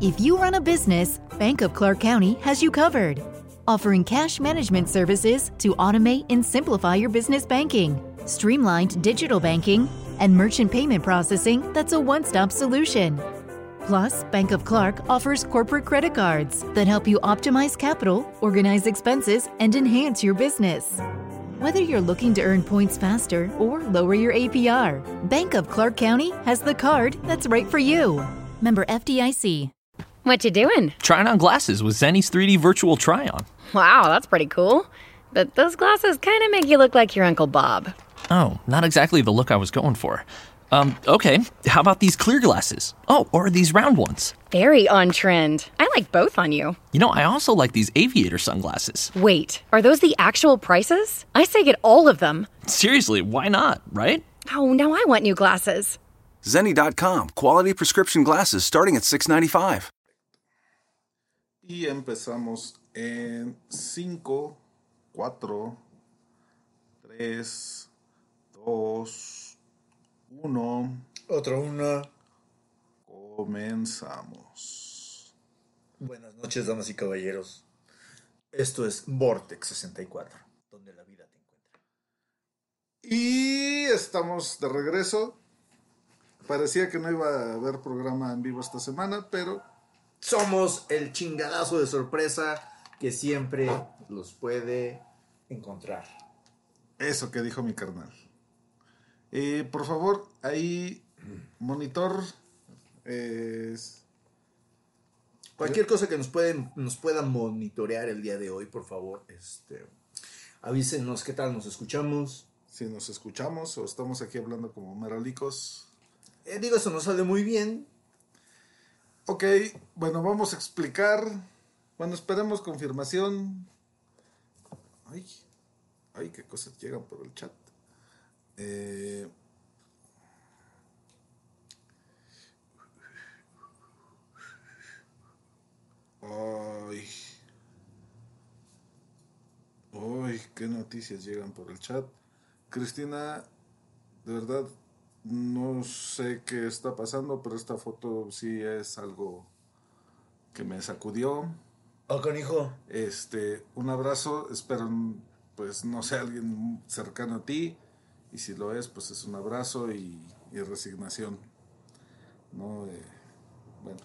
If you run a business, Bank of Clark County has you covered. Offering cash management services to automate and simplify your business banking, streamlined digital banking, and merchant payment processing that's a one stop solution. Plus, Bank of Clark offers corporate credit cards that help you optimize capital, organize expenses, and enhance your business. Whether you're looking to earn points faster or lower your APR, Bank of Clark County has the card that's right for you. Member FDIC. What you doing? Trying on glasses with Zenny's 3D virtual try-on. Wow, that's pretty cool. But those glasses kind of make you look like your Uncle Bob. Oh, not exactly the look I was going for. Um, okay, how about these clear glasses? Oh, or these round ones? Very on trend. I like both on you. You know, I also like these aviator sunglasses. Wait, are those the actual prices? I say get all of them. Seriously, why not, right? Oh, now I want new glasses. Zenni.com, quality prescription glasses starting at 695. Y empezamos en 5, 4, 3, 2, 1. Otro uno. Comenzamos. Buenas noches, damas y caballeros. Esto es Vortex 64, donde la vida te encuentra. Y estamos de regreso. Parecía que no iba a haber programa en vivo esta semana, pero Somos el chingadazo de sorpresa que siempre los puede encontrar. eso que dijo mi carnal. Eh, por favor, ahí, monitor. eh, Cualquier cosa que nos, pueden, nos pueda monitorear el día de hoy, por favor, este, avísenos qué tal nos escuchamos. si nos escuchamos o estamos aquí hablando como meralicos. Eh, digo, eso nos sale muy bien. Ok, bueno, vamos a explicar. Bueno, esperemos confirmación. Ay, ay, qué cosas llegan por el chat. Eh, ay, ay, qué noticias llegan por el chat. Cristina, de verdad, no sé qué está pasando, pero esta foto sí es algo que me sacudió. Oh, canijo. Este, un abrazo, espero pues no sea alguien cercano a ti y si lo es, pues es un abrazo y, y resignación. No, Eh, bueno,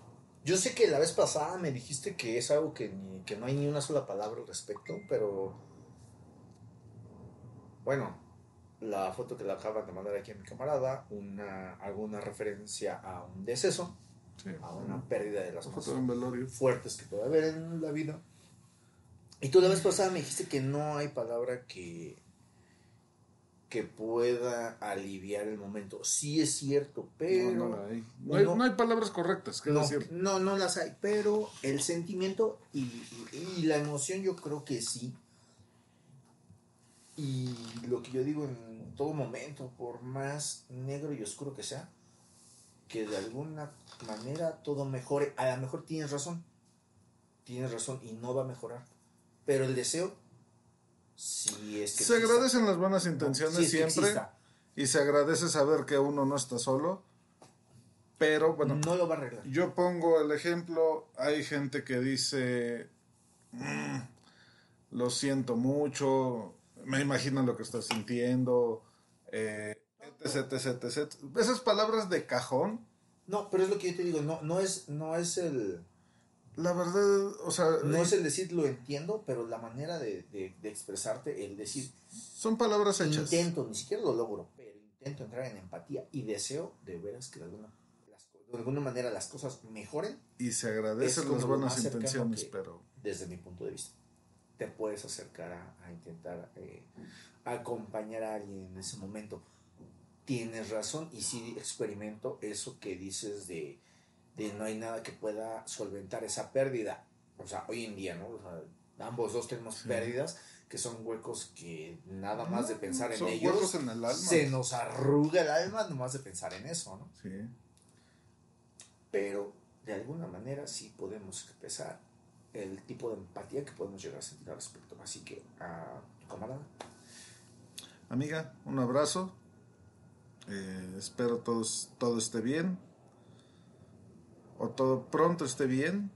Yo sé que la vez pasada me dijiste que es algo que, ni- que no hay ni una sola palabra al respecto, pero bueno, la foto que le acaban de mandar aquí a mi camarada, una, alguna referencia a un deceso, sí. a una pérdida de las cosas fuertes que puede haber en la vida. Y tú la vez pasada me dijiste que no hay palabra que, que pueda aliviar el momento. Sí es cierto, pero... No, no la hay. No hay, no- no hay palabras correctas que no, decir. no, no las hay, pero el sentimiento y, y- y la emoción yo creo que sí. Y lo que yo digo en todo momento, por más negro y oscuro que sea, que de alguna manera todo mejore. A lo mejor tienes razón, tienes razón y no va a mejorar. Pero el deseo, sí es que Se exista. agradecen las buenas intenciones siempre y se agradece saber que uno no está solo. Pero bueno, no lo va a arreglar. Yo pongo el ejemplo, hay gente que dice, "Mm, lo siento mucho, me imagino lo que estás sintiendo, eh, etc, etc, etc. Esas palabras de cajón, No, pero es lo que yo te digo, no, no es, no es el... la verdad, o sea, No es el decir lo entiendo, pero la manera de, de- de expresarte, el decir son palabras hechas. intento, ni siquiera lo logro, pero intento entrar en empatía y deseo de veras que de alguna, las de alguna manera las cosas mejoren Y se agradecen las buenas intenciones, pero desde mi punto de vista. Te puedes acercar a, a intentar eh, acompañar a alguien en ese momento. Tienes razón y sí experimento eso que dices de, de no hay nada que pueda solventar esa pérdida. O sea, hoy en día, ¿no? O sea, ambos dos tenemos pérdidas que son huecos que nada más de pensar en son ellos huecos en el alma. se nos arruga el alma nomás de pensar en eso, ¿no? Sí. pero de alguna manera sí podemos expresar el tipo de empatía que podemos llegar a sentir al respecto. Así que, a tu camarada, Amiga, un abrazo. Eh, espero todos, todo esté bien. o todo pronto esté bien.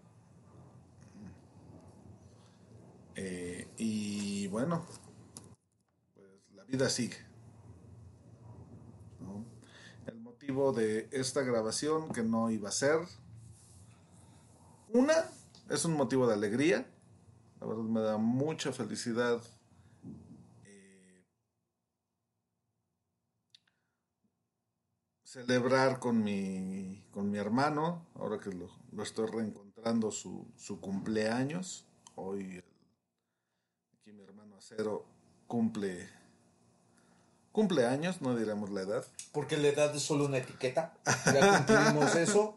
Eh, y bueno, pues la vida sigue. El motivo de esta grabación que no iba a ser. Una, es un motivo de alegría. La verdad me da mucha felicidad eh, celebrar con mi, con mi hermano, ahora que lo, lo estoy reencontrando su, su cumpleaños. Hoy el- aquí mi hermano Acero cumple, cumple años, no diremos la edad. Porque la edad es solo una etiqueta. Ya concluimos eso.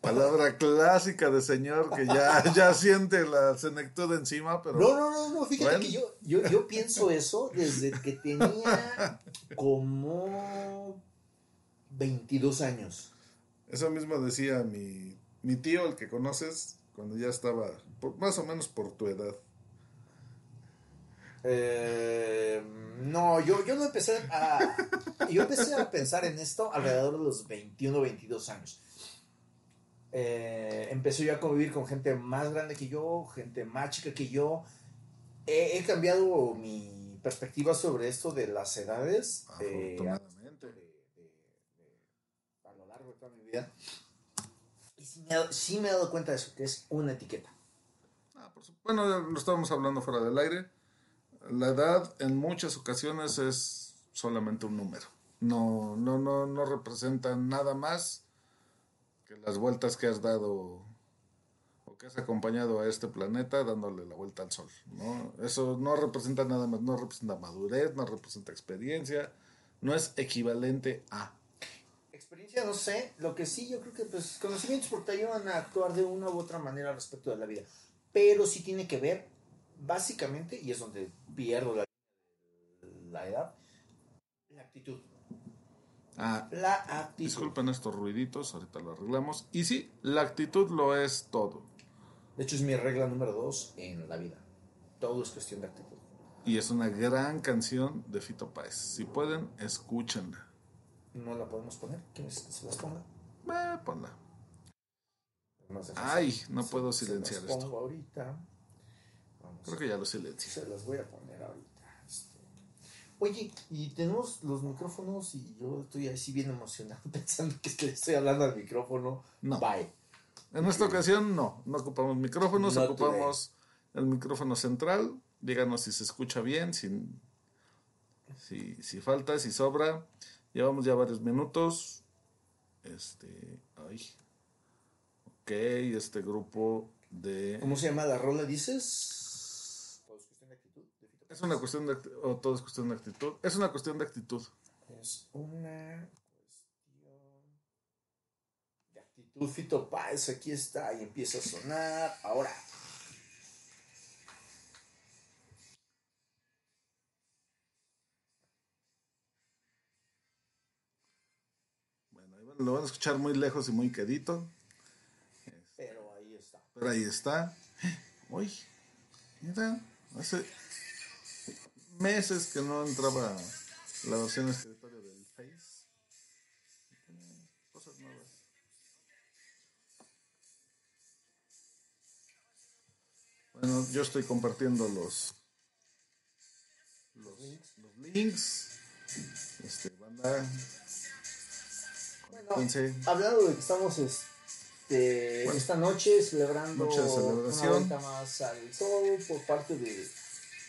Palabra clásica de señor que ya, ya siente la senectud encima, pero... No, no, no, no. Fíjate Bueno. que yo, yo, yo pienso eso desde que tenía como 22 años. Eso mismo decía mi, mi tío, el que conoces, cuando ya estaba por- más o menos por tu edad. Eh, no, yo, yo no empecé a. Yo empecé a pensar en esto alrededor de los 21, 22 años. Eh, empecé yo a convivir con gente más grande que yo, gente más chica que yo. He, he cambiado mi perspectiva sobre esto de las edades. eh, Afortunadamente. de- de- de- a lo largo de toda mi vida. Y sí me, he dado- sí me he dado cuenta de eso, que es una etiqueta. Ah, por bueno, lo estábamos hablando fuera del aire. La edad en muchas ocasiones es solamente un número. No, no, no, no representa nada más que las vueltas que has dado o que has acompañado a este planeta dándole la vuelta al sol. ¿no? Eso no representa nada más, no representa madurez, no representa experiencia, no es equivalente a. Experiencia no sé, lo que sí yo creo que pues conocimientos porque te ayudan a actuar de una u otra manera respecto de la vida, pero sí tiene que ver básicamente, y es donde pierdo la, edad. Ah, La actitud. disculpen estos ruiditos, ahorita lo arreglamos. Y sí, la actitud lo es todo. De hecho es mi regla número dos en la vida. Todo es cuestión de actitud. Y es una gran canción de Fito Páez. Si pueden, escúchenla. No la podemos poner, ¿quieres que se las ponga? Eh, ponla. Ay, no Se- puedo se silenciar esto. pongo ahorita. Vamos Creo que ya lo silencié. Se las voy a poner ahorita. Oye, y tenemos los micrófonos y yo estoy así bien emocionado pensando que estoy, estoy hablando al micrófono. No. Bye. En esta ocasión no, no ocupamos micrófonos, No ocupamos el micrófono central. Díganos si se escucha bien, si, si, si falta, si sobra. Llevamos ya varios minutos. Este, ay. Ok, este grupo de... ¿Cómo se llama la rola, dices? Todo es cuestión de actitud. de Fito Es una cuestión de... acti- O todo es cuestión de actitud. Es una cuestión de actitud. Es una cuestión de actitud. Fito Páez, aquí está y empieza a sonar. Ahora. Bueno, ahí van- lo van a escuchar muy lejos y muy quedito. Pero ahí está. Pero ahí está. Uy, mira, hace meses que no entraba la versión escritorio del Face. Tiene cosas nuevas. Bueno, yo estoy compartiendo los los, los links. Este, banda. Bueno, hablando de que estamos este, Bueno, esta noche celebrando una vuelta más al sol por parte de,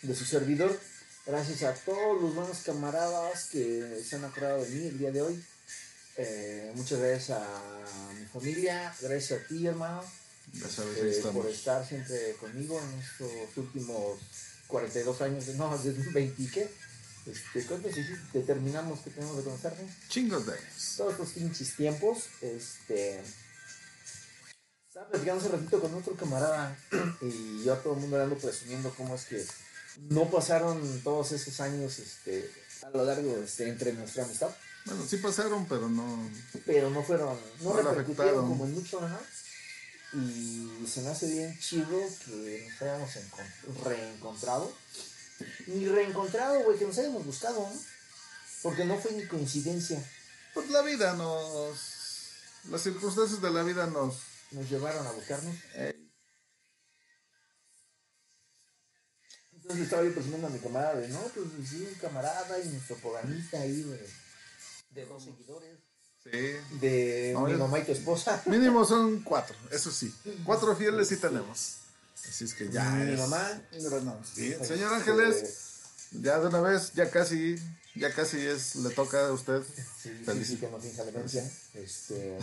de su servidor. Gracias a todos los buenos camaradas que se han acordado de mí el día de hoy. Eh, muchas gracias a mi familia, gracias a ti hermano, sabes, eh, por estar siempre conmigo en estos últimos 42 años, no, desde un 20 y qué. Este, ¿Cuántos determinamos que tenemos de conocernos? Chingos de años. todos estos pinches tiempos, este. Estaba platicando hace ratito con otro camarada y yo a todo el mundo le ando presumiendo cómo es que no pasaron todos esos años este, a lo largo este, entre nuestra amistad, Bueno, sí pasaron, pero no. pero no fueron, no, No repercutieron como en mucho, ¿no? Y se me hace bien chido que nos hayamos encon- reencontrado. Ni reencontrado, güey, que nos hayamos buscado, ¿no? Porque no fue ni coincidencia. Pues la vida nos. Las circunstancias de la vida nos. nos llevaron a buscarnos. Entonces estaba yo presumiendo a mi camarada de, no, pues sí, un camarada y nuestro programita ahí de, de dos seguidores. Sí. De No, mi mamá y tu esposa. Mínimo son cuatro, eso sí. Cuatro fieles sí tenemos. Así es que ya. Mi es mamá. gran avance. Sí, Este, Señor Ángeles, ya de una vez, ya casi, ya casi es, le toca a usted. Sí, sí, Feliz. sí, que no finja demencia. Este,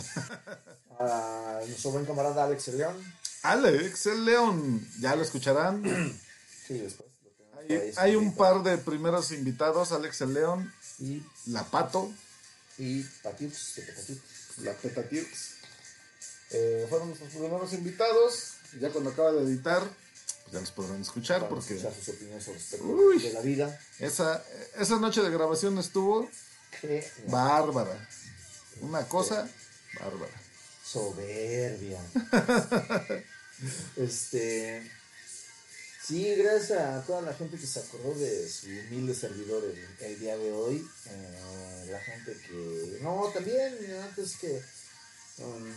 a nuestro buen camarada Alex el León. Alex, el león, ya lo escucharán. Sí, después. Hay, un par de primeros invitados, Alex el león, Y, la Pato, y Patiux, la Petatiux. Eh, fueron nuestros primeros invitados. Ya cuando acaba de editar, pues ya los podrán escuchar Para porque escuchar sus opiniones respecto Uy. de la vida. esa, esa noche de grabación estuvo bárbara. Una cosa bárbara. soberbia. este. Sí, gracias a toda la gente que se acordó de su humilde servidor el, el día de hoy. Eh, la gente que. No, también, antes que. um,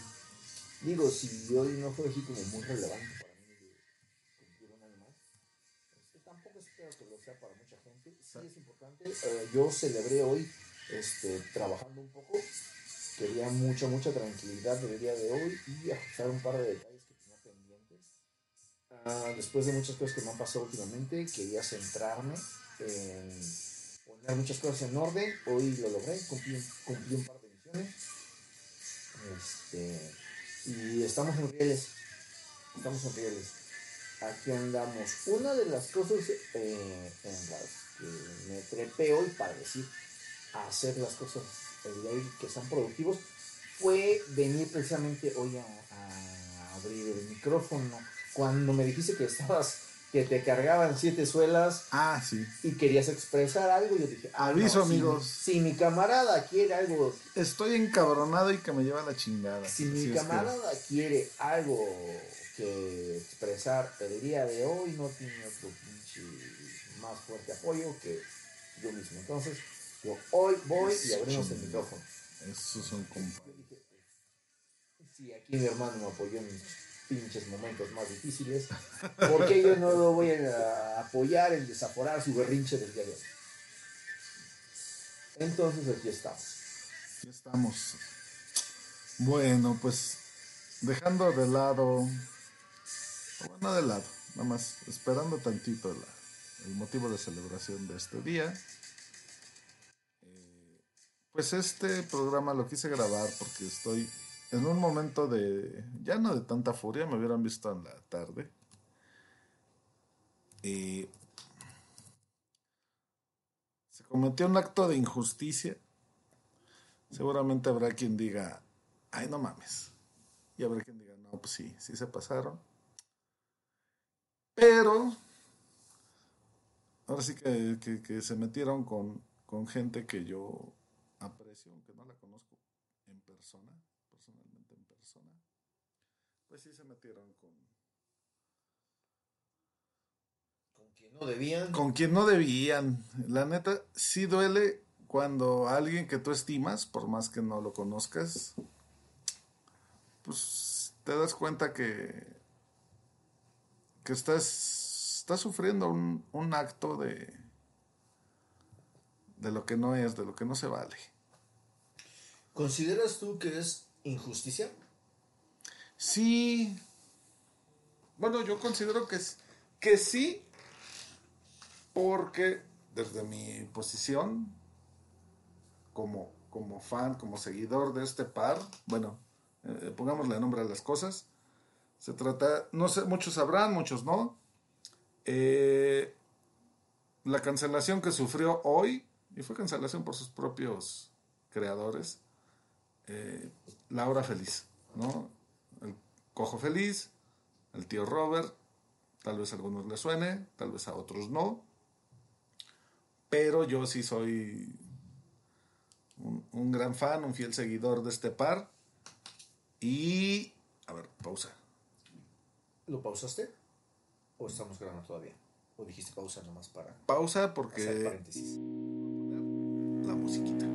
digo, si hoy no fue así como muy relevante para mí cumplir un año más. este, tampoco espero que lo sea para mucha gente. Sí es importante. Eh, yo celebré hoy este, trabajando un poco. Quería mucha, mucha tranquilidad del día de hoy y ajustar un par de detalles. Ah, después de muchas cosas que me han pasado últimamente, quería centrarme en poner muchas cosas en orden. Hoy lo logré, cumplí, cumplí un par de misiones. Este, y estamos en rieles. Estamos en rieles. Aquí andamos. Una de las cosas eh, en las que me trepé hoy para decir hacer las cosas que sean productivos fue venir precisamente hoy a abrir el micrófono. Cuando me dijiste que estabas, que te cargaban siete suelas Ah, sí. y querías expresar algo, yo dije, ah, Aviso, no, amigos. Si, mi camarada quiere algo, Estoy encabronado y que me lleva la chingada. si mi que- camarada quiere algo que expresar el día de hoy, no tiene otro pinche más fuerte apoyo que yo mismo. Entonces, yo hoy voy y abrimos el micrófono. Esos son compa. Yo dije, si aquí mi hermano me apoyó en mis pinches momentos más difíciles, ¿por qué yo no lo voy a apoyar en desaforar su berrinche del día? Entonces aquí estamos. Aquí estamos. Bueno, pues dejando de lado, bueno, de lado, nada más esperando tantito el motivo de celebración de este día. Eh, pues este programa lo quise grabar porque estoy en un momento de, ya no de tanta furia, me hubieran visto en la tarde. Y se cometió un acto de injusticia. Seguramente habrá quien diga, ay, no mames. Y habrá quien diga, no, pues sí, sí se pasaron. Pero, ahora sí que, que- se metieron con, con gente que yo aprecio, aunque no la conozco en persona, persona. Pues sí se metieron con, Con quien no debían. con quien no debían. La neta, sí duele cuando alguien que tú estimas, por más que no lo conozcas, pues te das cuenta que, que estás, estás sufriendo un, un acto de, de lo que no es, de lo que no se vale. ¿Consideras tú que es injusticia? Sí. Bueno, yo considero que, que sí, porque desde mi posición como, como fan, como seguidor de este par, bueno, eh, pongámosle nombre a las cosas, se trata, no sé, muchos sabrán, muchos no, eh, la cancelación que sufrió hoy, y fue cancelación por sus propios creadores, eh, Laura Feliz, ¿no? Cojo Feliz, el tío Robert, tal vez a algunos les suene, tal vez a otros no, pero yo sí soy un, un gran fan, un fiel seguidor de este par. Y, a ver, pausa. ¿Lo pausaste? ¿O estamos grabando todavía? ¿O dijiste pausa nomás para Pausa hacer porque paréntesis? la musiquita.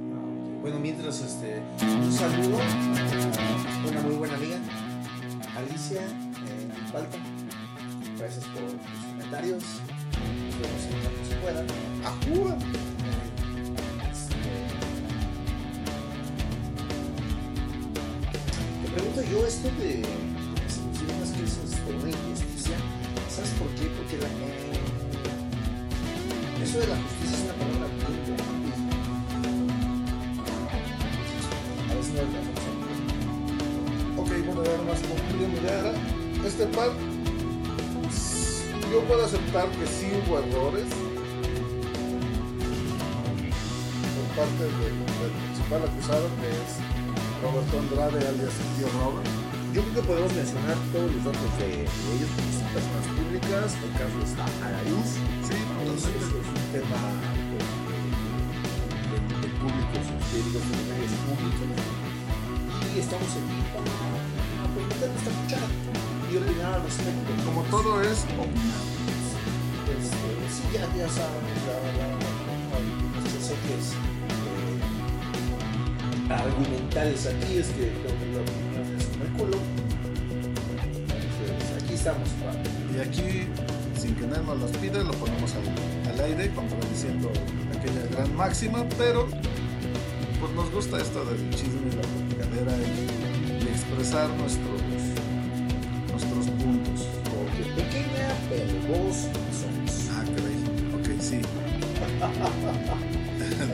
Bueno, mientras este, un saludo a una muy buena amiga, Alicia, eh, Falta, gracias por tus comentarios. Nos vemos en cuanto se pueda. ¡Ajúa! Te pregunto yo esto de si nos vienen las crisis por una injusticia, ¿sabes por qué? Porque la, eh, eso de la justicia es una palabra muy. A veces no alcanzamos a entender. Ok, bueno, ya nomás mi idea. Este par, yo puedo aceptar que sí hubo errores por parte del, del principal acusado, que es Roberto Andrade, alias el tío Robert. Yo creo que podemos mencionar todos los datos de, de ellos porque son personas públicas, el caso está a la luz. Sí, Entonces es un tema pues, de, de- de público, de, de medios públicos. Y estamos para meter nuestra cuchara y opinar al respecto. como todo es opinar. Este, sí, ya, ya saben, la, nuestros ejes eh, argumentales aquí es que creo que la opinión es como el culo. Entonces, aquí estamos para. Y aquí, sin que nadie nos las pida, lo ponemos al, al aire, contradiciendo aquella gran máxima, pero pues nos gusta esto del chisme y la y, y expresar nuestros, nuestros puntos. Porque pequeña, pero vos somos. Ah, caray. Ok, sí.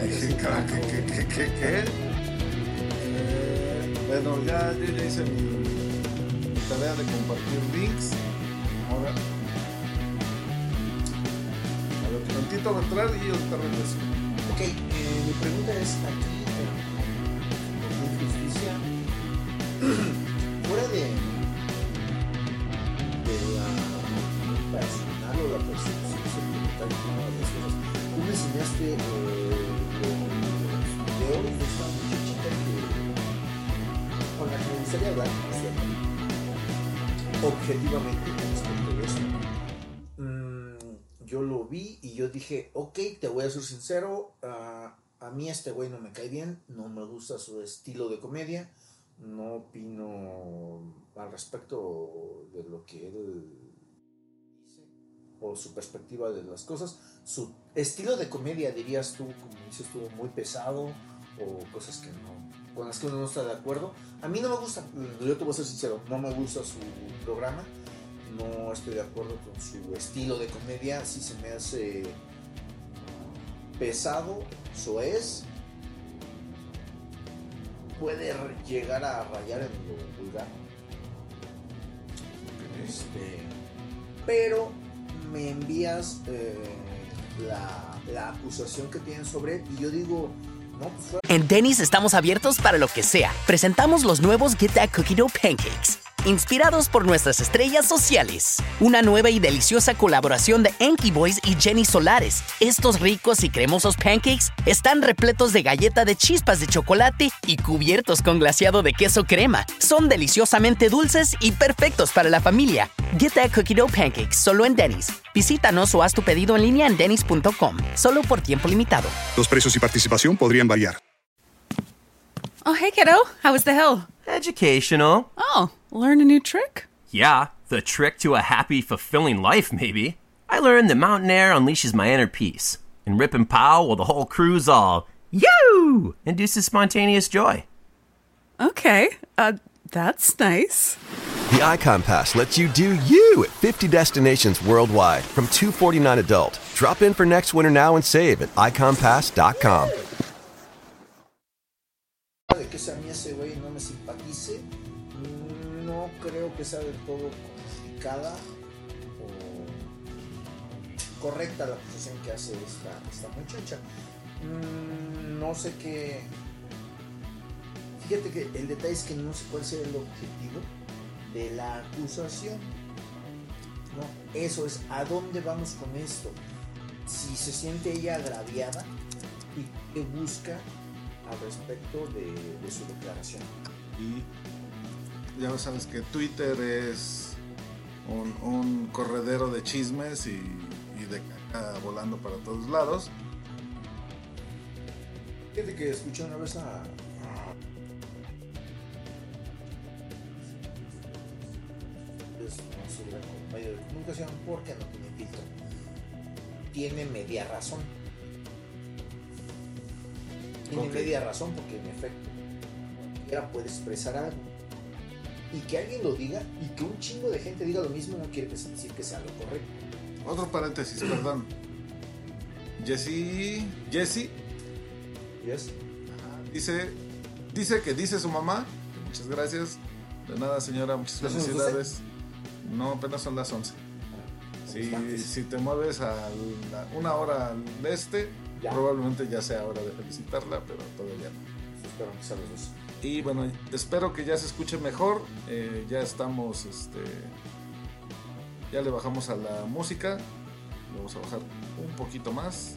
Dije, cara, ¿qué, qué, qué, qué, qué? Eh, bueno, ya, yo ya hice mi, mi tarea de compartir links. Ahora. A ver, tantito a entrar y ahorita regreso. Ok, eh, mi pregunta es aquí, dije, ok, te voy a ser sincero, ah, a mí este güey no me cae bien, no me gusta su estilo de comedia, no opino al respecto de lo que él dice o su perspectiva de las cosas. Su estilo de comedia, dirías tú, como dices tú, muy pesado o cosas que no, con las que uno no está de acuerdo. A mí no me gusta, yo te voy a ser sincero, no me gusta su programa, no estoy de acuerdo con su estilo de comedia, sí se me hace pesado, soez, puede llegar a rayar en lo vulgar. Este, pero me envías eh, la, acusación que tienen sobre él y yo digo, pues En Denny's estamos abiertos para lo que sea. Presentamos los nuevos Get That Cookie Dough Pancakes, inspirados por nuestras estrellas sociales. Una nueva y deliciosa colaboración de Enki Boys y Jenny Solares. Estos ricos y cremosos pancakes están repletos de galleta de chispas de chocolate y cubiertos con glaseado de queso crema. Son deliciosamente dulces y perfectos para la familia. Get That Cookie Dough Pancakes solo en Denny's. Visítanos o haz tu pedido en línea en denny's.com, solo por tiempo limitado. Los precios y participación podrían variar. Oh, hey, kiddo. How was the hill? Educational. Oh, learn a new trick? Yeah, the trick to a happy, fulfilling life, maybe. I learned that mountain air unleashes my inner peace. And Rip and Pow, well, the whole crew's all, yoo! Induces spontaneous joy. Okay, uh, that's nice. The Icon Pass lets you do you at 50 destinations worldwide from 249 adult. Drop in for next winter now and save at iconpass.com. no creo que sea del todo complicada o correcta la posición que hace esta, esta muchacha. Mm, no sé qué. Fíjate que el detalle es que no sé cuál sea el objetivo de la acusación. No, eso es a dónde vamos con esto. Si se siente ella agraviada y qué busca al respecto de, de su declaración. Y ya sabes que Twitter es un, un corredero de chismes y, y de caca volando para todos lados. Fíjate que escuché una vez a. de comunicación porque no tiene filtro. Tiene media razón. Tiene media razón porque en efecto cualquiera puede expresar algo. Y que alguien lo diga y que un chingo de gente diga lo mismo no quiere decir que sea lo correcto. Otro paréntesis, perdón. Jesse. Jesse ¿Yes? dice. Dice que dice su mamá. Muchas gracias. De nada, señora, muchas ¿No son las felicidades. No, apenas son las 11. Si, Constantes. si te mueves a la- una hora al este, Ya. probablemente ya sea hora de felicitarla, pero todavía no. Espero que sean los dos. Y bueno, espero que ya se escuche mejor. Eh, ya estamos, este, ya le bajamos a la música. Vamos a bajar un poquito más.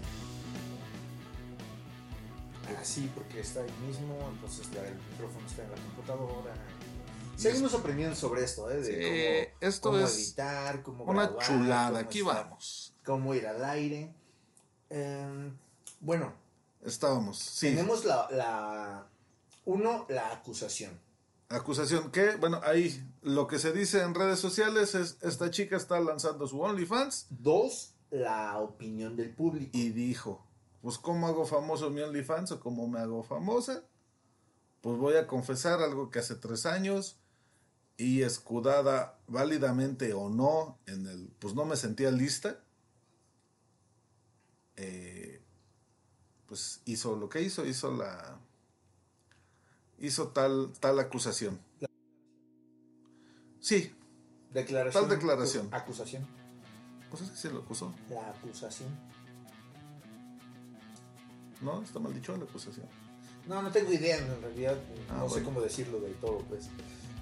Ah, sí, porque está ahí mismo, entonces ya el micrófono está en la computadora. Seguimos aprendiendo sobre esto, ¿eh? De Sí, cómo, esto cómo es editar, cómo una grabar, chulada. cómo Aquí estar- vamos. Cómo ir al aire. Em, bueno, Estábamos. Sí. tenemos la, la... Uno, la acusación. Acusación que, bueno, ahí lo que se dice en redes sociales es esta chica está lanzando su OnlyFans Dos, la opinión del público. y dijo, pues ¿cómo hago famoso mi OnlyFans o cómo me hago famosa? Pues voy a confesar algo que hace tres años y escudada válidamente o no en el, pues no me sentía lista. Eh, pues hizo lo que hizo, hizo la, hizo tal, tal acusación. Sí, Declaración. Tal declaración. Acusación. pues es que sí lo acusó. La acusación. No, está mal dicho la acusación. No, no tengo idea, en realidad Ah, no sé cómo decirlo del todo, pues.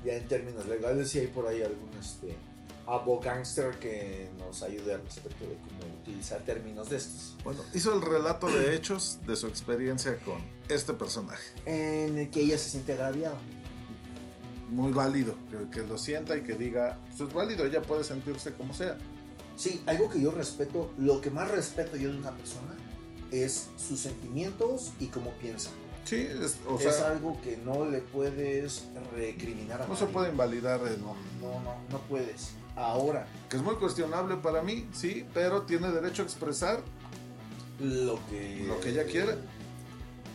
Ya en términos legales, si hay por ahí algún este, abogánster que nos ayude al respecto de cómo utilizar términos de estos. Bueno, hizo el relato de hechos de su experiencia con este personaje. En el que ella se siente agraviada. Muy válido, que, que lo sienta y que diga, pues es válido, ella puede sentirse como sea. Sí, algo que yo respeto, lo que más respeto yo de una persona es sus sentimientos y cómo piensa. Sí, es, o es sea, algo que no le puedes recriminar a no se puede invalidar el, No, no, no, no puedes. Ahora, que es muy cuestionable para mí, sí, pero tiene derecho a expresar lo que... lo que ella quiera.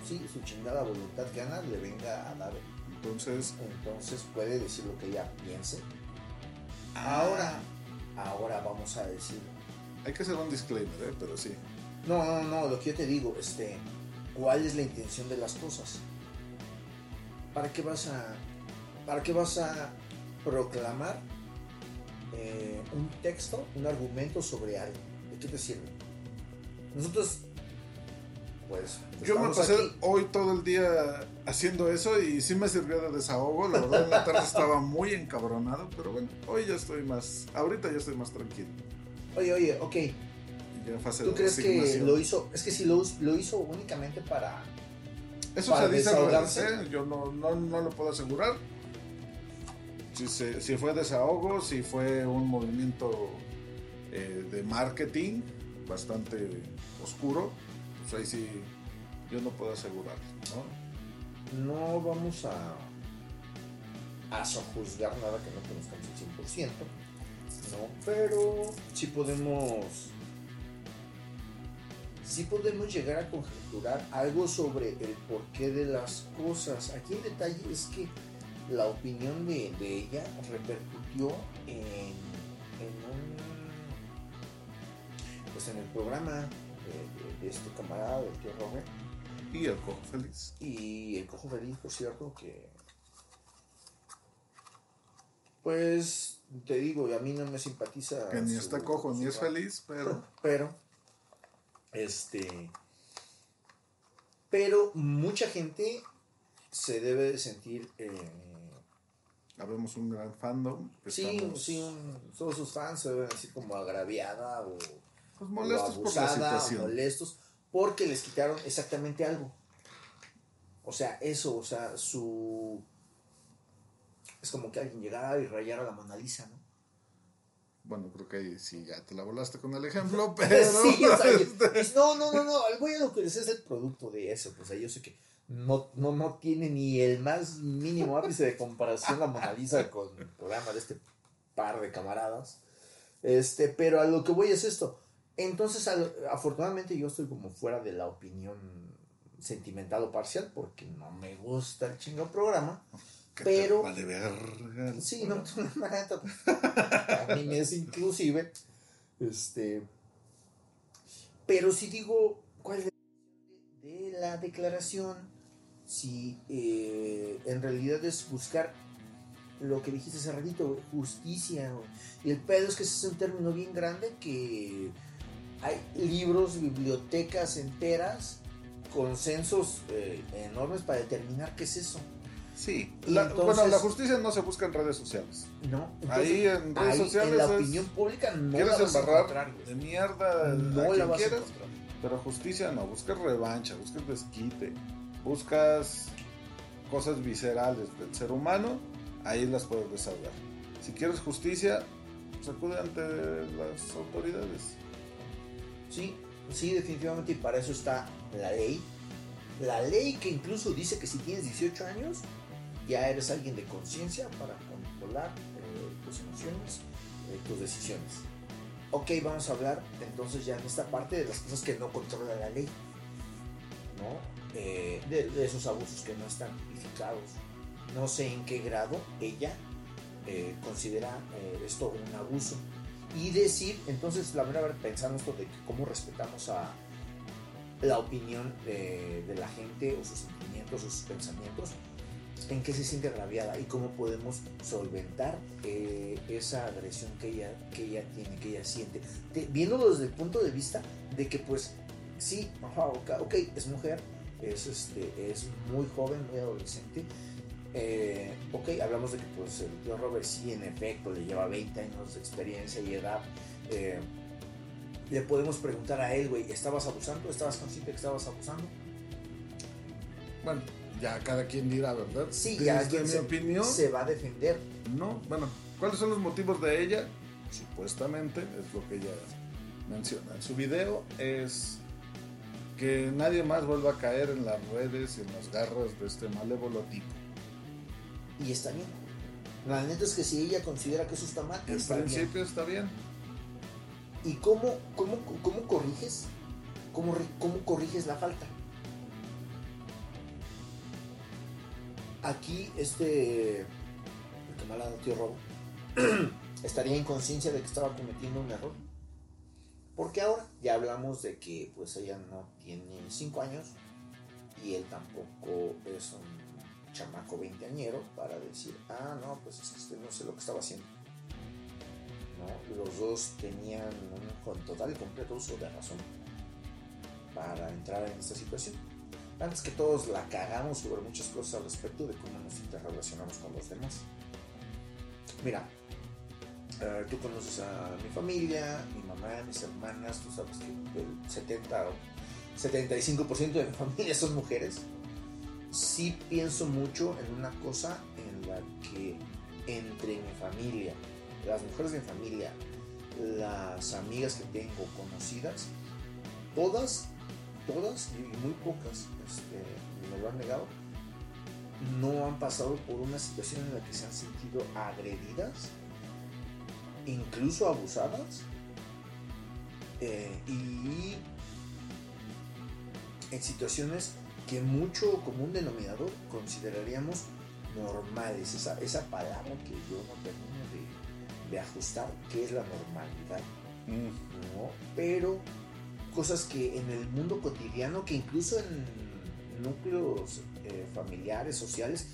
Sí, su chingada voluntad gana le venga a dar. Entonces, Entonces puede decir lo que ella piense. Ahora, ahora vamos a decir... hay que hacer un disclaimer, ¿eh? pero sí. No, no, no, lo que yo te digo, este, ¿cuál es la intención de las cosas? ¿Para qué vas a, para qué vas a proclamar eh, un texto, un argumento sobre algo? ¿De qué te sirve? Nosotros, pues, Yo me pasé aquí. hoy todo el día haciendo eso y sí me sirvió de desahogo. La verdad, en la tarde estaba muy encabronado, pero bueno, hoy ya estoy más, ahorita ya estoy más tranquilo. Oye, oye, ok, ya en fase ¿tú crees que lo hizo? Es que si lo, lo hizo únicamente para... Eso para se dice desahogarse? ¿eh? Yo no, no, no lo puedo asegurar. Si, se- si fue desahogo, si fue un movimiento eh, de marketing bastante oscuro, pues ahí sí yo no puedo asegurar, ¿no? No vamos a, a sojuzgar nada que no conozcamos al 100%, ¿no? Pero sí podemos, sí podemos llegar a conjeturar algo sobre el porqué de las cosas. Aquí el detalle es que la opinión de, de ella repercutió en, en un, pues en el programa de, de- de este camarada, del tío Robert. Y el cojo feliz. Y el cojo feliz, por cierto, que. Pues te digo, a mí no me simpatiza. Que ni su- está cojo ni es feliz, pero Pero. Este. Pero mucha gente se debe de sentir. eh, habemos un gran fandom. que sí, estamos, sí, un- todos sus fans se deben decir como agraviada o. pues, molestos o por la abusada, o molestos porque les quitaron exactamente algo. O sea, eso, o sea, su... Es como que alguien llegara y rayara la Mona Lisa, ¿no? Bueno, creo que ahí sí ya te la volaste con el ejemplo, pero. sí, o sea, este, es- no, no, no, no, el güey lo que les es el producto de eso, pues yo sé que no, no, no tiene ni el más mínimo ápice de comparación la Mona Lisa con el programa de este par de camaradas. Este, pero a lo que voy es esto. Entonces, al- afortunadamente yo estoy como fuera de la opinión sentimental o parcial porque no me gusta el chingado programa. Pero... Vale, verga. Sí, no, la neta, pues, a mí me es inclusive. Este. Pero si digo, ¿cuál es de la declaración? Si eh, en realidad es buscar lo que dijiste hace ratito, justicia. güey. Y el pedo es que ese es un término bien grande que hay libros, bibliotecas enteras, consensos eh, enormes para determinar qué es eso. Sí. La- entonces- bueno, la justicia no se busca en redes sociales. No, ahí en redes ahí, sociales en la es- opinión pública no quieres la vas embarrar de mierda No a la quien vas a quieras, pero justicia no, buscas revancha, buscas desquite, buscas cosas viscerales del ser humano, ahí las puedes desahogar. Si quieres justicia, pues acude ante las autoridades. Sí, sí, definitivamente, y para eso está la ley. La ley que incluso dice que si tienes 18 años, ya eres alguien de conciencia para controlar eh, tus emociones, eh, tus decisiones. Ok, vamos a hablar entonces ya en esta parte de las cosas que no controla la ley, ¿no? Eh, de, esos abusos que no están tipificados. No sé en qué grado ella considera esto un abuso. Y decir, entonces, la verdad, pensando esto de cómo respetamos a la opinión de, de la gente o sus sentimientos o sus pensamientos, en qué se siente agraviada y cómo podemos solventar eh, esa agresión que ella, que ella tiene, que ella siente. Te- viéndolo desde el punto de vista de que, pues, sí, ajá, ok, es mujer, es, este, es muy joven, muy adolescente. Eh, ok, hablamos de que pues, el tío Robert sí, en efecto, le lleva 20 años de experiencia y edad. Eh, le podemos preguntar a él, güey, ¿estabas abusando? ¿Estabas consciente que estabas abusando? Bueno, ya cada quien dirá, ¿verdad? Sí, Desde ya quien mi se, opinión, se va a defender. no. Bueno, ¿cuáles son los motivos de ella? Supuestamente, es lo que ella menciona en su video, es que nadie más vuelva a caer en las redes y en las garras de este malévolo tipo. Y está bien. La neta es que si ella considera que eso está mal, En está bien. principio está bien. ¿Y cómo, cómo, cómo corriges? ¿Cómo, ¿Cómo corriges la falta? Aquí, este. El camarada tío Robo estaría en conciencia de que estaba cometiendo un error. Porque ahora ya hablamos de que pues ella no tiene 5 años y él tampoco es un chamaco veinteañero para decir, ah, no, pues es que este no sé lo que estaba haciendo. Los dos tenían un total y completo uso de razón para entrar en esta situación. Antes que todos la cagamos sobre muchas cosas al respecto de cómo nos interrelacionamos con los demás. Mira, eh, tú conoces a mi familia, mi mamá, mis hermanas, tú sabes que el 70 o 75% de mi familia son mujeres. Sí pienso mucho en una cosa en la que entre mi familia, las mujeres de mi familia, las amigas que tengo conocidas, todas, todas y muy pocas este, me lo han negado, no han pasado por una situación en la que se han sentido agredidas, incluso abusadas, eh, y en situaciones que mucho común denominador consideraríamos normales, esa, esa palabra que yo no termino de, de ajustar, que es la normalidad, ¿no? Pero cosas que en el mundo cotidiano, que incluso en núcleos eh, familiares, sociales,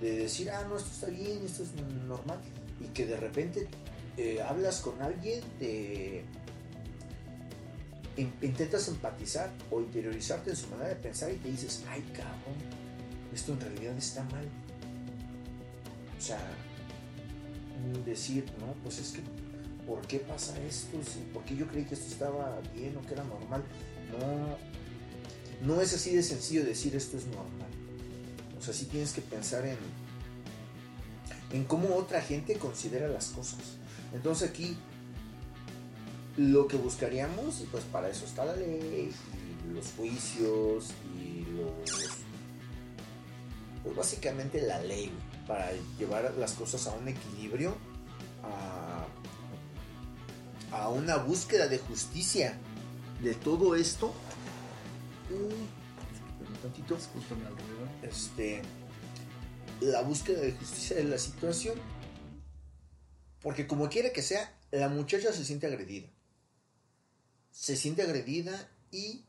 de decir, ah, no, esto está bien, esto es normal, y que de repente eh, hablas con alguien, te in- intentas empatizar o interiorizarte en su manera de pensar y te dices, ay cabrón, esto en realidad está mal. O sea, decir, no, pues es que, ¿por qué pasa esto? ¿Por qué yo creí que esto estaba bien o que era normal? No, no es así de sencillo decir esto es normal. O sea, sí tienes que pensar en, en cómo otra gente considera las cosas. Entonces aquí lo que buscaríamos, y pues para eso está la ley, y los juicios, y los... Pues básicamente la ley, para llevar las cosas a un equilibrio, a una búsqueda de justicia de todo esto. tantito. Este, la búsqueda de justicia de la situación. Porque como quiera que sea, la muchacha se siente agredida. Se siente agredida y,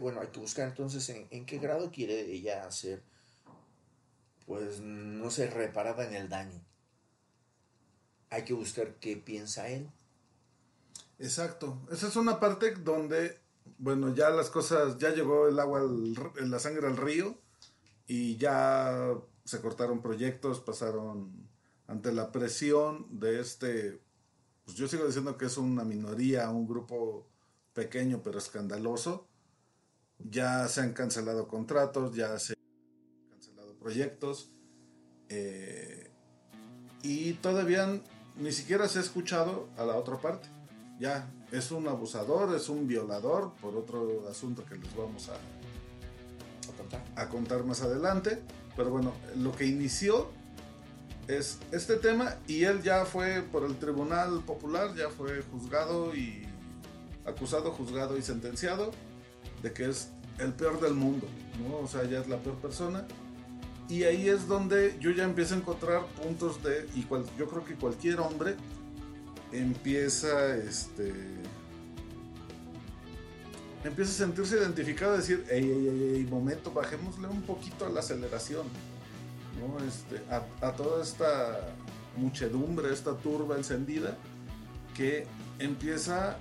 bueno, hay que buscar entonces en, en qué grado quiere ella hacer, pues, no sé, reparada en el daño. Hay que buscar qué piensa él. Exacto. Esa es una parte donde, bueno, ya las cosas, ya llegó el agua, al- la sangre al río y ya se cortaron proyectos, pasaron ante la presión de este, pues yo sigo diciendo que es una minoría, un grupo pequeño pero escandaloso. Ya se han cancelado contratos, ya se han cancelado proyectos eh, y todavía ni siquiera se ha escuchado a la otra parte. Ya, es un abusador, es un violador, por otro asunto que les vamos a, a contar más adelante. Pero bueno, lo que inició es este tema y él ya fue por el Tribunal Popular, ya fue juzgado y acusado, juzgado y sentenciado de que es el peor del mundo, ¿no? O sea, ya es la peor persona. Y ahí es donde yo ya empiezo a encontrar puntos de, y cual- yo creo que cualquier hombre empieza, este, empieza a sentirse identificado, a decir, ey, ey, ey, momento, bajémosle un poquito a la aceleración, ¿no? Este, a, toda esta muchedumbre, esta turba encendida, que empieza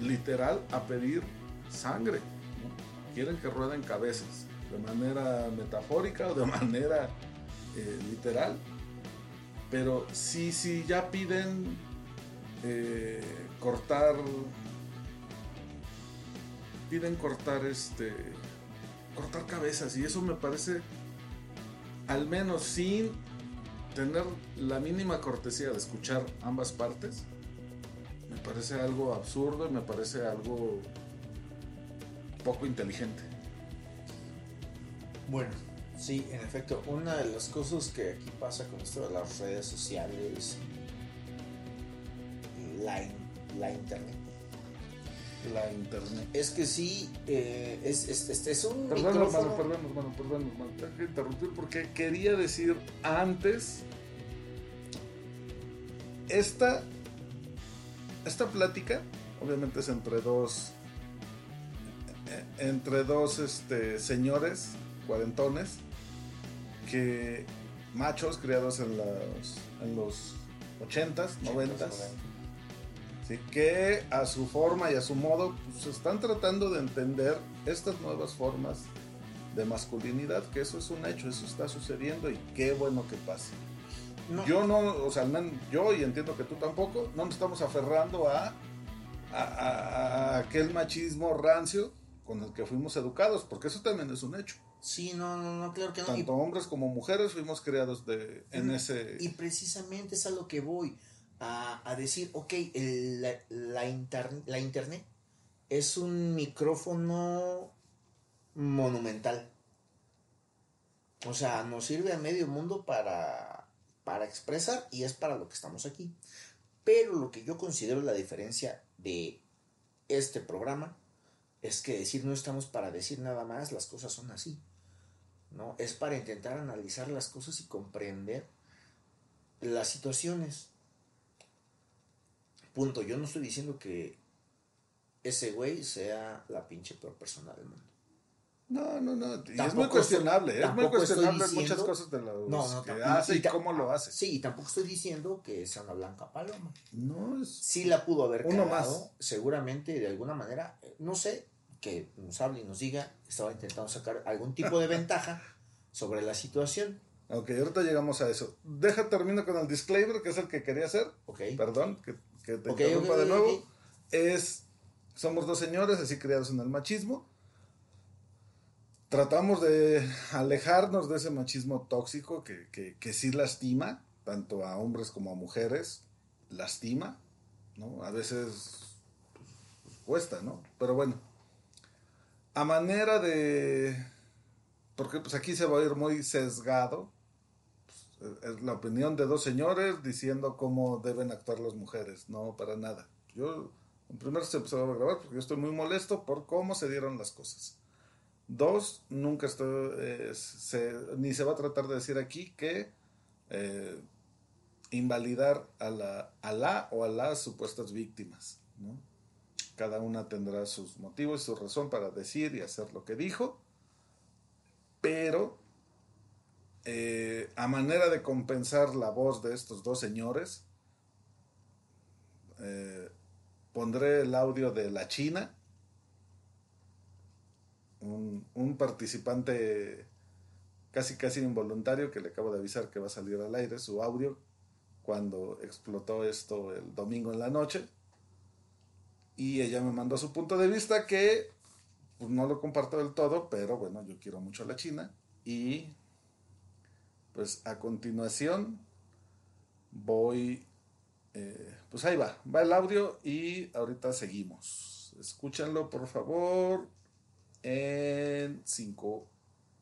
literal a pedir sangre. Quieren que rueden cabezas, de manera metafórica o de manera eh, literal. Pero sí, sí, ya piden eh, cortar. Piden cortar este. cortar cabezas. Y eso me parece. Al menos sin tener la mínima cortesía de escuchar ambas partes. Me parece algo absurdo y me parece algo poco inteligente. Bueno, sí, en efecto, una de las cosas que aquí pasa con esto de las redes sociales, la, in- la internet, La internet. es que sí, eh, es, es, este es un Perdón, micrófono. hermano, perdón, hermano, perdón, hermano. Tengo que interrumpir porque quería decir antes. Esta. Esta plática, obviamente es entre dos. eh, Entre dos este, señores cuarentones. Que. Machos criados en los. En los 80s, 90s. Que a su forma y a su modo pues, están tratando de entender estas nuevas formas de masculinidad, que eso es un hecho, eso está sucediendo y qué bueno que pase. No. Yo no, o sea, yo y entiendo que tú tampoco, no nos estamos aferrando a, a, a- a aquel machismo rancio con el que fuimos educados, porque eso también es un hecho. Sí, no, no, no, claro que no. Tanto hombres como mujeres fuimos criados de, en Mm, ese... Y precisamente es a lo que voy, a, decir, ok, la, la internet es un micrófono monumental. O sea, nos sirve a medio mundo para, para expresar y es para lo que estamos aquí. Pero lo que yo considero la diferencia de este programa es que decir no estamos para decir nada más, las cosas son así. ¿no? Es para intentar analizar las cosas y comprender las situaciones. Punto. Yo no estoy diciendo que ese güey sea la pinche peor persona del mundo. No, no, no. Y es muy cuestionable, estoy- es muy cuestionable diciendo- muchas cosas de lo No, no, que hace y, cómo lo hace. Sí, y tampoco estoy diciendo que sea una blanca paloma. No, es... Sí la pudo haber Uno cagado, más. seguramente de alguna manera, no sé, que nos hable y nos diga, estaba intentando sacar algún tipo de ventaja sobre la situación. Ok, ahorita llegamos a eso. Deja, termino con el disclaimer, que es el que quería hacer. Ok. Perdón, que, que te Ok, interrumpa ok, de nuevo. Es, somos dos señores, así criados en el machismo. Tratamos de alejarnos de ese machismo tóxico que, que, que sí lastima, tanto a hombres como a mujeres. Lastima, ¿no? A veces pues, cuesta, ¿no? Pero bueno. A manera de... Porque pues aquí se va a ir muy sesgado. Es la opinión de dos señores diciendo cómo deben actuar las mujeres. No, para nada. Yo, en primer se empezó a grabar porque yo estoy muy molesto por cómo se dieron las cosas. Dos, nunca estoy, eh, se, ni se va a tratar de decir aquí que eh, invalidar a la, a la o a las supuestas víctimas. ¿no? Cada una tendrá sus motivos y su razón para decir y hacer lo que dijo, pero eh, a manera de compensar la voz de estos dos señores, eh, pondré el audio de la China, un, participante casi casi involuntario que le acabo de avisar que va a salir al aire, su audio, cuando explotó esto el domingo en la noche. Y ella me mandó su punto de vista que pues, no lo comparto del todo, pero bueno, yo quiero mucho a la China. Y pues a continuación voy, eh, pues ahí va, va el audio y ahorita seguimos. Escúchenlo por favor en 5,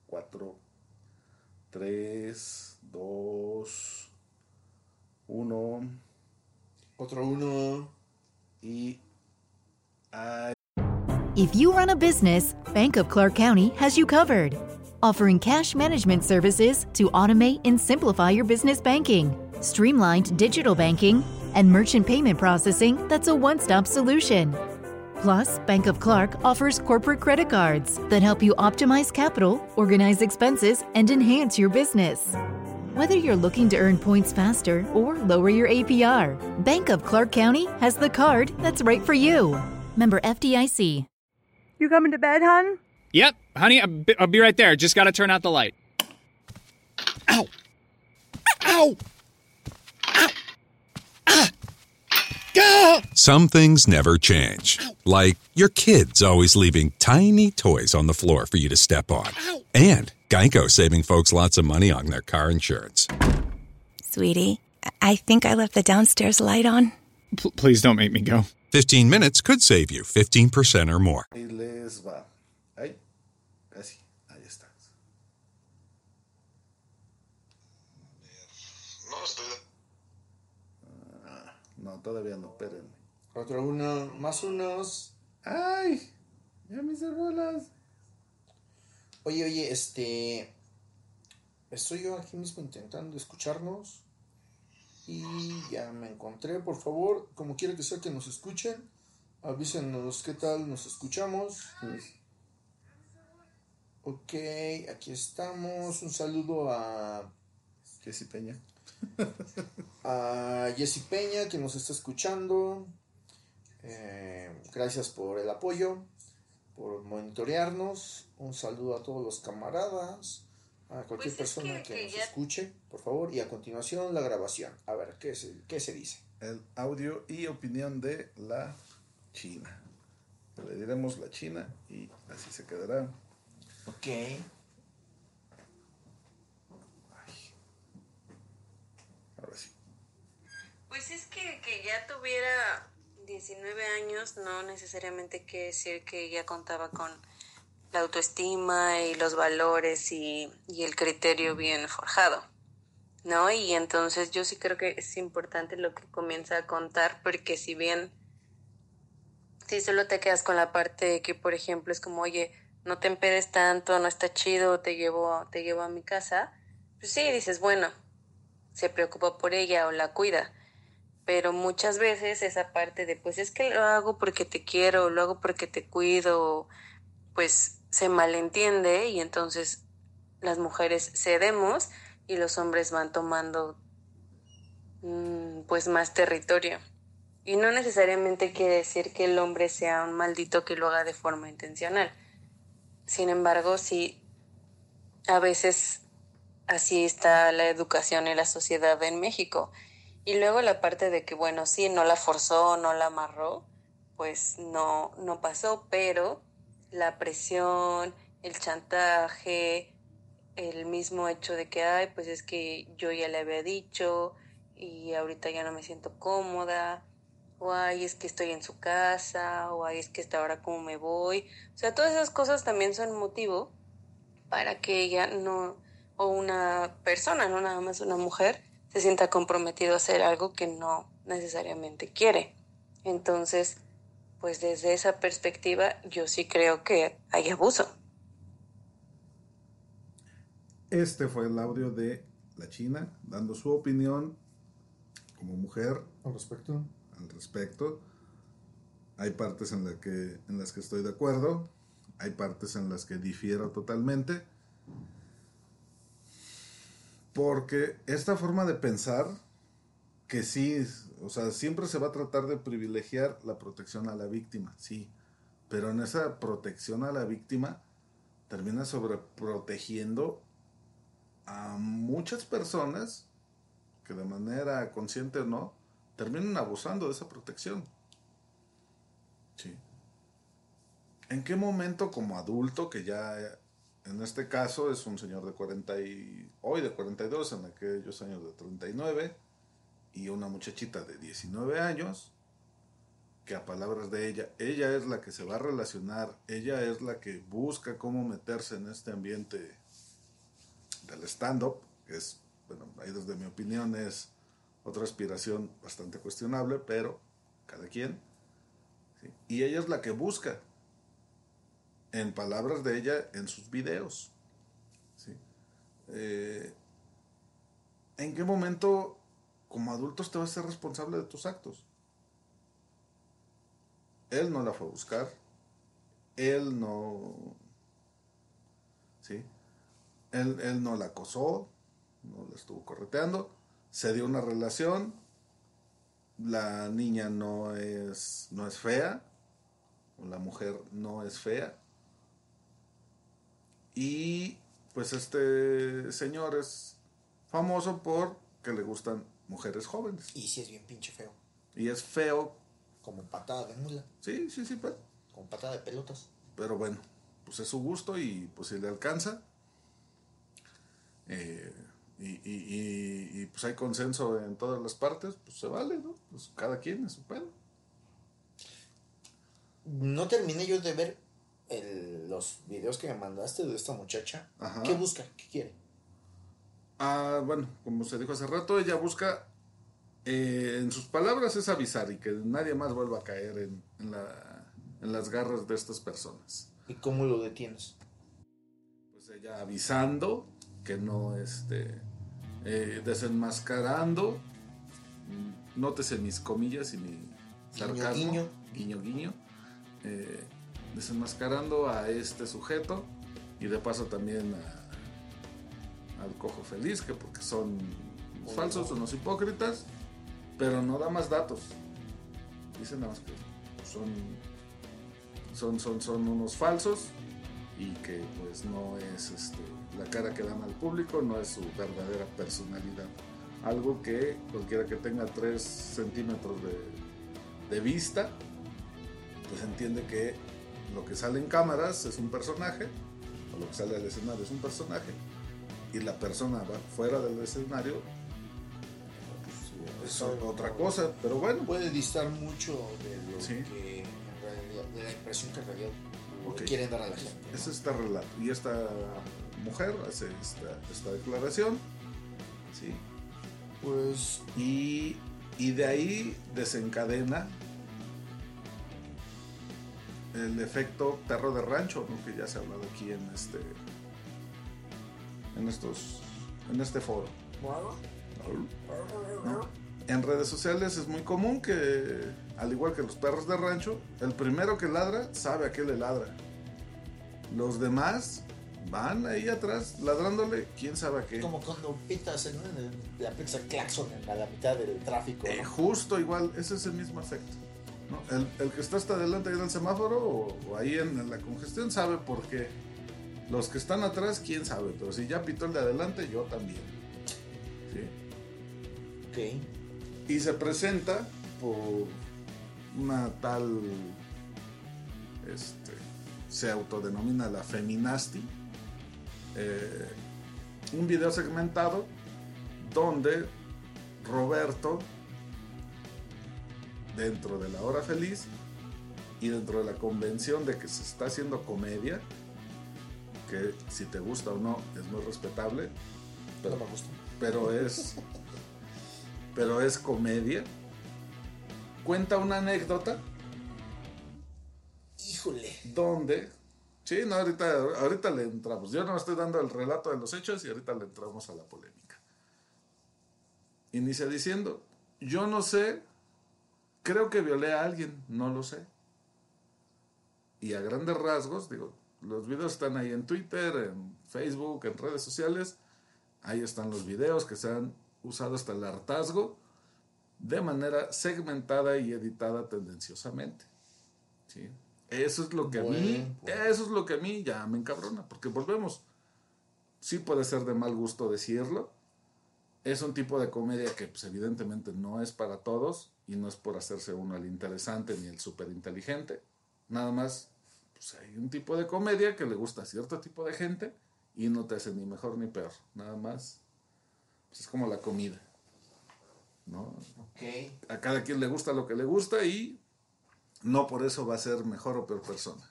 4, 3, 2, 1. Otro uno. Y... Ay. If you run a business, Bank of Clark County has you covered. Offering cash management services to automate and simplify your business banking, streamlined digital banking, and merchant payment processing that's a one stop solution. Plus, Bank of Clark offers corporate credit cards that help you optimize capital, organize expenses, and enhance your business. Whether you're looking to earn points faster or lower your APR, Bank of Clark County has the card that's right for you. Member FDIC. You coming to bed, hon? Yep, honey, I'll be, right there. Just gotta turn out the light. Ow! Ow! Ow! Ah! Gah! Some things never change. Like your kids always leaving tiny toys on the floor for you to step on. And Geico saving folks lots of money on their car insurance. Sweetie, I think I left the downstairs light on. P- please don't make me go. 15 minutes could save you 15% or more. Todavía no, espérenme. Otro uno, más unos. ¡Ay! Ya mis bolas. Oye, oye, este. Estoy yo aquí mismo intentando escucharnos. Y ya me encontré, por favor, como quiera que sea que nos escuchen, avísenos qué tal nos escuchamos. Ok, aquí estamos. Un saludo a Jessy Peña. a Jessy Peña que nos está escuchando. Eh, gracias por el apoyo, por monitorearnos. Un saludo a todos los camaradas, a cualquier Pues es persona que- que, que nos ya- escuche, por favor. Y a continuación la grabación. A ver, ¿qué se, qué se dice? El audio y opinión de la China. Le diremos la China y así se quedará. Ok. Ahora sí. Pues es que, que ya tuviera 19 años no necesariamente quiere decir que ya contaba con la autoestima y los valores y, y el criterio bien forjado, ¿no? Y entonces yo sí creo que es importante lo que comienza a contar porque si bien si solo te quedas con la parte de que, por ejemplo, es como, oye, no te empedes tanto, no está chido, te llevo, te llevo a mi casa, pues sí, dices, bueno, se preocupa por ella o la cuida. Pero muchas veces esa parte de, pues es que lo hago porque te quiero, lo hago porque te cuido, pues se malentiende y entonces las mujeres cedemos y los hombres van tomando mm, pues más territorio. Y no necesariamente quiere decir que el hombre sea un maldito que lo haga de forma intencional. Sin embargo, sí, a veces así está la educación y la sociedad en México. Y luego la parte de que, bueno, sí, no la forzó, no la amarró, pues no, no pasó, pero la presión, el chantaje, el mismo hecho de que, ay, pues es que yo ya le había dicho y ahorita ya no me siento cómoda, o ay, es que estoy en su casa, o ay, es que hasta ahora cómo me voy. O sea, todas esas cosas también son motivo para que ella no, o una persona, no nada más una mujer, se sienta comprometido a hacer algo que no necesariamente quiere. Entonces, pues desde esa perspectiva yo sí creo que hay abuso. Este fue el audio de la China dando su opinión como mujer al respecto. Al respecto. Hay partes en, la que, en las que estoy de acuerdo, hay partes en las que difiero totalmente. Porque esta forma de pensar, que sí, o sea, siempre se va a tratar de privilegiar la protección a la víctima, sí. Pero en esa protección a la víctima termina sobreprotegiendo a muchas personas que de manera consciente o no, terminan abusando de esa protección. Sí. ¿En qué momento como adulto, que ya en este caso es un señor de 40 y hoy de 42, en aquellos años de 39, y una muchachita de 19 años, que a palabras de ella, ella es la que se va a relacionar, ella es la que busca cómo meterse en este ambiente del stand-up, que es, bueno, ahí desde mi opinión es otra aspiración bastante cuestionable, pero cada quien. Y ella es la que busca, en palabras de ella, en sus videos. Eh, ¿En qué momento, como adultos, te vas a ser responsable de tus actos? Él no la fue a buscar. Él no. ¿Sí? Él, él no la acosó. No la estuvo correteando. Se dio una relación. La niña no es, no es fea. La mujer no es fea. Y pues este señor es famoso por que le gustan mujeres jóvenes. Y si es bien pinche feo. Y es feo. Como patada de mula. Sí, sí, sí, pero. Como patada de pelotas. Pero bueno, pues es su gusto y pues si le alcanza. Eh, y, y, y, pues hay consenso en todas las partes, pues se vale, ¿no? Pues cada quien es su pelo. No terminé yo de ver el, los videos que me mandaste de esta muchacha. ¿Qué busca? ¿Qué quiere? Ah, bueno, como se dijo hace rato, ella busca, eh, en sus palabras, es avisar y que nadie más vuelva a caer en, en, la, en las garras de estas personas. ¿Y cómo lo detienes? Pues ella avisando que no, este, eh, desenmascarando, nótese mis comillas y mi sarcasmo, guiño, guiño, guiño, eh, desenmascarando a este sujeto y de paso también a, al cojo feliz, que porque son unos falsos, unos hipócritas, pero no da más datos. Dice nada más que son, son, son, son unos falsos y que pues no es este, la cara que dan al público, no es su verdadera personalidad. Algo que cualquiera que tenga 3 centímetros de, de vista, pues entiende que lo que sale en cámaras es un personaje, o lo que sale al escenario es un personaje, y la persona va fuera del escenario pues, es otra cosa, pero bueno. Puede distar mucho de lo que en realidad, de la impresión que en realidad okay. quieren dar a la gente. ¿no? Es este relato. Y esta mujer hace esta, esta declaración. Sí. Pues. Y, y de ahí desencadena el efecto perro de rancho, ¿no? que ya se ha hablado aquí en este en estos en este foro. ¿No? En redes sociales es muy común que, al igual que los perros de rancho, el primero que ladra sabe a qué le ladra. Los demás van ahí atrás ladrándole, quién sabe a qué. Como cuando pitas en, en la pizza claxon a la mitad del tráfico. Eh, justo igual, ese es el mismo efecto. ¿No? El, el, que está hasta adelante ahí en el semáforo o, o ahí en, en, la congestión sabe por qué. Los que están atrás, quién sabe. Pero si ya pitó el de adelante, yo también. ¿Sí? Ok. Y se presenta por una tal. Este. Se autodenomina la Feminasti. Eh, un video segmentado donde Roberto dentro de la hora feliz y dentro de la convención de que se está haciendo comedia, que si te gusta o no es muy respetable, pero, no me gusta. pero es pero es comedia. cuenta una anécdota Híjole. donde... Sí, no, ahorita, ahorita le entramos. Yo no estoy dando el relato de los hechos y ahorita le entramos a la polémica. Inicia diciendo, yo no sé, creo que violé a alguien, no lo sé. Y a grandes rasgos, digo, los videos están ahí en Twitter, en Facebook, en redes sociales. Ahí están los videos que se han usado hasta el hartazgo de manera segmentada y editada tendenciosamente. ¿sí? Eso es lo que a mí, eso es lo que a mí ya me encabrona, porque volvemos. Sí puede ser de mal gusto decirlo. Es un tipo de comedia que pues, evidentemente no es para todos y no es por hacerse uno el interesante ni el súper inteligente. Nada más, pues hay un tipo de comedia que le gusta a cierto tipo de gente y no te hace ni mejor ni peor. Nada más, pues, es como la comida. ¿no? A cada quien le gusta lo que le gusta y no por eso va a ser mejor o peor persona.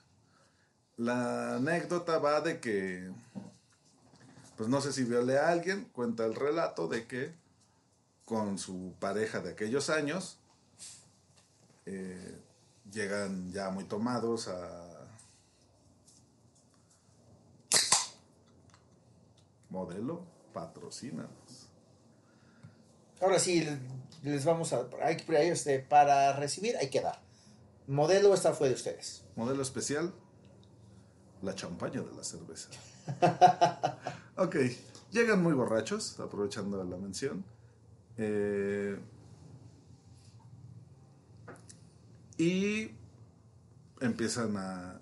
La anécdota va de que, pues no sé si violé a alguien, cuenta el relato de que con su pareja de aquellos años eh, llegan ya muy tomados a modelo patrocínanos. Ahora sí, les vamos a. Hay, este, para recibir hay que dar. Modelo, esta fue de ustedes. Modelo especial, la champaña de la cerveza. ok, llegan muy borrachos, aprovechando la mención. Eh, y empiezan a,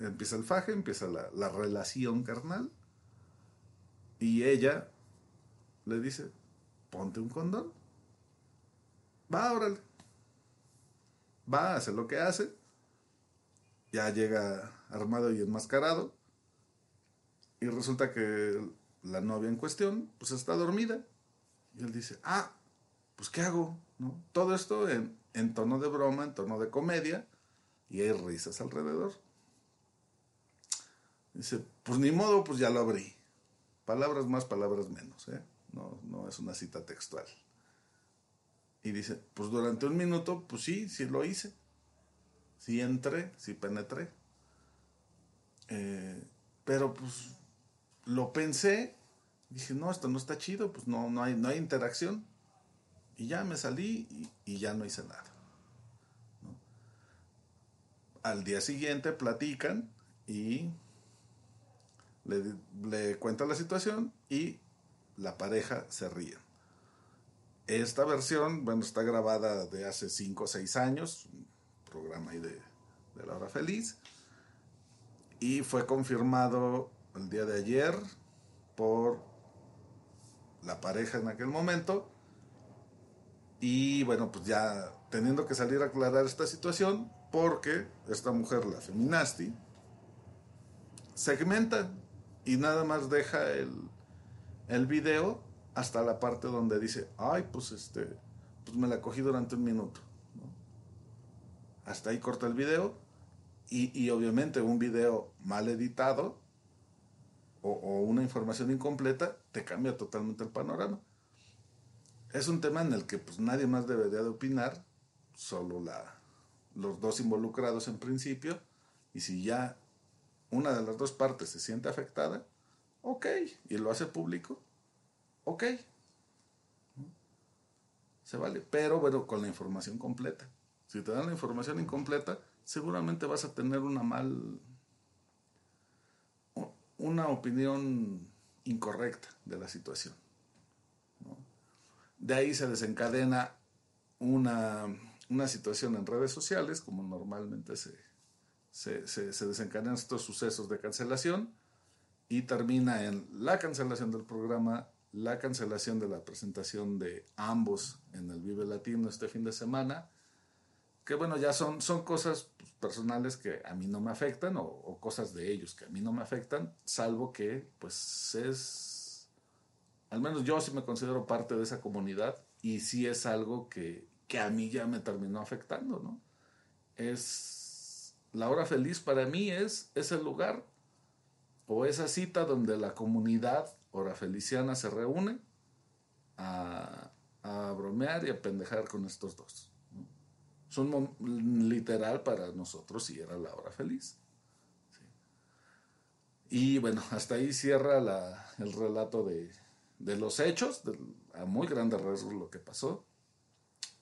Empieza el faje, empieza la, la relación carnal. Y ella le dice: Ponte un condón. Va, órale va, hace lo que hace, ya llega armado y enmascarado, y resulta que la novia en cuestión, pues está dormida, y él dice, ah, pues ¿qué hago? ¿No? Todo esto en, en tono de broma, en tono de comedia, y hay risas alrededor. Dice, pues ni modo, pues ya lo abrí. Palabras más, palabras menos, ¿eh? No, no es una cita textual. Y dice, pues durante un minuto, pues sí, sí lo hice. Sí entré, sí penetré. Eh, pero pues lo pensé, dije, no, esto no está chido, pues no, no, hay, no hay interacción. Y ya me salí y, ya no hice nada. Al día siguiente platican y le, le cuenta la situación y la pareja se ríe. Esta versión, bueno, está grabada de hace 5 o 6 años, un programa ahí de, de La Hora Feliz, y fue confirmado el día de ayer por la pareja en aquel momento, y bueno, pues ya teniendo que salir a aclarar esta situación, porque esta mujer, la feminasti, segmenta y nada más deja el, el video hasta la parte donde dice, ay, pues este, pues me la cogí durante un minuto. Hasta ahí corta el video y, y obviamente un video mal editado o, una información incompleta te cambia totalmente el panorama. Es un tema en el que pues nadie más debería de opinar, solo la, los dos involucrados en principio, y si ya una de las dos partes se siente afectada, ok, y lo hace público, ok. Se vale, pero bueno, con la información completa. Si te dan la información incompleta, seguramente vas a tener una mal. Una opinión incorrecta de la situación. De ahí se desencadena una, una situación en redes sociales, como normalmente se, se, se, se desencadenan estos sucesos de cancelación, y termina en la cancelación del programa, la cancelación de la presentación de ambos en el Vive Latino este fin de semana, que bueno, ya son, son cosas personales que a mí no me afectan o, cosas de ellos que a mí no me afectan, salvo que pues es, al menos yo sí me considero parte de esa comunidad y sí es algo que, que a mí ya me terminó afectando, ¿no? Es, la hora feliz para mí es ese lugar o esa cita donde la comunidad hora feliciana se reúne a, a bromear y a pendejar con estos dos. Mom- literal para nosotros sí era la hora feliz. Sí. Y bueno, hasta ahí cierra la- el relato de, de los hechos, del- a muy grandes rasgos lo que pasó.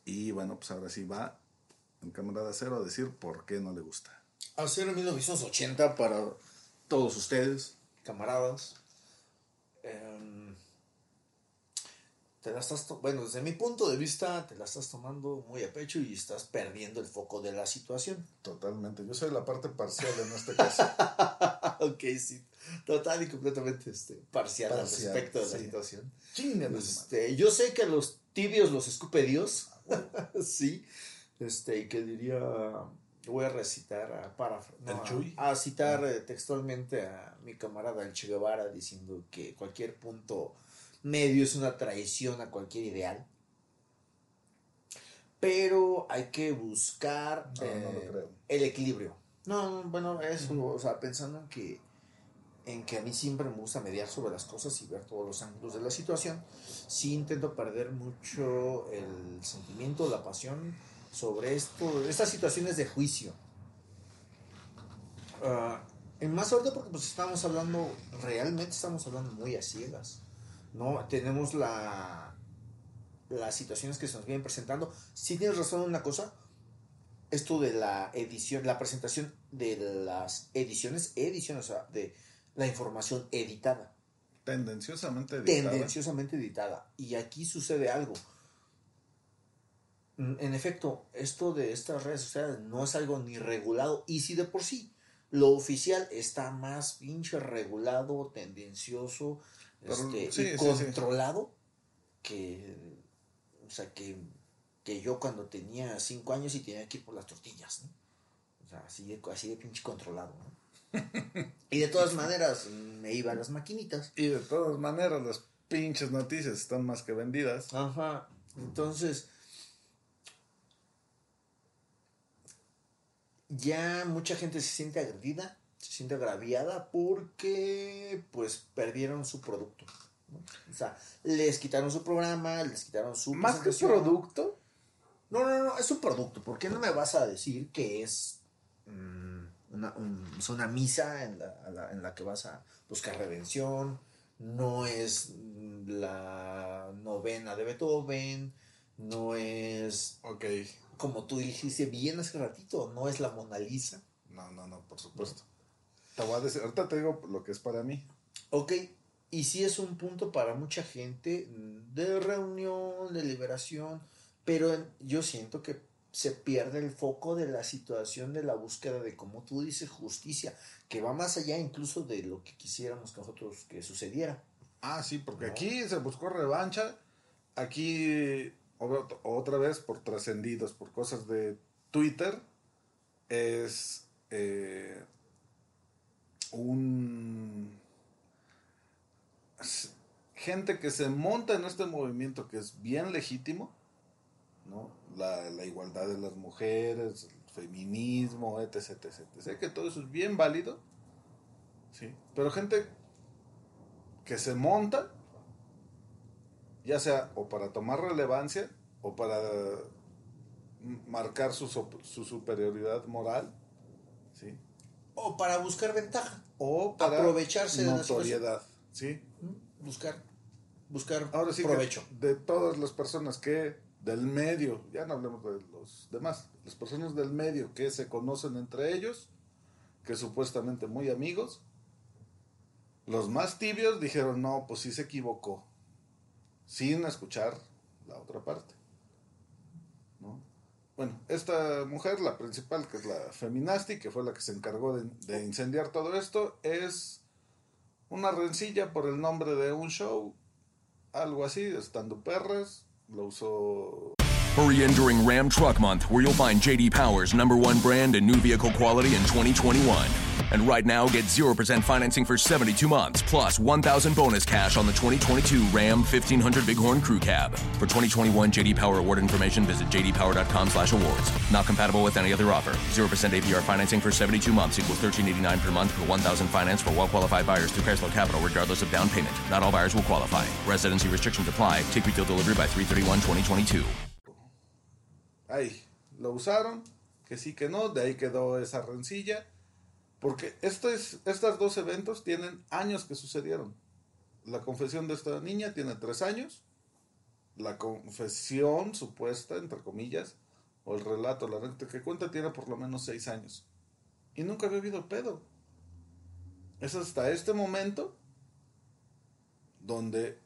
Y bueno, pues ahora sí va en cámara de acero a decir por qué no le gusta. Acero 1980 para todos ustedes, camaradas. Em, te la estás bueno, desde mi punto de vista, te la estás tomando muy a pecho y estás perdiendo el foco de la situación. Totalmente. Yo soy la parte parcial en este caso. ok, sí. Total y completamente este, parcial, Parcial, al respecto de la situación. Este, yo sé que los tibios los escupe Dios. sí. Este, y que diría. Voy a recitar a para, no, ¿El a- a, citar eh, textualmente a mi camarada el Che Guevara diciendo que cualquier punto medio es una traición a cualquier ideal. Pero hay que buscar No, eh, el equilibrio. No, no, bueno, eso, o sea, pensando en que en que a mí siempre me gusta mediar sobre las cosas y ver todos los ángulos de la situación, sí intento perder mucho el sentimiento, la pasión sobre esto, estas situaciones de juicio. Ah, y más ahorita porque pues estamos hablando, realmente estamos hablando muy a ciegas. ¿No? Tenemos la, las situaciones que se nos vienen presentando. Si tienes razón en una cosa, esto de la edición, la presentación de las ediciones, ediciones, o sea, de la información editada. Tendenciosamente editada. Tendenciosamente editada. Y aquí sucede algo. Mm, En efecto, esto de estas redes sociales no es algo ni regulado. Y si de por sí lo oficial está más pinche regulado, tendencioso este, sí, y sí, controlado que, o sea, que, que yo cuando tenía cinco años y tenía que ir por las tortillas, ¿no? O sea, así de, así de pinche controlado, ¿no? y de todas maneras, me iba a las maquinitas. Y de todas maneras, las pinches noticias están más que vendidas. Ajá. Entonces, ya mucha gente se siente agredida, se siente agraviada porque pues perdieron su producto. ¿no? O sea, les quitaron su programa, les quitaron su Más que presentación. producto. No, no, no, es un producto. ¿Por qué no me vas a decir que es mm, una, un- es una misa en la, a la- en la que vas a buscar redención? No es mm, la novena de Beethoven, no es, Ok. como tú dijiste bien hace ratito, no es la Mona Lisa. No, no, no, por supuesto. Te voy a decir, ahorita te digo lo que es para mí. Ok, y sí es un punto para mucha gente de reunión, de liberación, pero yo siento que se pierde el foco de la situación de la búsqueda de, como tú dices, justicia, que va más allá incluso de lo que quisiéramos que nosotros que sucediera. Ah, sí, porque No. aquí se buscó revancha. Aquí, otra vez, por trascendidos, por cosas de Twitter, es eh, un... gente que se monta en este movimiento que es bien legítimo, ¿no? La, la igualdad de las mujeres, el feminismo, etc, etc, etc. Que todo eso es bien válido, ¿sí? Pero gente que se monta, ya sea o para tomar relevancia o para marcar su, superioridad moral. O para buscar ventaja, O para aprovecharse de la ¿sí? ¿Mm? buscar, buscar Ahora sí, provecho. de todas las personas que del medio, ya no hablemos de los demás, las personas del medio que se conocen entre ellos, que supuestamente muy amigos, los más tibios dijeron, no, pues sí se equivocó, sin escuchar la otra parte. ¿No? Bueno, esta mujer, la principal, que es la feminasti, que fue la que se encargó de, de incendiar todo esto, es una rencilla por el nombre de un show, algo así, estando perras, lo usó Hurry in during Ram Truck Month, where you'll find JD Power's number one brand and new vehicle quality in 2021. And right now, get 0% financing for 72 months, plus 1,000 bonus cash on the 2022 Ram 1500 Bighorn Crew Cab. For 2021 JD Power award information, visit jdpower.com slash awards. Not compatible with any other offer. 0% APR financing for 72 months equals 13.89 per month per 1,000 finance for well-qualified buyers through Chrysler Capital, regardless of down payment. Not all buyers will qualify. Residency restrictions apply. Take retail delivery by 331-2022. Ay, lo usaron, que sí, que no, de ahí quedó esa rencilla. Porque esto es, estos dos eventos tienen años que sucedieron. La confesión de esta niña tiene tres años. La confesión supuesta, entre comillas, o el relato, la recta que cuenta, tiene por lo menos seis años. Y nunca había habido pedo. Es hasta este momento donde,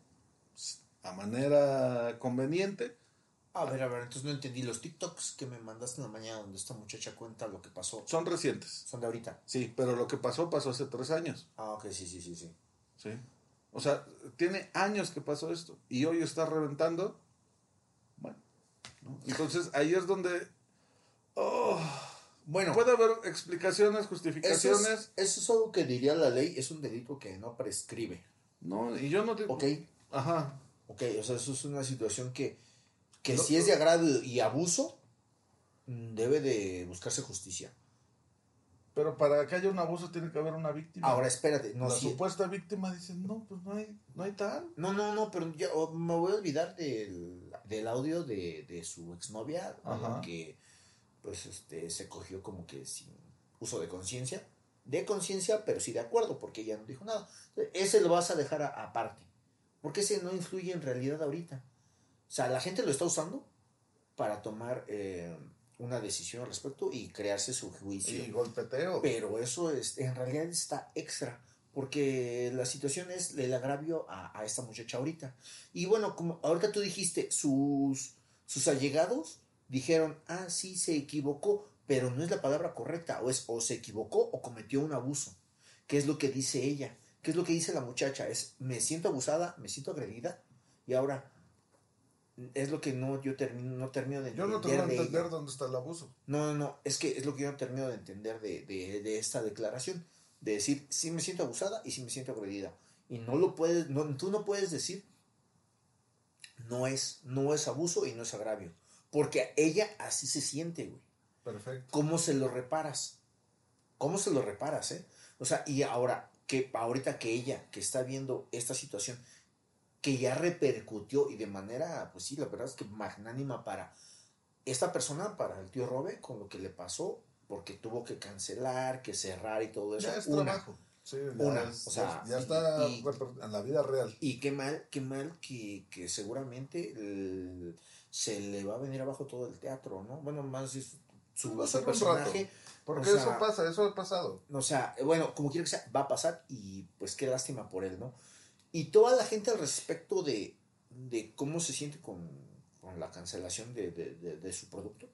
a manera conveniente, A ver, a ver, entonces no entendí los TikToks que me mandaste en la mañana donde esta muchacha cuenta lo que pasó. son recientes. Son de ahorita. Sí, pero lo que pasó pasó hace tres años. Ah, ok, sí, sí, sí, sí. Sí. O sea, tiene años que pasó esto y hoy está reventando. Bueno, ¿no? entonces ahí es donde. oh, Bueno, puede haber explicaciones, eso justificaciones. es, eso es algo que diría la ley, es un delito que no prescribe. No, y yo no te. Ok, Ajá. ok, o sea, eso es una situación que, que si es de agrado y abuso, mm, debe de buscarse justicia. Pero para que haya un abuso tiene que haber una víctima. Ahora, espérate, no, la si- supuesta víctima dice, no, pues no hay, no hay tal. No, no, no, pero yo me voy a olvidar del, del audio de, de su exnovia, Ajá. que pues este se cogió como que sin uso de conciencia. De conciencia, pero sí de acuerdo, porque ella no dijo nada. Ese lo vas a dejar aparte. Porque ese no influye en realidad ahorita. O sea, la gente lo está usando para tomar eh, una decisión al respecto y crearse su juicio. Y golpeteo. Pero eso es, en realidad está extra, porque la situación es el agravio a, a esta muchacha ahorita. Y bueno, como ahorita tú dijiste, sus, sus allegados dijeron, ah, sí, se equivocó, pero no es la palabra correcta, o es o se equivocó o cometió un abuso. ¿Qué es lo que dice ella? ¿Qué es lo que dice la muchacha? Es, me siento abusada, me siento agredida, y ahora es lo que no yo termino, no termino de Yo entender. no te voy a de entender dónde está el abuso. No, no, no, es que es lo que yo no termino de entender de, de, de esta declaración. De decir, sí me siento abusada y sí me siento agredida. Y no lo puedes, no, tú no puedes decir, no es, no es abuso y no es agravio. Porque ella así se siente, güey. Perfecto. ¿Cómo se lo reparas? ¿Cómo se lo reparas, eh? O sea, y ahora, que ahorita que ella, que está viendo esta situación, que ya repercutió y de manera, pues sí, la verdad es que magnánima para esta persona, para el tío Robe, con lo que le pasó, porque tuvo que cancelar, que cerrar y todo eso. Ya es Una. trabajo. Sí, ya Una, es- o sea, ya está y- en la vida real. Y qué mal, qué mal que, que seguramente el- se le va a venir abajo todo el teatro, ¿no? Bueno, más su, su personaje. Porque eso sea, pasa, eso ha pasado. o sea, bueno, como quiera que sea, va a pasar y pues qué lástima por él, ¿no? Y toda la gente al respecto de, de cómo se siente con, con la cancelación de, de- de- su producto.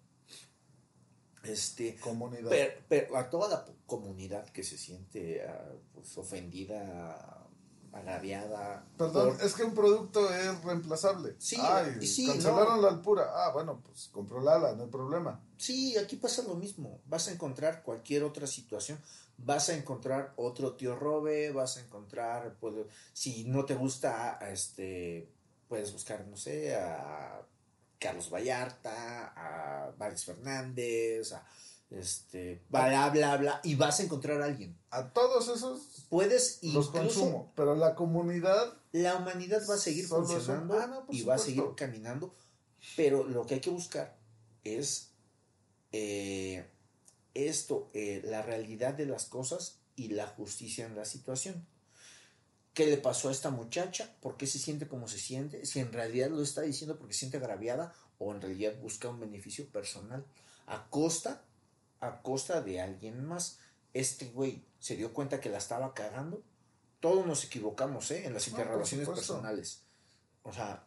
Este, Comunidad. per- per- a toda la comunidad que se siente ah, pues, ofendida, agraviada. Perdón, por- es que un producto es reemplazable. Sí, Ay, sí, cancelaron no. la alpura. Ah, bueno, pues compró Lala, no hay problema. Sí, aquí pasa lo mismo. Vas a encontrar cualquier otra situación. Vas a encontrar otro tío Robe, vas a encontrar, pues, si no te gusta, este, puedes buscar, no sé, a Carlos Vallarta, a Alex Fernández, a este, bla, bla, bla, y vas a encontrar a alguien. A todos esos Puedes los incluso, consumo, pero la comunidad la humanidad va a seguir funcionando ah, no, y va a seguir caminando, pero lo que hay que buscar es eh, esto, eh, la realidad de las cosas y la justicia en la situación. ¿Qué le pasó a esta muchacha? ¿Por qué se siente como se siente? Si en realidad lo está diciendo porque se siente agraviada o en realidad busca un beneficio personal a costa, a costa de alguien más. Este güey se dio cuenta que la estaba cagando. Todos nos equivocamos, ¿eh? En las interrelaciones personales. O sea,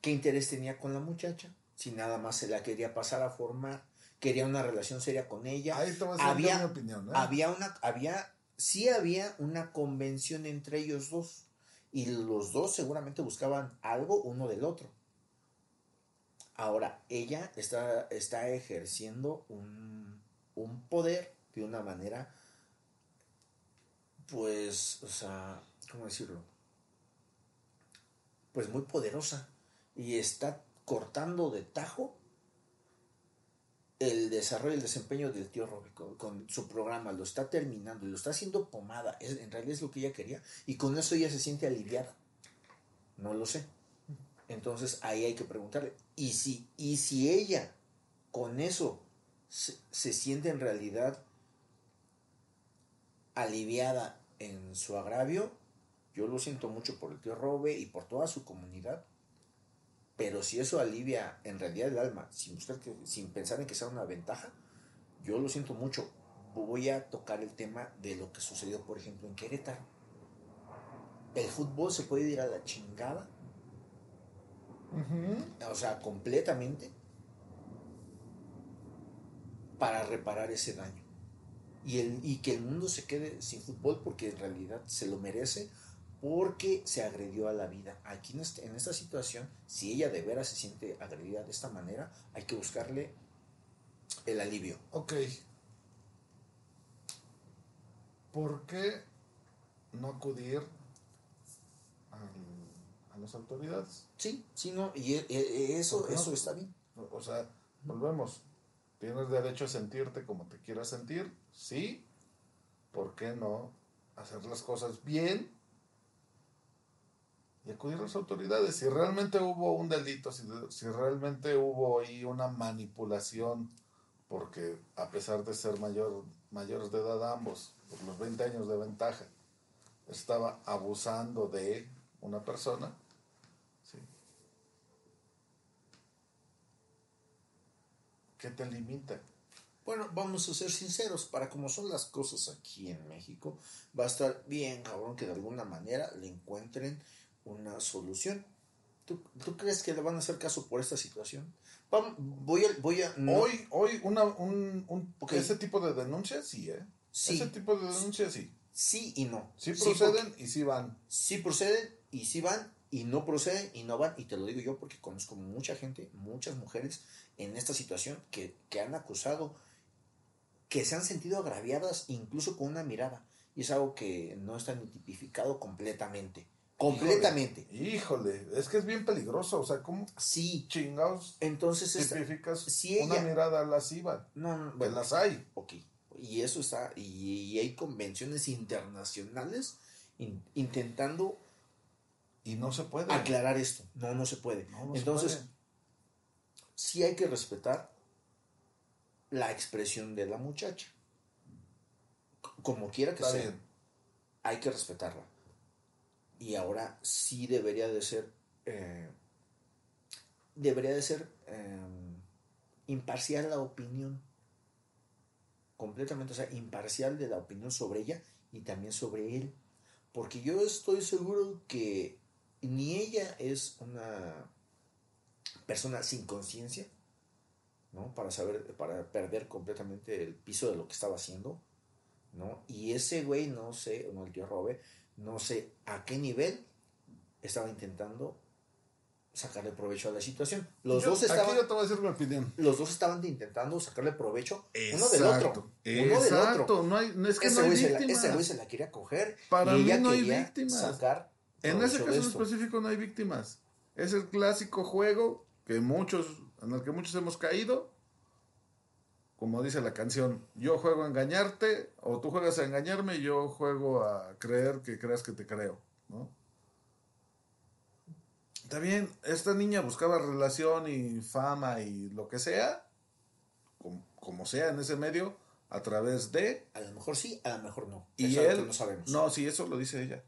¿qué interés tenía con la muchacha? Si nada más se la quería pasar a formar, quería una relación seria con ella. Ahí te voy a decir había, mi opinión, ¿eh? había una, había, sí había una convención entre ellos dos. Y los dos seguramente buscaban algo uno del otro. Ahora, ella está, está ejerciendo un, un poder de una manera, pues, o sea, ¿cómo decirlo? Pues muy poderosa. Y está cortando de tajo el desarrollo y el desempeño del tío con, con su programa. Lo está terminando y lo está haciendo pomada. Es, en realidad es lo que ella quería. Y con eso ella se siente aliviada. No lo sé. Entonces ahí hay que preguntarle, Y si, y si ella con eso se, se siente en realidad aliviada en su agravio, yo lo siento mucho por el tío Robe y por toda su comunidad. Pero si eso alivia en realidad el alma, sin, buscar que, sin pensar en que sea una ventaja, yo lo siento mucho. Voy a tocar el tema de lo que sucedió, por ejemplo, en Querétaro. El fútbol se puede ir a la chingada. O sea, completamente. Para reparar ese daño. Y, el, y que el mundo se quede sin fútbol porque en realidad se lo merece porque se agredió a la vida. Aquí en, este, en esta situación, si ella de veras se siente agredida de esta manera, hay que buscarle el alivio. Ok. ¿Por qué no acudir a las autoridades? Sí, sí, no, y e- e- eso, ¿Por qué no? eso está bien. O sea, volvemos. Tienes derecho a sentirte como te quieras sentir, sí. ¿Por qué no hacer las cosas bien y acudir a las autoridades? Si realmente hubo un delito, si, si realmente hubo ahí una manipulación, porque a pesar de ser mayor, mayores de edad ambos, por los 20 años de ventaja, estaba abusando de una persona. ¿qué te limita? Bueno, vamos a ser sinceros, para como son las cosas aquí en México, va a estar bien, cabrón, que de alguna manera le encuentren una solución. ¿Tú, tú crees que le van a hacer caso por esta situación? Voy a... Voy a no- Hoy, hoy una, un, un- Ok. ese tipo de denuncias sí, ¿eh? Sí. Ese tipo de denuncias sí. Sí y no. Sí Sí, proceden porque- y sí van. sí proceden y sí van y no proceden y no van y te lo digo yo porque conozco mucha gente, muchas mujeres en esta situación que, que han acusado, que se han sentido agraviadas incluso con una mirada y es algo que no está ni tipificado completamente. Completamente. Híjole, es que es bien peligroso, o sea, ¿cómo Sí. chingados Entonces esta- tipificas si una mirada lasciva? No, no, Que bueno, las hay. Ok. Y eso está, y, y hay convenciones internacionales in- intentando Y no se puede. aclarar esto. No, no se puede. No, no se Entonces, puede. sí hay que respetar la expresión de la muchacha. Como quiera que Está sea, bien. hay que respetarla. Y ahora sí debería de ser, eh, debería de ser eh, imparcial la opinión. Completamente, o sea, imparcial de la opinión sobre ella y también sobre él. Porque yo estoy seguro que ni ella es una persona sin conciencia, ¿no? Para saber, para perder completamente el piso de lo que estaba haciendo, ¿no? Y ese güey, no sé, no el tío Robe, no sé a qué nivel estaba intentando sacarle provecho a la situación. Los Yo- dos aquí estaban, yo te voy a decir mi opinión. los dos estaban intentando sacarle provecho uno del otro. Uno del exacto, otro. no hay- no es que ese no hay güey se la- víctimas. ese güey se la quería coger Para y mí ella no hay víctimas. sacar En ese caso en específico no hay víctimas. Es el clásico juego que muchos, en el que muchos hemos caído. Como dice la canción, yo juego a engañarte, o tú juegas a engañarme, y yo juego a creer que creas que te creo, ¿no? Está bien, esta niña buscaba relación y fama y lo que sea, com- como, sea en ese medio, a través de... A lo mejor sí, a lo mejor no. Y Eso él... no sabemos. No, sí, eso lo dice ella.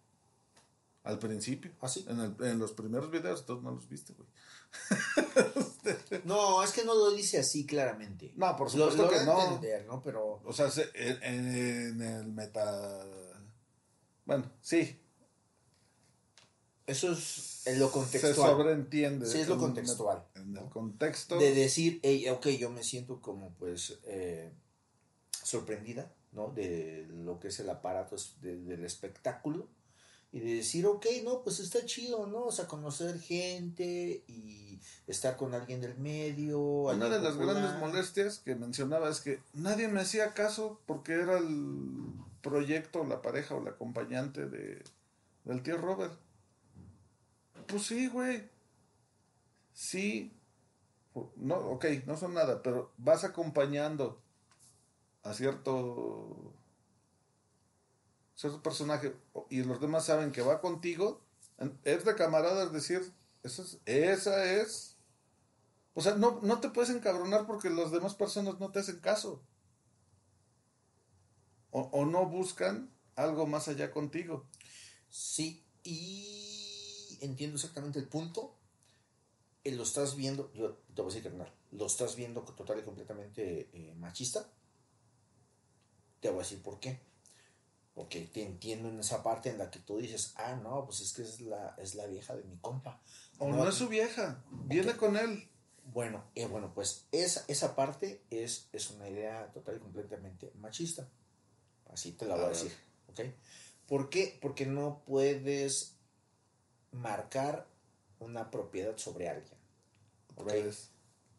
Al principio. ¿Ah, sí? En, los primeros videos, tú no los viste, güey. No, es que no lo dice así claramente. No, por supuesto lo que no. entender, ¿no? Pero O sea, se- en, en- en el meta... Bueno, sí. eso es en lo Se contextual. sobreentiende. Sí, es lo contextual. En el contexto. De decir, "Ey, ok, yo me siento como pues eh, sorprendida, ¿no? De lo que es el aparato es- de- del espectáculo. Y de decir, ok, no, pues está chido, ¿no? O sea, conocer gente y estar con alguien del medio. Una de las popular. grandes molestias que mencionaba es que nadie me hacía caso porque era el proyecto, la pareja o la acompañante de, del tío Robert. Pues sí, güey. Sí. No, ok, no son nada, pero vas acompañando a cierto cierto personaje y los demás saben que va contigo. Es de camaradas decir, esa es, esa es O sea, no, no te puedes encabronar porque las demás personas no te hacen caso. O, o no buscan algo más allá contigo. Sí, y entiendo exactamente el punto. Eh, lo estás viendo, yo te voy a decir, carnal, lo estás viendo total y completamente eh, machista. Te voy a decir por qué. Porque te entiendo en esa parte en la que tú dices, ah, no, pues es que es la, es la vieja de mi compa. O no, es su vieja, viene Ok. con él. Bueno, eh, bueno, pues esa, esa parte es, es una idea total y completamente machista. Así te la voy a decir, ¿ok? ¿Por qué? Porque no puedes marcar una propiedad sobre alguien. ¿ok? Pues,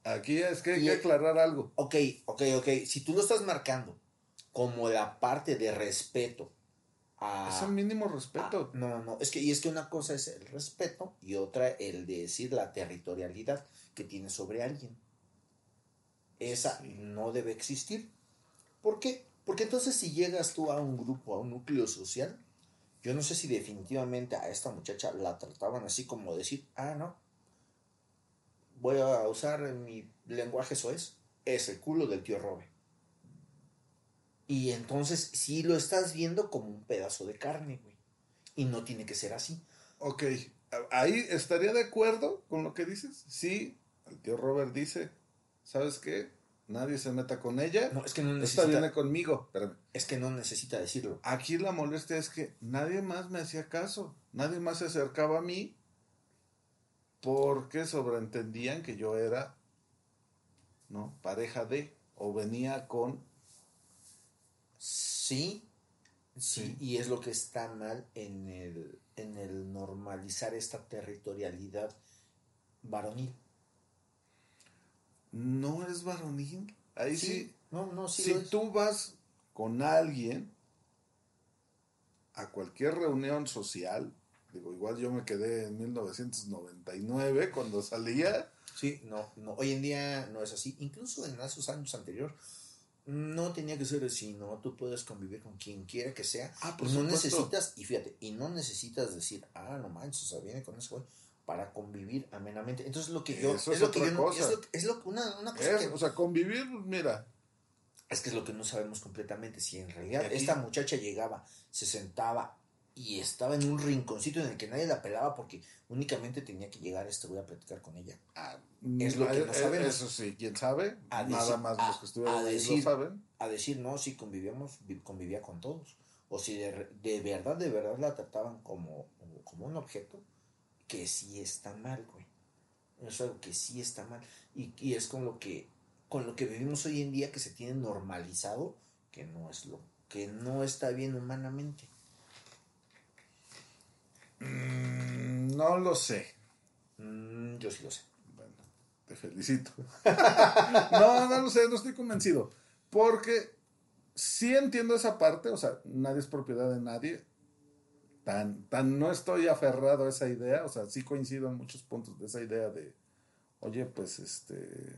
aquí es que hay Y- que aclarar algo. Ok, ok, ok. Si tú lo estás marcando como la parte de respeto a... Es el mínimo respeto. No, no, no. Es que, y es que una cosa es el respeto y otra el de decir la territorialidad que tienes sobre alguien. Esa no debe existir. ¿Por qué? Porque entonces si llegas tú a un grupo, a un núcleo social, yo no sé si definitivamente a esta muchacha la trataban así como decir, ah, no, voy a usar mi lenguaje soez, es el culo del tío Robe. Y entonces sí lo estás viendo como un pedazo de carne, güey. Y no tiene que ser así. Ok, ahí estaría de acuerdo con lo que dices. Sí, el tío Robert dice, ¿sabes qué? Nadie se meta con ella. No, es que no Esta necesita- viene conmigo. Espérame. Es que no necesita decirlo. Aquí la molestia es que nadie más me hacía caso. Nadie más se acercaba a mí porque sobreentendían que yo era, ¿no? Pareja de, o venía con... Sí, sí, y es lo que está mal en el, en el normalizar esta territorialidad varonil. No es varonil. Ahí sí. Sí, no, no, sí si tú vas con alguien a cualquier reunión social, digo, igual yo me quedé en 1999 cuando salía. Sí, no, no, hoy en día no es así. Incluso en esos años anteriores no tenía que ser así, ¿no? Tú puedes convivir con quien quiera que sea. Ah, y no supuesto. necesitas, y fíjate, y no necesitas decir, ah, no manches, o sea, viene con ese güey para convivir amenamente. Entonces lo que yo, Eso es lo que yo cosa. es lo, es lo que una, una cosa Es, que, o sea, convivir, pues, mira, es que es lo que no sabemos completamente. Si en realidad Aquí- esta muchacha llegaba, se sentaba y estaba en un rinconcito en el que nadie la pelaba porque únicamente tenía que llegar este güey a platicar con ella. es lo que no eh, sabemos. Eso sí, quién sabe. A Nada decir- más a- los que estuvieron decir, lo saben. A decir, no, si convivíamos, vi- convivía con todos. O si de, de verdad, de verdad la trataban como, como un objeto, que sí está mal, güey. Es algo que sí está mal. Y, y es con lo que con lo que vivimos hoy en día que se tiene normalizado que no es lo que no está bien humanamente. Mm, no lo sé. Mm, yo sí lo sé. Bueno, te felicito. no, no lo sé, no estoy convencido. Porque sí entiendo esa parte, o sea, nadie es propiedad de nadie. Tan, tan no estoy aferrado a esa idea, o sea, sí coincido en muchos puntos de esa idea de, oye, pues este...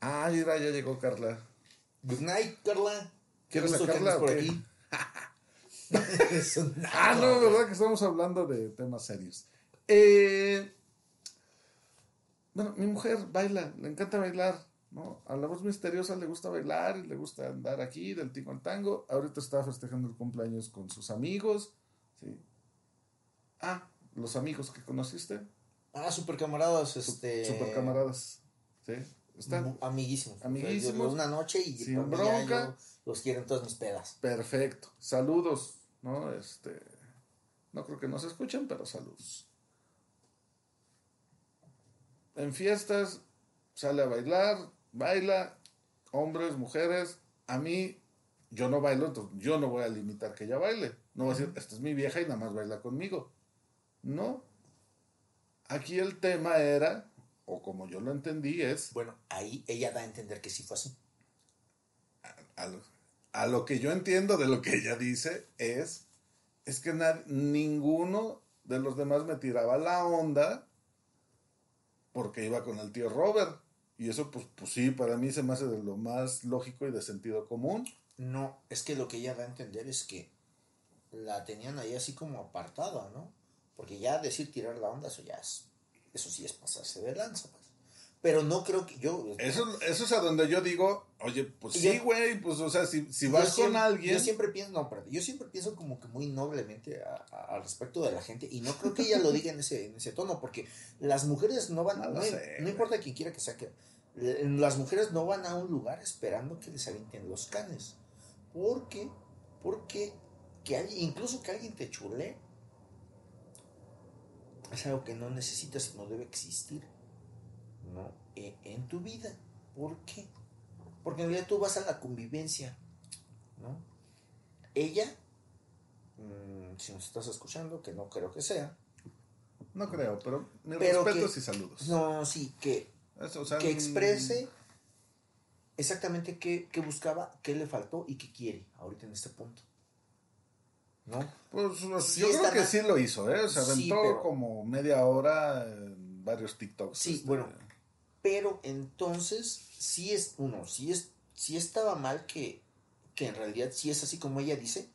Ah, mira, ya llegó Carla. Good night, Carla. ¿Quieres sacarla por aquí. Es un Ah, no, verdad que estamos hablando de temas serios. Eh, bueno, mi mujer baila, le encanta bailar, ¿no? A la voz misteriosa le gusta bailar y le gusta andar aquí del tingo al tango. Ahorita está festejando el cumpleaños con sus amigos, ¿sí? Ah, los amigos que conociste, Ah, super camaradas, este. super camaradas, ¿sí? Están Amiguísimos. Amiguísimos. O sea, Una noche y ya bronca. yo los quiero en todas mis pedas. Perfecto. Saludos, ¿no? Este, no creo que nos escuchen, pero saludos. En fiestas sale a bailar, baila, hombres, mujeres. A mí, yo no bailo, entonces yo no voy a limitar que ella baile. No voy a decir, esta es mi vieja y nada más baila conmigo. No. Aquí el tema era, o como yo lo entendí, es Bueno, ahí ella da a entender que sí fue así. a lo, a lo que yo entiendo de lo que ella dice es, es que ninguno de los demás me tiraba la onda porque iba con el tío Robert. Y eso, pues, pues sí, para mí se me hace de lo más lógico y de sentido común. No, es que lo que ella da a entender es que la tenían ahí así como apartada, ¿no? Porque ya decir tirar la onda, eso ya es. Eso sí es pasarse de lanza, pues. Pero no creo que yo... Eso, eso es a donde yo digo, oye, pues sí, güey, pues o sea, si, si vas con siempre- alguien... Yo siempre pienso, no, espérate, yo siempre pienso como que muy noblemente a- a- al respecto de la gente y no creo que ella lo diga en ese, en ese tono, porque las mujeres no van, No lo no, sé, no importa quién quiera que sea, que las mujeres no van a un lugar esperando que les avienten los canes. Porque, porque que alguien, incluso que alguien te chule, es algo que no necesitas y no debe existir, ¿no? E- en tu vida. ¿Por qué? Porque en realidad tú vas a la convivencia, ¿no? Ella, mm, si nos estás escuchando, que no creo que sea. No creo, pero mis pero respetos que- y saludos. No, sí, que, Eso, o sea, que mm, exprese exactamente qué, qué buscaba, qué le faltó y qué quiere ahorita en este punto. ¿No? Pues Sí yo creo que sí lo hizo, ¿eh? Se Sí, aventó pero- como media hora en varios TikToks. Sí, este, bueno, pero entonces sí es, uno, sí es, sí estaba mal que, que en realidad sí es así como ella dice,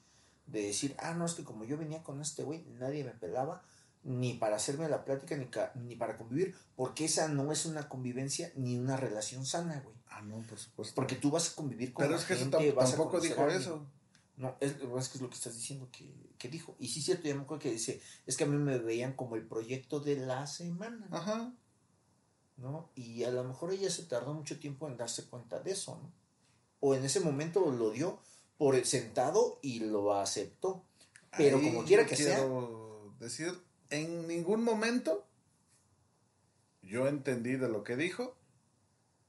de decir, ah, no, es que como yo venía con este güey, nadie me pelaba, ni para hacerme la plática, ni, ni para convivir, porque esa no es una convivencia ni una relación sana, güey. Ah, no, por supuesto. Porque tú vas a convivir con Pero la es que eso gente, tampoco dijo eso. No, es, es que es lo que estás diciendo que, que dijo. Y sí es cierto, yo me acuerdo que dice, es que a mí me veían como el proyecto de la semana. Ajá. ¿No? Y a lo mejor ella se tardó mucho tiempo en darse cuenta de eso, ¿no? O en ese momento lo dio por el sentado y lo aceptó. Pero Ahí como quiera que sea, quiero decir, en ningún momento yo entendí de lo que dijo.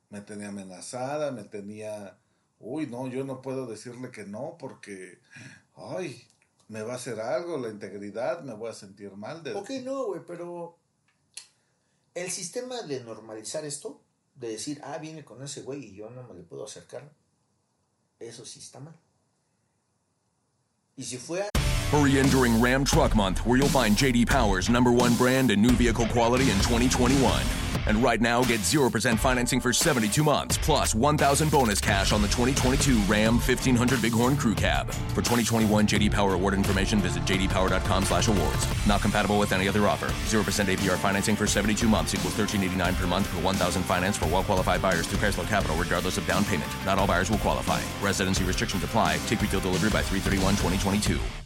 Me tenía amenazada, me tenía, uy, no, yo no puedo decirle que no porque, ay, me va a hacer algo, la integridad, me voy a sentir mal. De... ok, no, güey, pero el sistema de normalizar esto, de decir, ah, viene con ese güey y yo no me le puedo acercar, eso sí está mal. Y si fue Hurry in during Ram Truck Month, where you'll find JD Power's number one brand and new vehicle quality in 2021. And right now, get 0% financing for 72 months, plus 1,000 bonus cash on the 2022 Ram 1500 Bighorn Crew Cab. For 2021 JD Power award information, visit jdpower.com slash awards. Not compatible with any other offer. 0% APR financing for 72 months equals 13.89 per month per 1,000 finance for well-qualified buyers through Chrysler Capital, regardless of down payment. Not all buyers will qualify. Residency restrictions apply. Take retail delivery by 331-2022.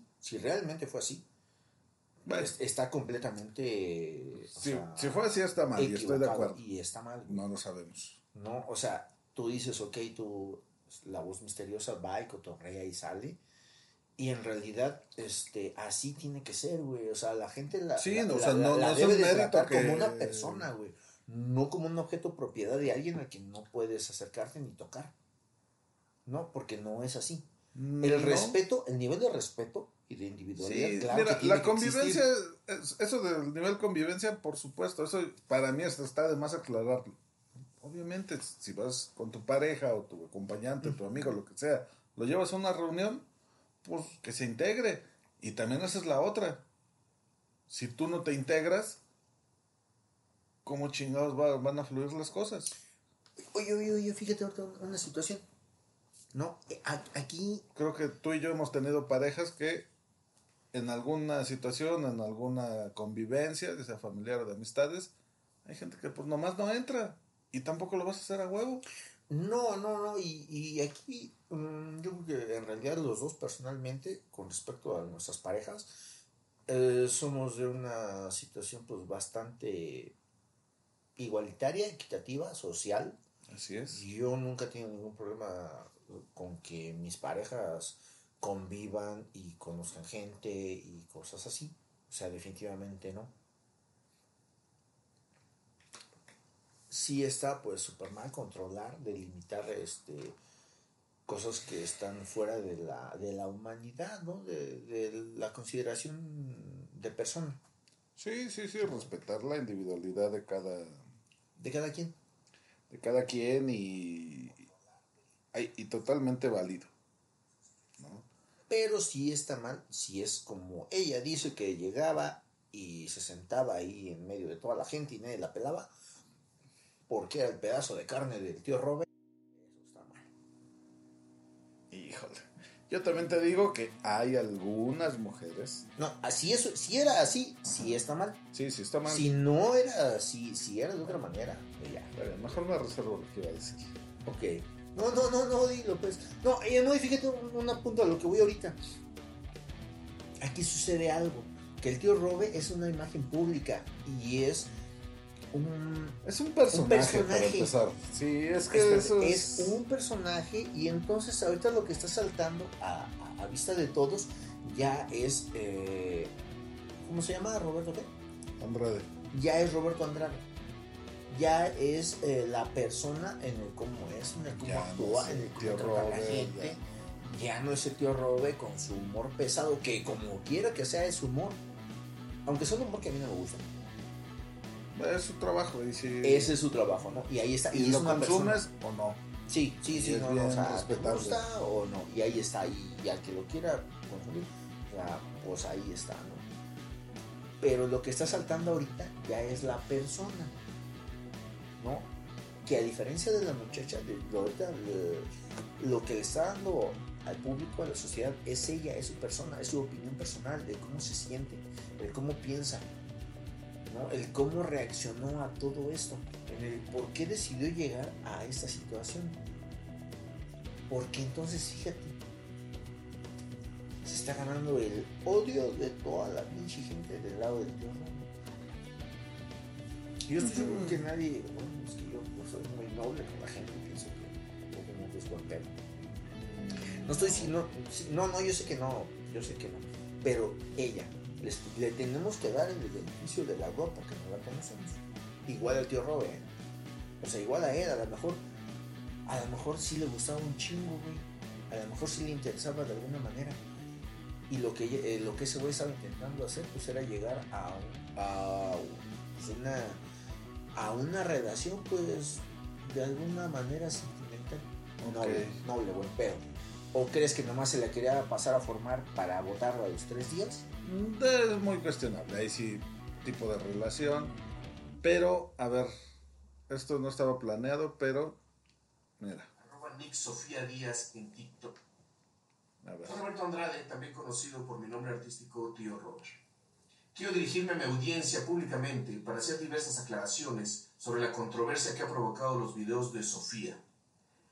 Si realmente fue así, es- está completamente... Si, sea, si fue así está mal, y estoy de acuerdo. Y está mal. No lo sabemos. ¿no? O sea, tú dices, ok, tú, la voz misteriosa va y cotorrea y sale. Y en realidad, este, así tiene que ser, güey. O sea, la gente la, Sí, la- no, o sea, no- la no debe de tratar que- como una persona, güey. No como un objeto propiedad de alguien al que no puedes acercarte ni tocar. No, porque no es así. Mm, El respeto, el nivel de respeto y de individualidad, Sí, claro mira, la convivencia, eso del nivel convivencia, por supuesto, eso para mí está de más aclararlo. Obviamente, si vas con tu pareja o tu acompañante, tu amigo, lo que sea, lo llevas a una reunión, pues que se integre. Y también esa es la otra. Si tú no te integras, ¿cómo chingados va- van a fluir las cosas? Oye, oye, oye, fíjate ahorita una situación. No, eh, aquí Creo que tú y yo hemos tenido parejas que en alguna situación, en alguna convivencia, ya sea familiar o de amistades, hay gente que pues nomás no entra y tampoco lo vas a hacer a huevo. No, no, no, y, y aquí mm, yo creo que en realidad los dos personalmente, con respecto a nuestras parejas, eh, somos de una situación pues bastante igualitaria, equitativa, social. Así es. Yo nunca he tenido ningún problema con que mis parejas convivan y conozcan gente y cosas así. O sea, definitivamente no. sí está pues súper mal controlar, delimitar este cosas que están fuera de la, de la humanidad, ¿no? De, de la consideración de persona. Sí, sí, sí, respetar la individualidad de cada, De cada quien. De cada quien y, ay, y totalmente válido. Pero sí está mal, si es como ella dice que llegaba y se sentaba ahí en medio de toda la gente y nadie la pelaba, porque era el pedazo de carne del tío Robert. Híjole. Yo también te digo que hay algunas mujeres. No, así eso, si era así, sí está mal. Sí, sí está mal. Si no era así, si era de otra manera, ya. Pero mejor me reservo lo que iba a decir. Ok. No, no, no, no, dilo pues. No, ella no, y fíjate un, un punto a lo que voy ahorita. Aquí sucede algo. Que el tío Robe es una imagen pública y es un, es un personaje, para empezar. Sí, es que eso es... un personaje y entonces ahorita lo que está saltando a, a- a vista de todos ya es eh, ¿cómo se llama Roberto qué? Andrade. Ya es Roberto Andrade. Ya es eh, la persona en el cómo es, en el cómo Ya actúa, es en el cómo trata a la gente. Ya no es el tío Robe con su humor pesado, que como quiera que sea es humor. Aunque sea un humor que a mí no me gusta. Es su trabajo. Y si, Ese es su trabajo, ¿no? Y ahí está. ¿Y es lo una consumes persona- o no? Sí, sí, sí, es no, no, o sea, ¿te gusta o no? Y ahí está, y, y al que lo quiera consumir, sea, pues ahí está, ¿no? Pero lo que está saltando ahorita ya es la persona, ¿no? Que a diferencia de la muchacha, de lo, que le está dando al público, a la sociedad, es ella, es su persona, es su opinión personal, de cómo se siente, de cómo piensa, ¿no? El cómo reaccionó a todo esto, en el por qué decidió llegar a esta situación. Porque entonces, fíjate, se está ganando el odio de toda la pinche gente del lado del tío. Yo estoy seguro que nadie, bueno, es que yo soy muy noble con la gente, pienso que o como que es buen pedo. No estoy si no, no, yo sé que no, yo sé que no, pero ella, le tenemos que dar el beneficio de la duda porque no la conocemos. Igual al tío Robe, ¿eh? o sea, igual a él, a lo mejor, a lo mejor sí le gustaba un chingo, güey, a lo mejor sí le interesaba de alguna manera. Y lo que, eh, lo que ese güey estaba intentando hacer, pues era llegar a, a una, a una relación, pues, de alguna manera sentimental. Noble, noble, buen pedo. ¿O crees que nomás se la quería pasar a formar para votarlo a los tres días? Mm, Es muy cuestionable. Ahí sí, tipo de relación. Pero, a ver, esto no estaba planeado, pero. Mira, Arroba Nick Sofía Díaz en TikTok. a ver. Soy Roberto Andrade, también conocido por mi nombre artístico Tío Robert. Quiero dirigirme a mi audiencia públicamente para hacer diversas aclaraciones sobre la controversia que ha provocado los videos de Sofía.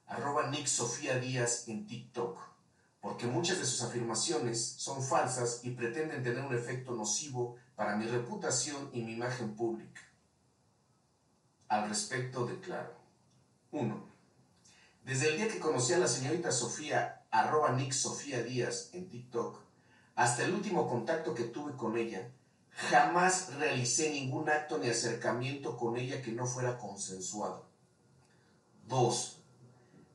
Arroba Nick Sofía Díaz en TikTok. Porque muchas de sus afirmaciones son falsas y pretenden tener un efecto nocivo para mi reputación y mi imagen pública. Al respecto declaro. 1. Desde el día que conocí a la señorita Sofía, arroba Nick Sofía Díaz en TikTok, hasta el último contacto que tuve con ella, jamás realicé ningún acto ni acercamiento con ella que no fuera consensuado. 2.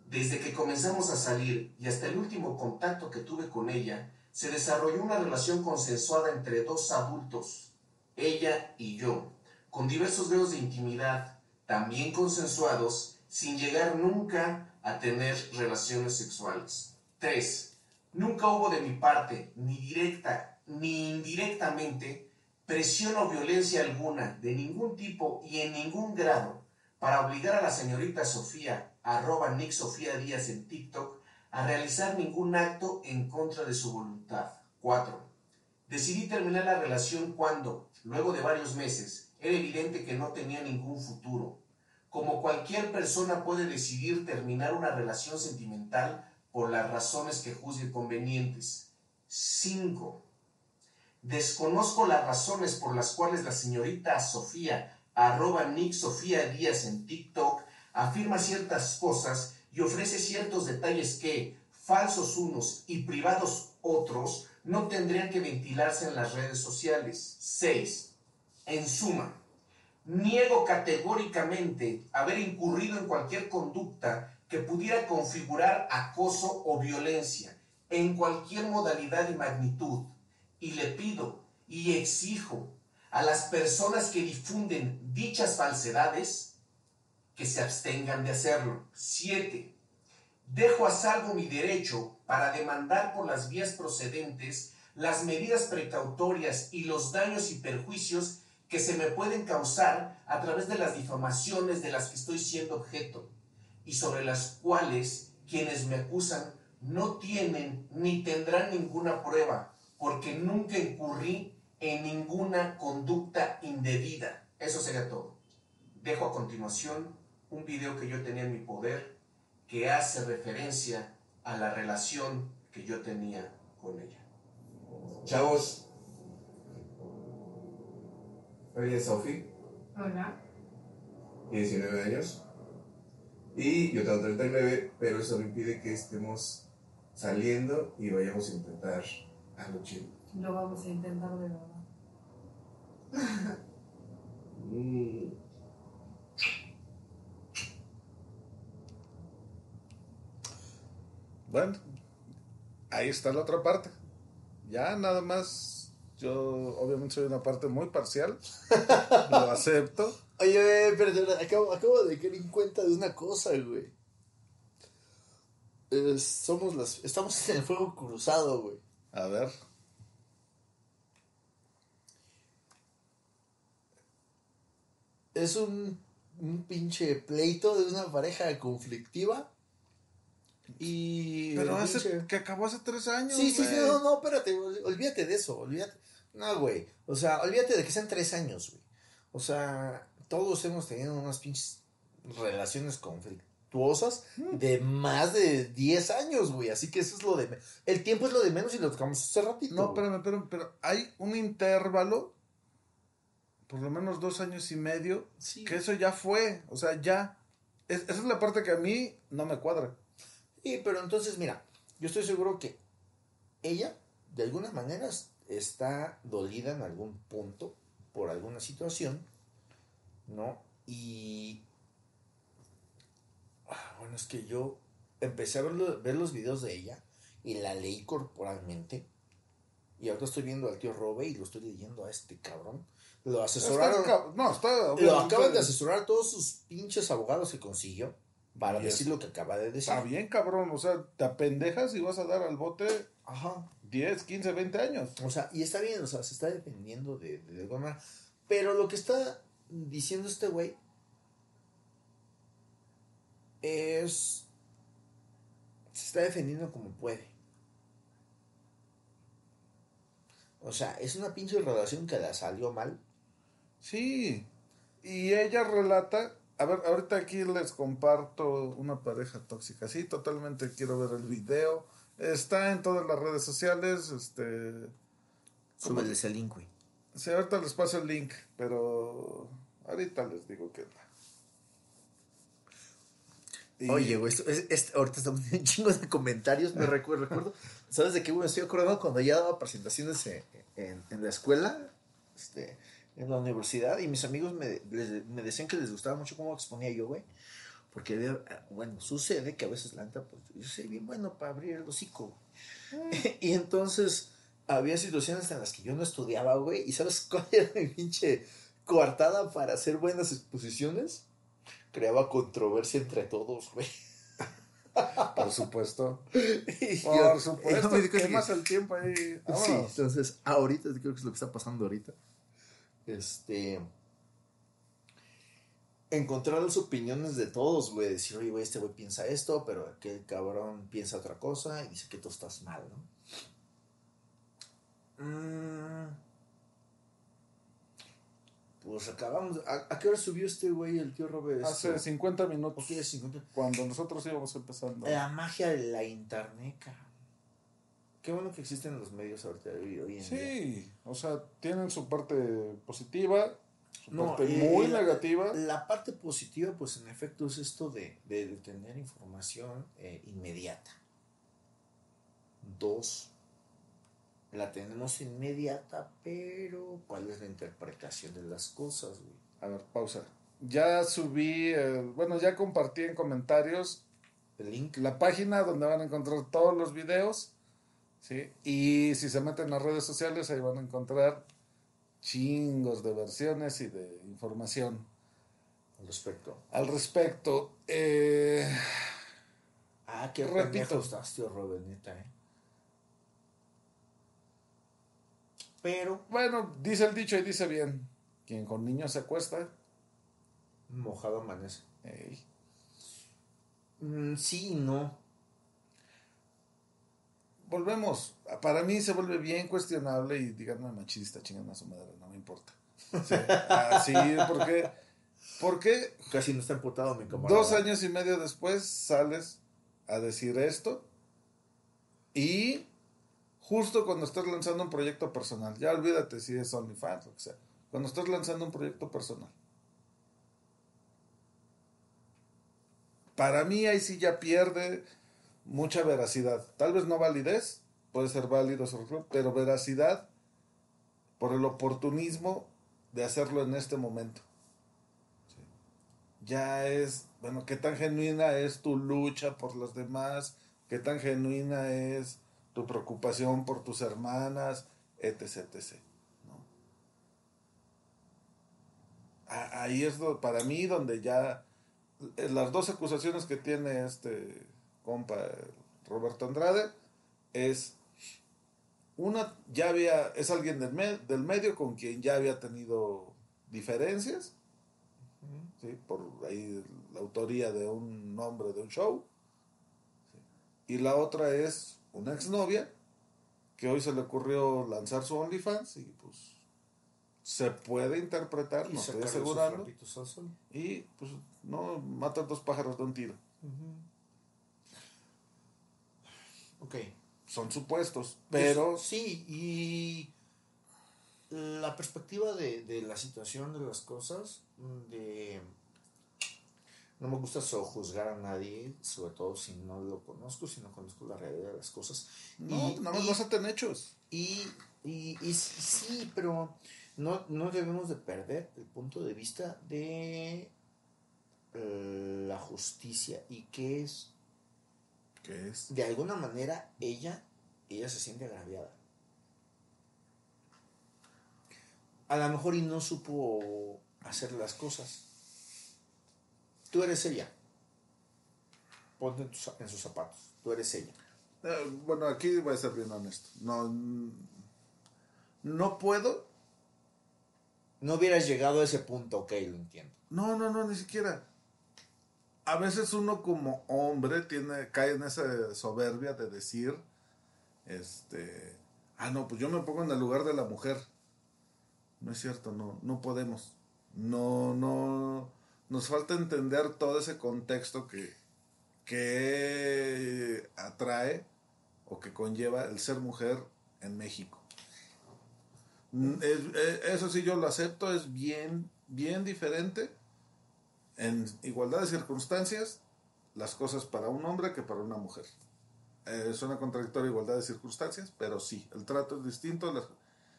Desde que comenzamos a salir y hasta el último contacto que tuve con ella, se desarrolló una relación consensuada entre dos adultos, ella y yo, con diversos grados de intimidad, también consensuados, sin llegar nunca a tener relaciones sexuales. 3. Nunca hubo de mi parte, ni directa ni indirectamente, presión o violencia alguna, de ningún tipo y en ningún grado, para obligar a la señorita Sofía, arroba Nick Sofía Díaz en TikTok, a realizar ningún acto en contra de su voluntad. 4. Decidí terminar la relación cuando, luego de varios meses, era evidente que no tenía ningún futuro. Como cualquier persona puede decidir terminar una relación sentimental por las razones que juzgue convenientes. 5. Desconozco las razones por las cuales la señorita Sofía, arroba Nick Sofía Díaz en TikTok, afirma ciertas cosas y ofrece ciertos detalles que, falsos unos y privados otros, no tendrían que ventilarse en las redes sociales. 6. En suma, niego categóricamente haber incurrido en cualquier conducta que pudiera configurar acoso o violencia en cualquier modalidad y magnitud. Y le pido y exijo a las personas que difunden dichas falsedades que se abstengan de hacerlo. 7. Dejo a salvo mi derecho para demandar por las vías procedentes las medidas precautorias y los daños y perjuicios que se me pueden causar a través de las difamaciones de las que estoy siendo objeto y sobre las cuales quienes me acusan no tienen ni tendrán ninguna prueba porque nunca incurrí en ninguna conducta indebida. Eso sería todo. Dejo a continuación un video que yo tenía en mi poder que hace referencia a la relación que yo tenía con ella. Chavos. Oye, Sofi. Hola. Tiene 19 años. Y yo tengo 39, pero eso no impide que estemos saliendo y vayamos a intentar algo chido. Lo vamos a intentar de verdad. Mm. Bueno, ahí está la otra parte. Ya nada más, yo obviamente soy una parte muy parcial, lo acepto. Oye, perdón, acabo, acabo de caer en cuenta de una cosa, güey. Eh, somos las, estamos en el fuego cruzado, güey. A ver. Es un, un pinche pleito de una pareja conflictiva. Y. Pero hace, pinche- que acabó hace tres años. Sí, sí, sí, no, no, espérate, ol- olvídate de eso, olvídate. No, güey, o sea, olvídate de que sean tres años, güey. O sea, todos hemos tenido unas pinches relaciones conflictuosas de más de 10 años, güey. Así que eso es lo de... El tiempo es lo de menos y lo tocamos hace ratito. No, güey. espérame, pero, hay un intervalo, por lo menos dos años y medio, que eso ya fue, o sea, ya. Es- esa es la parte que a mí no me cuadra. Sí, pero entonces, mira, yo estoy seguro que ella, de algunas maneras, está dolida en algún punto por alguna situación, ¿no? Y. Ah, Bueno, es que yo empecé a ver, ver los videos de ella y la leí corporalmente. Y ahora estoy viendo al tío Robe y lo estoy leyendo a este cabrón. Lo asesoraron. Está no, está. Lo acaban de asesorar todos sus pinches abogados que consiguió para Y decir es- lo que acaba de decir. Está bien, cabrón. O sea, te apendejas y vas a dar al bote Ajá. 10, 15, 20 años. O sea, y está bien, o sea, se está defendiendo de, de manera. Pero lo que está diciendo este güey es. Se está defendiendo como puede. O sea, es una pinche relación que la salió mal. Sí. Y ella relata. A ver, ahorita aquí les comparto una pareja tóxica. Sí, totalmente quiero ver el video. Está en todas las redes sociales. Este. Súbele ese link, güey. Sí, ahorita les paso el link, pero ahorita les digo que Y- Oye, güey, esto- es- es- ahorita estamos un chingo de comentarios, me recuerdo, recuerdo. ¿Sabes de qué, güey? Me estoy acordando cuando ya daba presentaciones en, en- en la escuela, este, en la universidad, y mis amigos me, les- me decían que les gustaba mucho cómo exponía yo, güey. Porque, había- bueno, sucede que a veces la neta, pues, yo soy bien bueno para abrir el hocico. güey. y entonces, había situaciones en las que yo no estudiaba, güey, y ¿sabes cuál era mi pinche coartada para hacer buenas exposiciones? Creaba controversia entre todos, güey. Por supuesto. Y Por yo- supuesto. yo que- el tiempo ahí. Sí, entonces, ahorita creo que es lo que está pasando ahorita. Este. Encontrar las opiniones de todos, güey. Decir, oye, güey, este güey piensa esto, pero aquel cabrón piensa otra cosa y dice que tú estás mal, ¿no? Mm. Pues acabamos. ¿A, a qué hora subió este güey, el tío Robert? Hace 50 minutos. Ok, 50. Cuando nosotros íbamos empezando. La magia de la internet, cabrón. Qué bueno que existen los medios ahorita hoy, hoy en día. Sí, o sea, tienen su parte positiva, su No, parte eh, muy la- negativa. La parte positiva, pues en efecto, es esto de, de- de tener información eh, inmediata. Dos, la tenemos inmediata, pero ¿cuál es la interpretación de las cosas, güey? A ver, pausa. Ya subí, eh, bueno, ya compartí en comentarios el link, la página donde van a encontrar todos los videos, ¿sí? Y si se meten a redes sociales, ahí van a encontrar chingos de versiones y de información. al respecto? Al respecto, eh, Ah, qué Repito. estás, tío Robert, neta, ¿eh? Pero bueno, dice el dicho y dice bien, quien con niños se acuesta, mojado amanece. ey, Mm, sí y no. volvemos. Para mí se vuelve bien cuestionable y díganme machista, chingan a su madre, no me importa. Sí, así, porque, porque Casi no está emputado mi camarada. dos años y medio después sales a decir esto y justo cuando estás lanzando un proyecto personal, ya olvídate si es OnlyFans o lo que sea, cuando estás lanzando un proyecto personal. Para mí ahí sí ya pierde mucha veracidad. Tal vez no validez, puede ser válido, pero veracidad por el oportunismo de hacerlo en este momento. Ya es, bueno, qué tan genuina es tu lucha por los demás, qué tan genuina es tu preocupación por tus hermanas, etc, etc. ¿no? A- Ahí es do- para mí donde ya eh, las dos acusaciones que tiene este compa Roberto Andrade es una ya había es alguien del, me- del medio con quien ya había tenido diferencias ¿sí? por ahí la autoría de un nombre de un show ¿sí? y la otra es una exnovia que hoy se le ocurrió lanzar su OnlyFans y pues se puede interpretar, Y no estoy asegurando. Y pues no matan dos pájaros de un tiro. Ok. Son supuestos, pero Sí, y la perspectiva de, de la situación de las cosas, de... No me gusta sojuzgar a nadie, sobre todo si no lo conozco, si no conozco la realidad de las cosas. no, Y- nada más y- basan en hechos. Y, y, y sí, pero no, no debemos de perder el punto de vista de eh, la justicia y que es, ¿Qué es? de alguna manera, ella, ella se siente agraviada. A lo mejor y no supo hacer las cosas. Tú eres ella. Ponte en, tus- en sus zapatos. Tú eres ella. Eh, bueno, aquí voy a ser bien honesto. No, no puedo. No hubieras llegado a ese punto, ok, lo entiendo. No, no, no, ni siquiera. A veces uno como hombre tiene, cae en esa soberbia de decir, este, ah, no, pues yo me pongo en el lugar de la mujer. No es cierto, no, no podemos. No, no, nos falta entender todo ese contexto que, que atrae o que conlleva el ser mujer en México. Mm, es- eh, Eso sí, yo lo acepto, es bien, bien diferente en igualdad de circunstancias las cosas para un hombre que para una mujer. Eh, suena contradictorio igualdad de circunstancias, pero sí, el trato es distinto,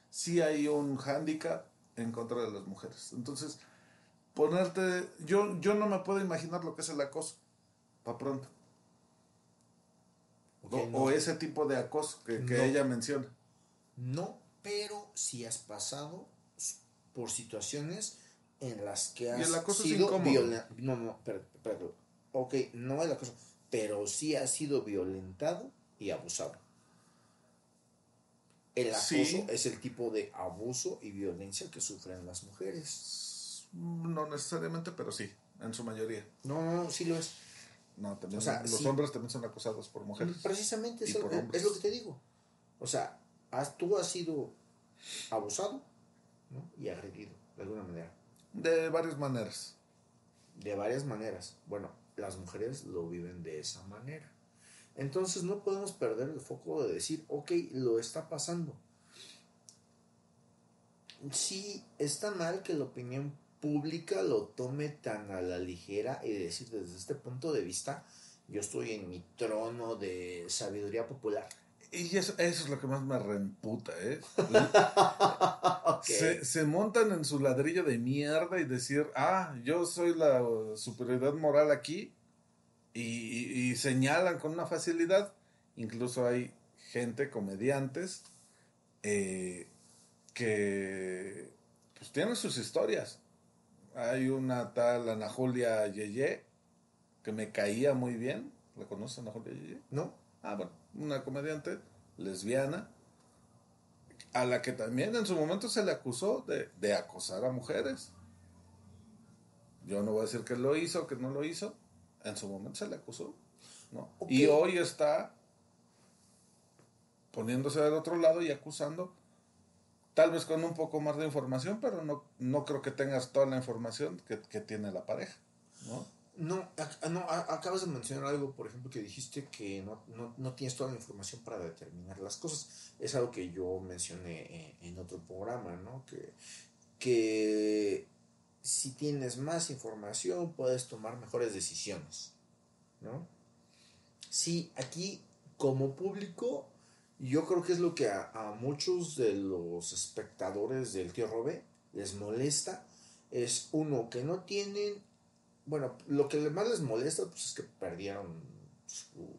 sí hay un hándicap en contra de las mujeres. Entonces, ponerte, yo, yo no me puedo imaginar lo que es el acoso, para pronto. O, Ok, no. o ese tipo de acoso que, que No. ella menciona. No, pero si has pasado por situaciones en las que has Y el acoso es sido incómodo. violen- No, no, pero, pero, ok, no el acoso, pero sí has sido violentado y abusado. El acoso Sí. es el tipo de abuso y violencia que sufren las mujeres. No necesariamente, pero sí, en su mayoría. No, no, no, sí lo es. No, también O sea, los sí. hombres también son acosados por mujeres. Precisamente es, es lo que te digo. O sea, has- tú has sido abusado ¿no? y agredido de alguna manera. De varias maneras. De varias maneras. Bueno, las mujeres lo viven de esa manera. Entonces no podemos perder el foco de decir, ok, lo está pasando. Sí, está mal que la opinión pública lo tome tan a la ligera y decir desde este punto de vista, yo estoy en mi trono de sabiduría popular. Y eso, eso es lo que más me reemputa, ¿eh? se, se montan en su ladrillo de mierda y decir, ah, yo soy la superioridad moral aquí. Y, y- y señalan con una facilidad. Incluso hay gente, comediantes, eh, que pues tienen sus historias. Hay una tal Ana Julia Yeye que me caía muy bien. ¿La conoces, Ana Julia Yeye? No. Ah, bueno, una comediante lesbiana a la que también en su momento se le acusó de, de acosar a mujeres. Yo no voy a decir que lo hizo, que no lo hizo. En su momento se le acusó. ¿no? Y hoy está poniéndose del otro lado y acusando, tal vez con un poco más de información, pero no, no creo que tengas toda la información que, que tiene la pareja. ¿no? No, ac- no, a- acabas de mencionar algo, por ejemplo, que dijiste que no, no, no tienes toda la información para determinar las cosas. Es algo que yo mencioné en, en otro programa, ¿no? Que, que si tienes más información puedes tomar mejores decisiones, ¿no? Sí, aquí como público, yo creo que es lo que a, a muchos de los espectadores del tío Robe les molesta. Es uno que no tienen bueno, lo que más les molesta pues, es que perdieron su,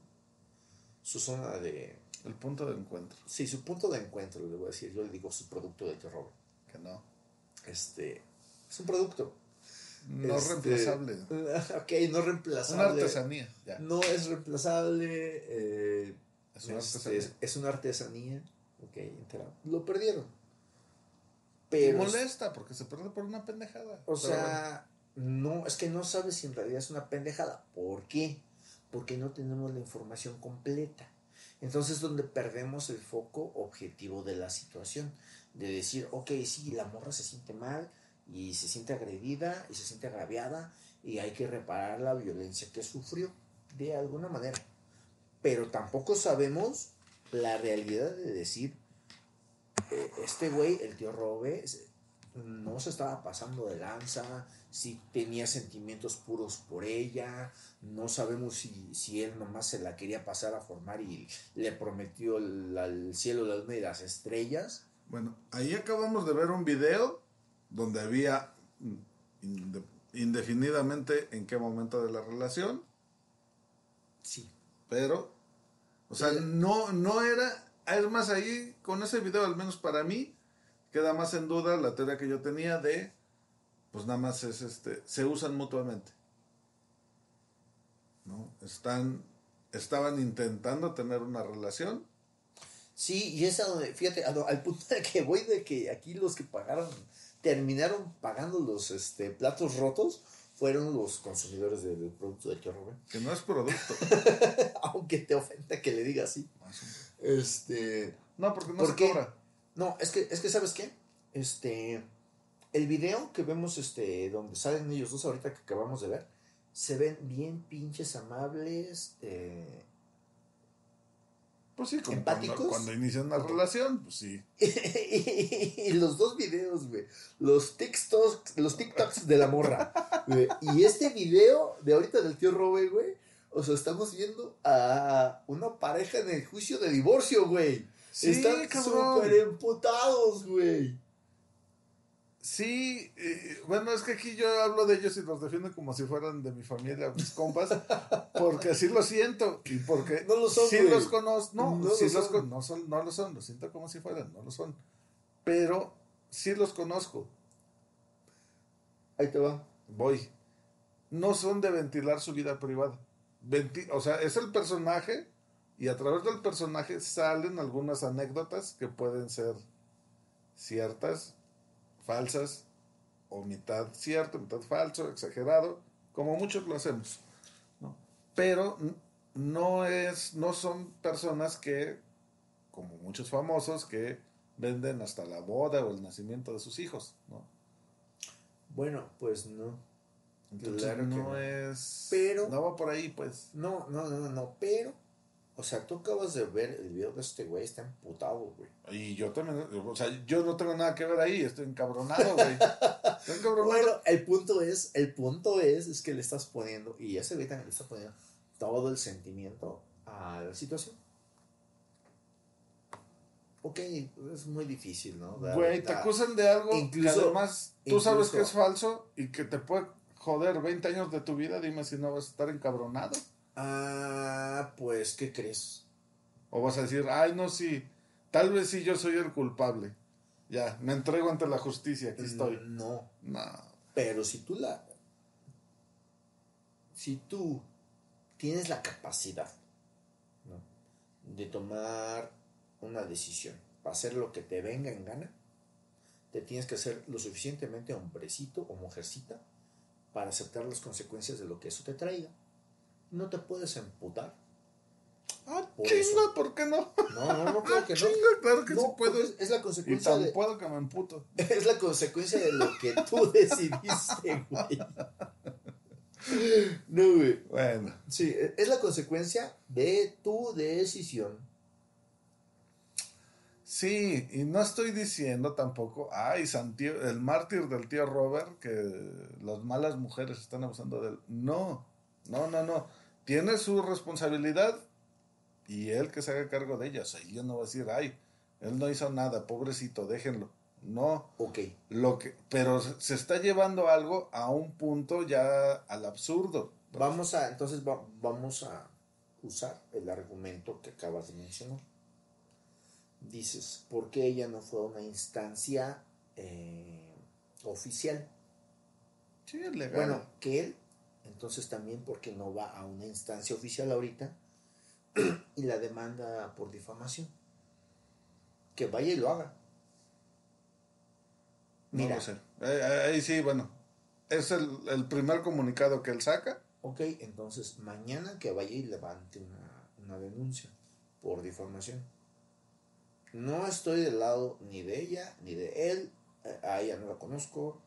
su zona de... El punto de encuentro. Sí, su punto de encuentro, le voy a decir. Yo le digo su producto de terror. Que no. Este, es un producto. No Este, reemplazable. Ok, no reemplazable. Una artesanía, ya. No es reemplazable. eh, Es una este, artesanía. es- es una artesanía. Ok, entera. Lo perdieron. Y Pero molesta porque se pierde por una pendejada. O sea, no, es que no sabes si en realidad es una pendejada. ¿Por qué? Porque no tenemos la información completa. Entonces es donde perdemos el foco objetivo de la situación. De decir, ok, sí, la morra se siente mal y se siente agredida y se siente agraviada y hay que reparar la violencia que sufrió de alguna manera. Pero tampoco sabemos la realidad de decir, eh, este güey, el tío Robe, no se estaba pasando de lanza, si tenía sentimientos puros por ella, no sabemos si, si él nomás se la quería pasar a formar y le prometió el, el cielo, la luna y las estrellas. Bueno, ahí acabamos de ver un video donde había mm, inde- indefinidamente en qué momento de la relación. Sí. Pero, o sea, no, no era, es más ahí, con ese video, al menos para mí, queda más en duda la teoría que yo tenía de, pues nada más es este, se usan mutuamente. ¿No? Están, estaban intentando tener una relación. Sí, y es a donde, fíjate, al punto de que voy de que aquí los que pagaron, terminaron pagando los este, platos rotos, fueron los consumidores del producto de tío. Que no es producto. Aunque te ofenda que le diga así. Este. No, porque no ¿por se cobra. No, es que, es que, ¿sabes qué? Este. El video que vemos, este, donde salen ellos dos ahorita que acabamos de ver, se ven bien pinches amables, eh, Pues sí, como empáticos. Cuando, cuando inician una relación, pues sí. y los dos videos, güey. Los TikToks, los TikToks de la morra. Y este video de ahorita del tío Robe, güey. O sea, estamos viendo a una pareja en el juicio de divorcio, güey. Sí, Están súper emputados, güey. Sí, eh, bueno, es que aquí yo hablo de ellos y los defiendo como si fueran de mi familia, mis compas, porque así lo siento y porque No lo son, sí güey. los conozco, no, No sí lo los son. con- no son, no lo son, lo siento como si fueran, no lo son, pero sí los conozco. Ahí te va. Voy. No son de ventilar su vida privada. Venti- o sea, es el personaje y a través del personaje salen algunas anécdotas que pueden ser ciertas, falsas, o mitad cierto, mitad falso, exagerado, como muchos lo hacemos. ¿no? Pero no es, no son personas que, como muchos famosos, que venden hasta la boda o el nacimiento de sus hijos, ¿no? Bueno, pues no. Entonces Claro que no, no. es. Pero- No va por ahí, pues. No, no, no, no, pero. O sea, tú acabas de ver el video de este güey, está emputado, güey. Y yo también, o sea, yo no tengo nada que ver ahí, estoy encabronado, güey. Estoy encabronado. Bueno, el punto es, el punto es, es que le estás poniendo, y ese güey también le está poniendo todo el sentimiento a la situación. Ok, es muy difícil, ¿no? Dar- Güey, te dar- acusan de algo Incluso- que además tú sabes que es falso y que te puede joder 20 años de tu vida, dime si no vas a estar encabronado. Ah, pues, ¿qué crees? O vas a decir, ay, no, sí, tal vez sí yo soy el culpable. Ya, me entrego ante la justicia, aquí estoy. No. No. Pero si tú la. Si tú tienes la capacidad ¿no? de tomar una decisión para hacer lo que te venga en gana, te tienes que hacer lo suficientemente hombrecito o mujercita para aceptar las consecuencias de lo que eso te traiga. No te puedes emputar. Ah, Por chinga, eso. ¿por qué no? No, no, no, claro Ah, que no. chinga, claro que No, sí puedo. porque es- es la Y consecuencia tan de- puedo que me emputo. Es la consecuencia de lo que tú decidiste, güey. No, güey. Bueno. Sí, es la consecuencia de tu decisión. Sí, y no estoy diciendo tampoco, ay, Santiago, el mártir del tío Robert, que las malas mujeres están abusando de él. No, no, no, no. Tiene su responsabilidad y él que se haga cargo de ella. O sea, yo no voy a decir, ay, él no hizo nada, pobrecito, déjenlo. No. Ok. Lo que, pero se está llevando algo a un punto ya al absurdo. Vamos a, entonces va- vamos a usar el argumento que acabas de mencionar. Dices, ¿por qué ella no fue a una instancia eh, oficial? Sí, es legal. Bueno, que él, entonces también, ¿por qué no va a una instancia oficial ahorita y la demanda por difamación? Que vaya y lo haga. no Mira. lo sé. Eh, ahí sí, bueno. Es el, el primer comunicado que él saca. Ok, entonces mañana que vaya y levante una, una denuncia por difamación. No estoy del lado ni de ella ni de él. Eh, A ella no la conozco.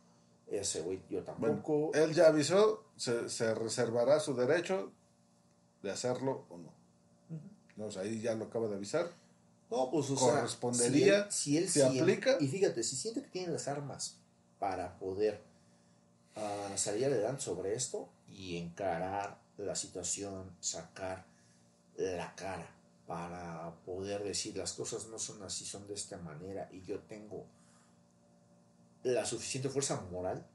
Ese güey yo tampoco. Él ya avisó, se, se reservará su derecho de hacerlo o no. No, o sea, ahí ya lo acaba de avisar. No, pues o sea, correspondería, si él, si él se aplica. Y fíjate, si siente que tiene las armas para poder ah, salir adelante sobre esto y encarar la situación, sacar la cara para poder decir las cosas no son así, son de esta manera y yo tengo la suficiente fuerza moral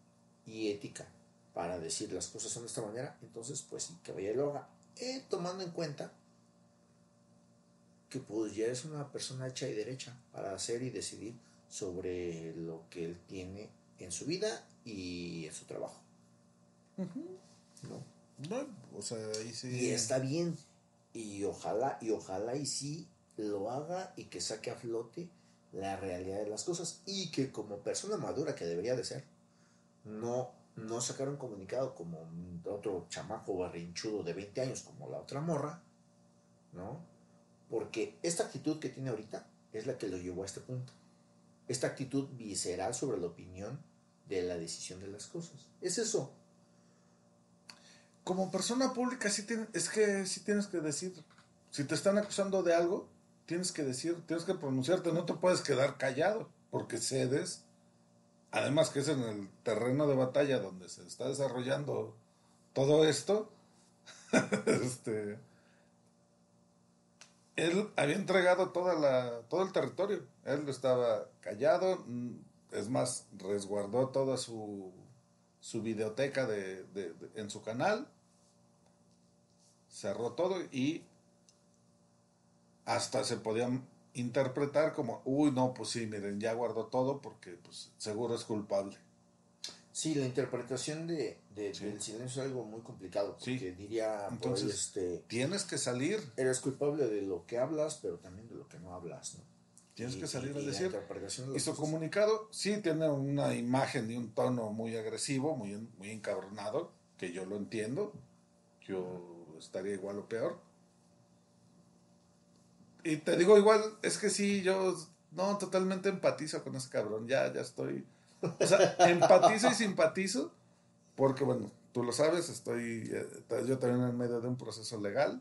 y ética para decir las cosas son de esta manera, entonces pues sí, que vaya y lo haga, eh, tomando en cuenta que pues ya es una persona hecha y derecha para hacer y decidir sobre lo que él tiene en su vida y en su trabajo. ¿no? No, o sea, ahí sí. Y está bien. Y ojalá, y ojalá y sí lo haga y que saque a flote la realidad de las cosas. Y que como persona madura que debería de ser, no, no sacar un comunicado como otro chamaco barrinchudo de 20 años como la otra morra, ¿no? Porque esta actitud que tiene ahorita es la que lo llevó a este punto. Esta actitud visceral sobre la opinión de la decisión de las cosas. Es eso. Como persona pública, sí es que sí tienes que decir. Si te están acusando de algo, tienes que decir, tienes que pronunciarte. No te puedes quedar callado porque cedes. Además, que es en el terreno de batalla donde se está desarrollando todo esto. este. Él había entregado toda la, todo el territorio. Él estaba callado. mm, Es más, resguardó toda su, su videoteca de, de- de- en su canal. Cerró todo y hasta se podían interpretar como, uy, no, pues sí, miren, ya guardó todo porque pues seguro es culpable. Sí, la interpretación de, de- del silencio es algo muy complicado. Porque diría, ahí, Entonces, este, tienes que salir. eres culpable de lo que hablas, pero también de lo que no hablas, ¿no? Tienes Y- que salir y- a decir. de Y su comunicado sí tiene una imagen y un tono muy agresivo, muy, muy encabronado, que yo lo entiendo. Yo estaría igual o peor. Y te digo igual, es que sí, yo no totalmente empatizo con ese cabrón. Ya, ya estoy. O sea, empatizo y simpatizo, porque bueno, tú lo sabes, estoy eh, yo también en medio de un proceso legal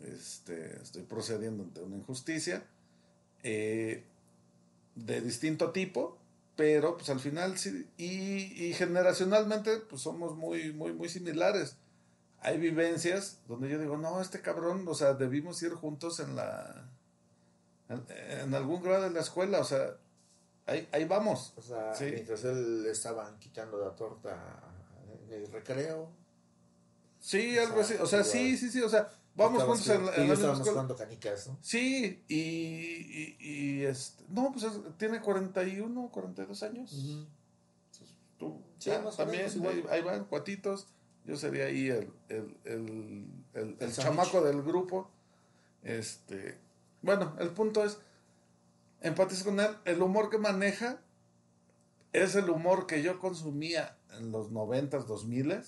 este, estoy procediendo ante una injusticia eh, de distinto tipo, pero pues al final sí, y, y generacionalmente pues somos muy, muy, muy similares. Hay vivencias donde yo digo, no, este cabrón, o sea, debimos ir juntos en la, en, en algún grado de la escuela, o sea, ahí, ahí vamos. O sea, Sí. mientras él le estaban quitando la torta en el recreo. Sí, algo así, o sea, sí, sí, sí, o sea, vamos juntos en, la- tú y en la estábamos escuela. jugando canicas, ¿no? Sí, y, y, y, este, no, pues es- tiene 41, 42 años. Pues, tú Sí, ah, más o también, menos igual. ahí, ahí van cuatitos. Yo sería ahí el, el, el, el, el chamaco del grupo. Este, bueno, el punto es, empatizo con él. El humor que maneja es el humor que yo consumía en los 90s, 2000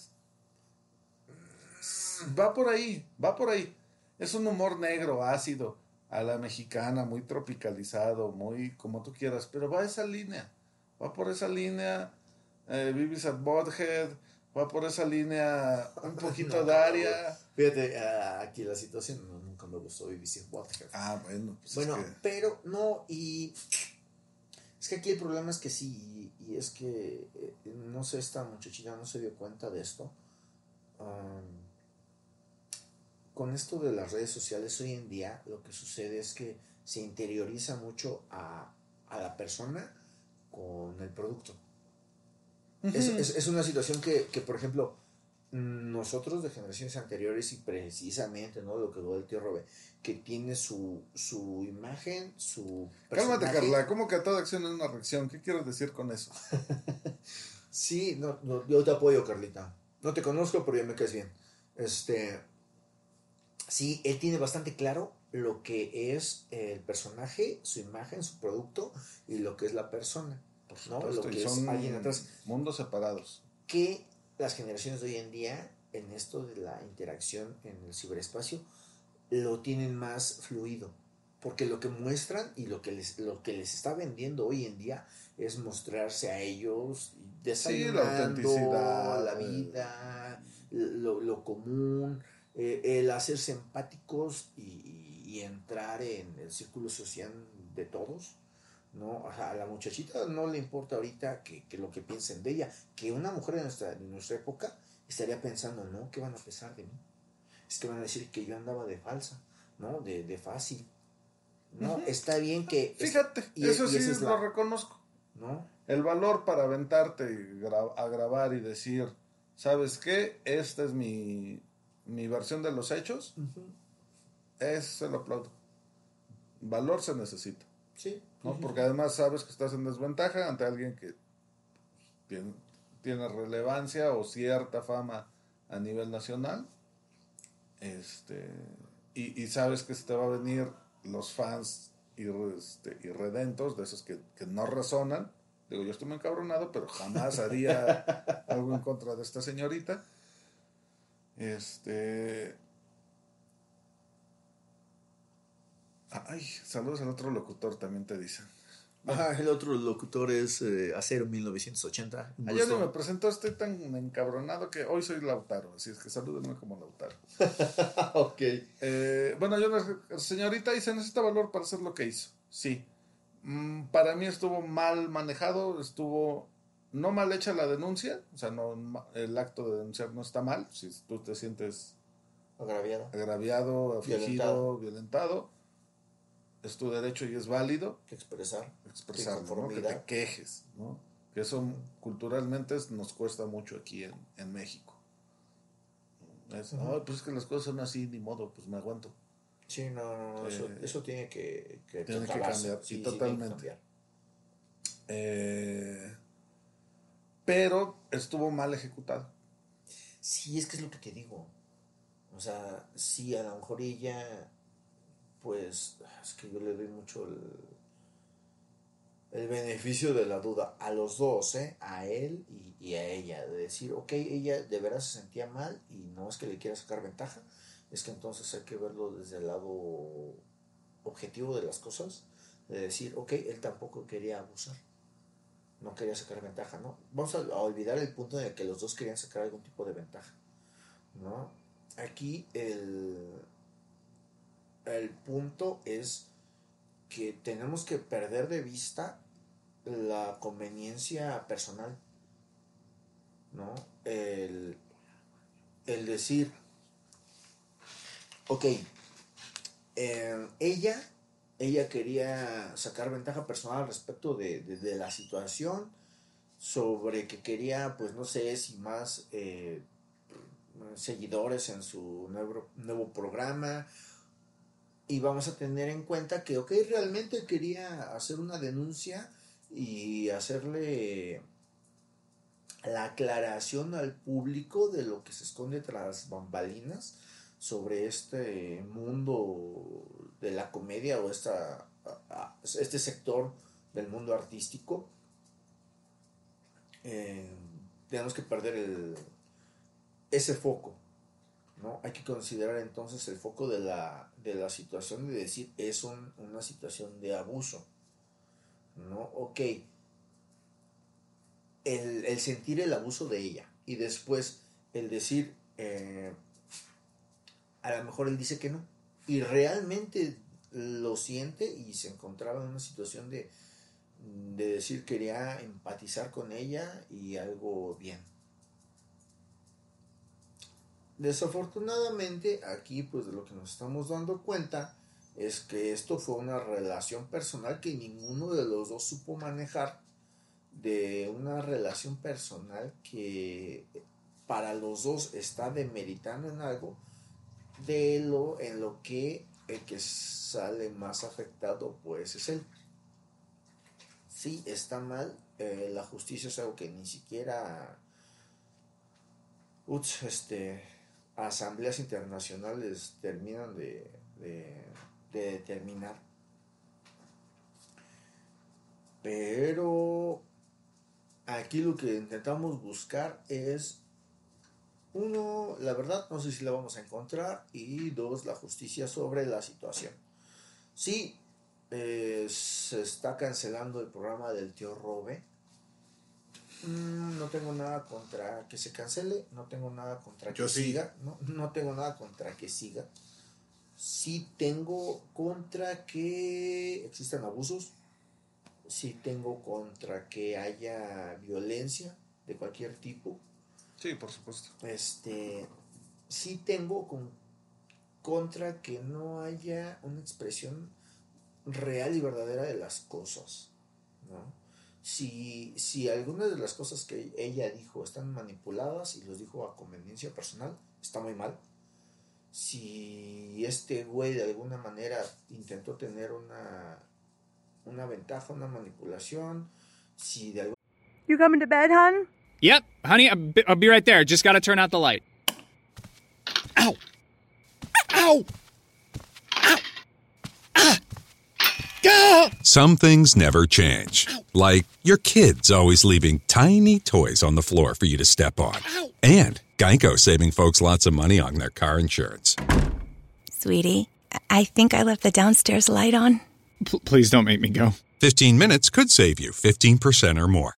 Va por ahí, va por ahí. Es un humor negro, ácido, a la mexicana, muy tropicalizado, muy como tú quieras, pero va a esa línea. Va por esa línea, eh, Beavis at Butthead, va por esa línea un poquito No, Daria. Fíjate, ah, aquí la situación no, nunca me gustó BBC Butthead. Ah, bueno, pues bueno, es que- pero no, y es que aquí el problema es que sí, y, y es que eh, no sé, esta muchachita no se dio cuenta de esto. Am, con esto de las redes sociales hoy en día, lo que sucede es que se interioriza mucho a, a la persona con el producto. Es, es- es una situación que, que, por ejemplo, nosotros de generaciones anteriores y precisamente, ¿no? Lo que duele el tío Robe, que tiene su, su imagen, su... Cálmate, personaje. Carla, ¿cómo que a toda acción es una reacción? ¿Qué quieres decir con eso? Sí, no, no, yo te apoyo, Carlita. No te conozco, pero ya me caes bien. Este, sí, él tiene bastante claro lo que es el personaje, su imagen, su producto y lo que es la persona. ¿No? Lo Supuesto, y que es son alguien atrás. mundos separados. que las generaciones de hoy en día, en esto de la interacción en el ciberespacio, lo tienen más fluido. Porque lo que muestran y lo que les, lo que les está vendiendo hoy en día es mostrarse a ellos desayunando, autenticidad. la vida, lo, lo común, eh, el hacerse empáticos y entrar en el círculo social de todos. ¿No? A la muchachita no le importa ahorita que, que lo que piensen de ella, que una mujer de nuestra, de nuestra época estaría pensando, ¿no? ¿Qué van a pensar de mí? Es que van a decir que yo andaba de falsa, ¿no? De, de fácil. No, está bien que... Fíjate, y- eso y sí es lo la- reconozco. ¿No? El valor para aventarte y gra- a grabar y decir, ¿sabes qué? Esta es mi, mi versión de los hechos. Eso se lo aplaudo. Valor se necesita. Sí. ¿no? Porque además sabes que estás en desventaja ante alguien que tiene, tiene relevancia o cierta fama a nivel nacional. Este, y, y sabes que se te va a venir los fans este, y redentos, de esos que, que no razonan. Digo, yo estoy muy encabronado, pero jamás haría algo en contra de esta señorita. Este. Ay, saludos al otro locutor, también te dicen. Ajá, el otro locutor es eh, Acero 1980. Un Ayer ni me presentó, estoy tan encabronado que hoy soy Lautaro, así es que salúdenme como Lautaro. ok. Eh, bueno, yo, señorita dice, necesita valor para hacer lo que hizo. Sí. Mm, para mí estuvo mal manejado, estuvo no mal hecha la denuncia, o sea, no el acto de denunciar no está mal, si tú te sientes Agraviado. agraviado, afligido, Violentado. violentado, es tu derecho y es válido Expresar. expresarlo, ¿no? que te quejes, ¿no? Que eso culturalmente nos cuesta mucho aquí en, en México. Es, Ujú. "Ay, pues es que las cosas son así, ni modo, pues me aguanto. Sí, no, no, no, eso, Eh, eso tiene que, que tiene que cambiar, Sí, que totalmente. cambiar. Eh, pero estuvo mal ejecutado. Sí, es que es lo que te digo. O sea, sí, a lo mejor ella, pues, es que yo le doy mucho el, el beneficio de la duda a los dos, ¿eh? A él y, a ella. De decir, ok, ella de verdad se sentía mal y no es que le quiera sacar ventaja, es que entonces hay que verlo desde el lado objetivo de las cosas. De decir, ok, él tampoco quería abusar. No quería sacar ventaja, ¿no? Vamos a, a olvidar el punto en el que los dos querían sacar algún tipo de ventaja. ¿no? Aquí el, el punto es que tenemos que perder de vista la conveniencia personal, ¿no? El, el decir, ok, eh, ella, ella quería sacar ventaja personal respecto de, de- de la situación, sobre que quería, pues no sé si más eh, seguidores en su nuevo, nuevo programa. Y vamos a tener en cuenta que, ok, realmente quería hacer una denuncia y hacerle la aclaración al público de lo que se esconde tras bambalinas sobre este mundo de la comedia o esta, este sector del mundo artístico. Eh, tenemos que perder el, ese foco. ¿no? Hay que considerar entonces el foco de la, de la situación de decir es un- una situación de abuso. ¿no? Ok, el, el sentir el abuso de ella y después el decir, eh, a lo mejor él dice que no, y realmente lo siente y se encontraba en una situación de, de decir quería empatizar con ella y algo bien. Desafortunadamente aquí pues de lo que nos estamos dando cuenta es que esto fue una relación personal que ninguno de los dos supo manejar de una relación personal que para los dos está demeritando en algo de lo en lo que el que sale más afectado pues es él. Sí, está mal, eh, la justicia es algo que ni siquiera uts, este, asambleas internacionales terminan de, de, de determinar. Pero aquí lo que intentamos buscar es, uno, la verdad, no sé si la vamos a encontrar, y dos, la justicia sobre la situación. Sí, eh, se está cancelando el programa del tío Robe. Mm, no tengo nada contra que se cancele, no tengo nada contra que sí. siga, no, no tengo nada contra que siga. Sí tengo contra que existan abusos, sí tengo contra que haya violencia de cualquier tipo. Sí, por supuesto. Este, sí tengo con, contra que no haya una expresión real y verdadera de las cosas, ¿no? Si, si algunas de las cosas que ella dijo están manipuladas y los dijo a conveniencia personal, está muy mal. Si este güey de alguna manera intentó tener una, una ventaja, una manipulación, si de alguna You coming to bed, hon? Yep, honey, I'll be, I'll be right there. Just gotta turn out the light. Ow! Ow! Some things never change. Like your kids always leaving tiny toys on the floor for you to step on. And Geico saving folks lots of money on their car insurance. Sweetie, I think I left the downstairs light on. P- please don't make me go. 15 minutes could save you 15% or more.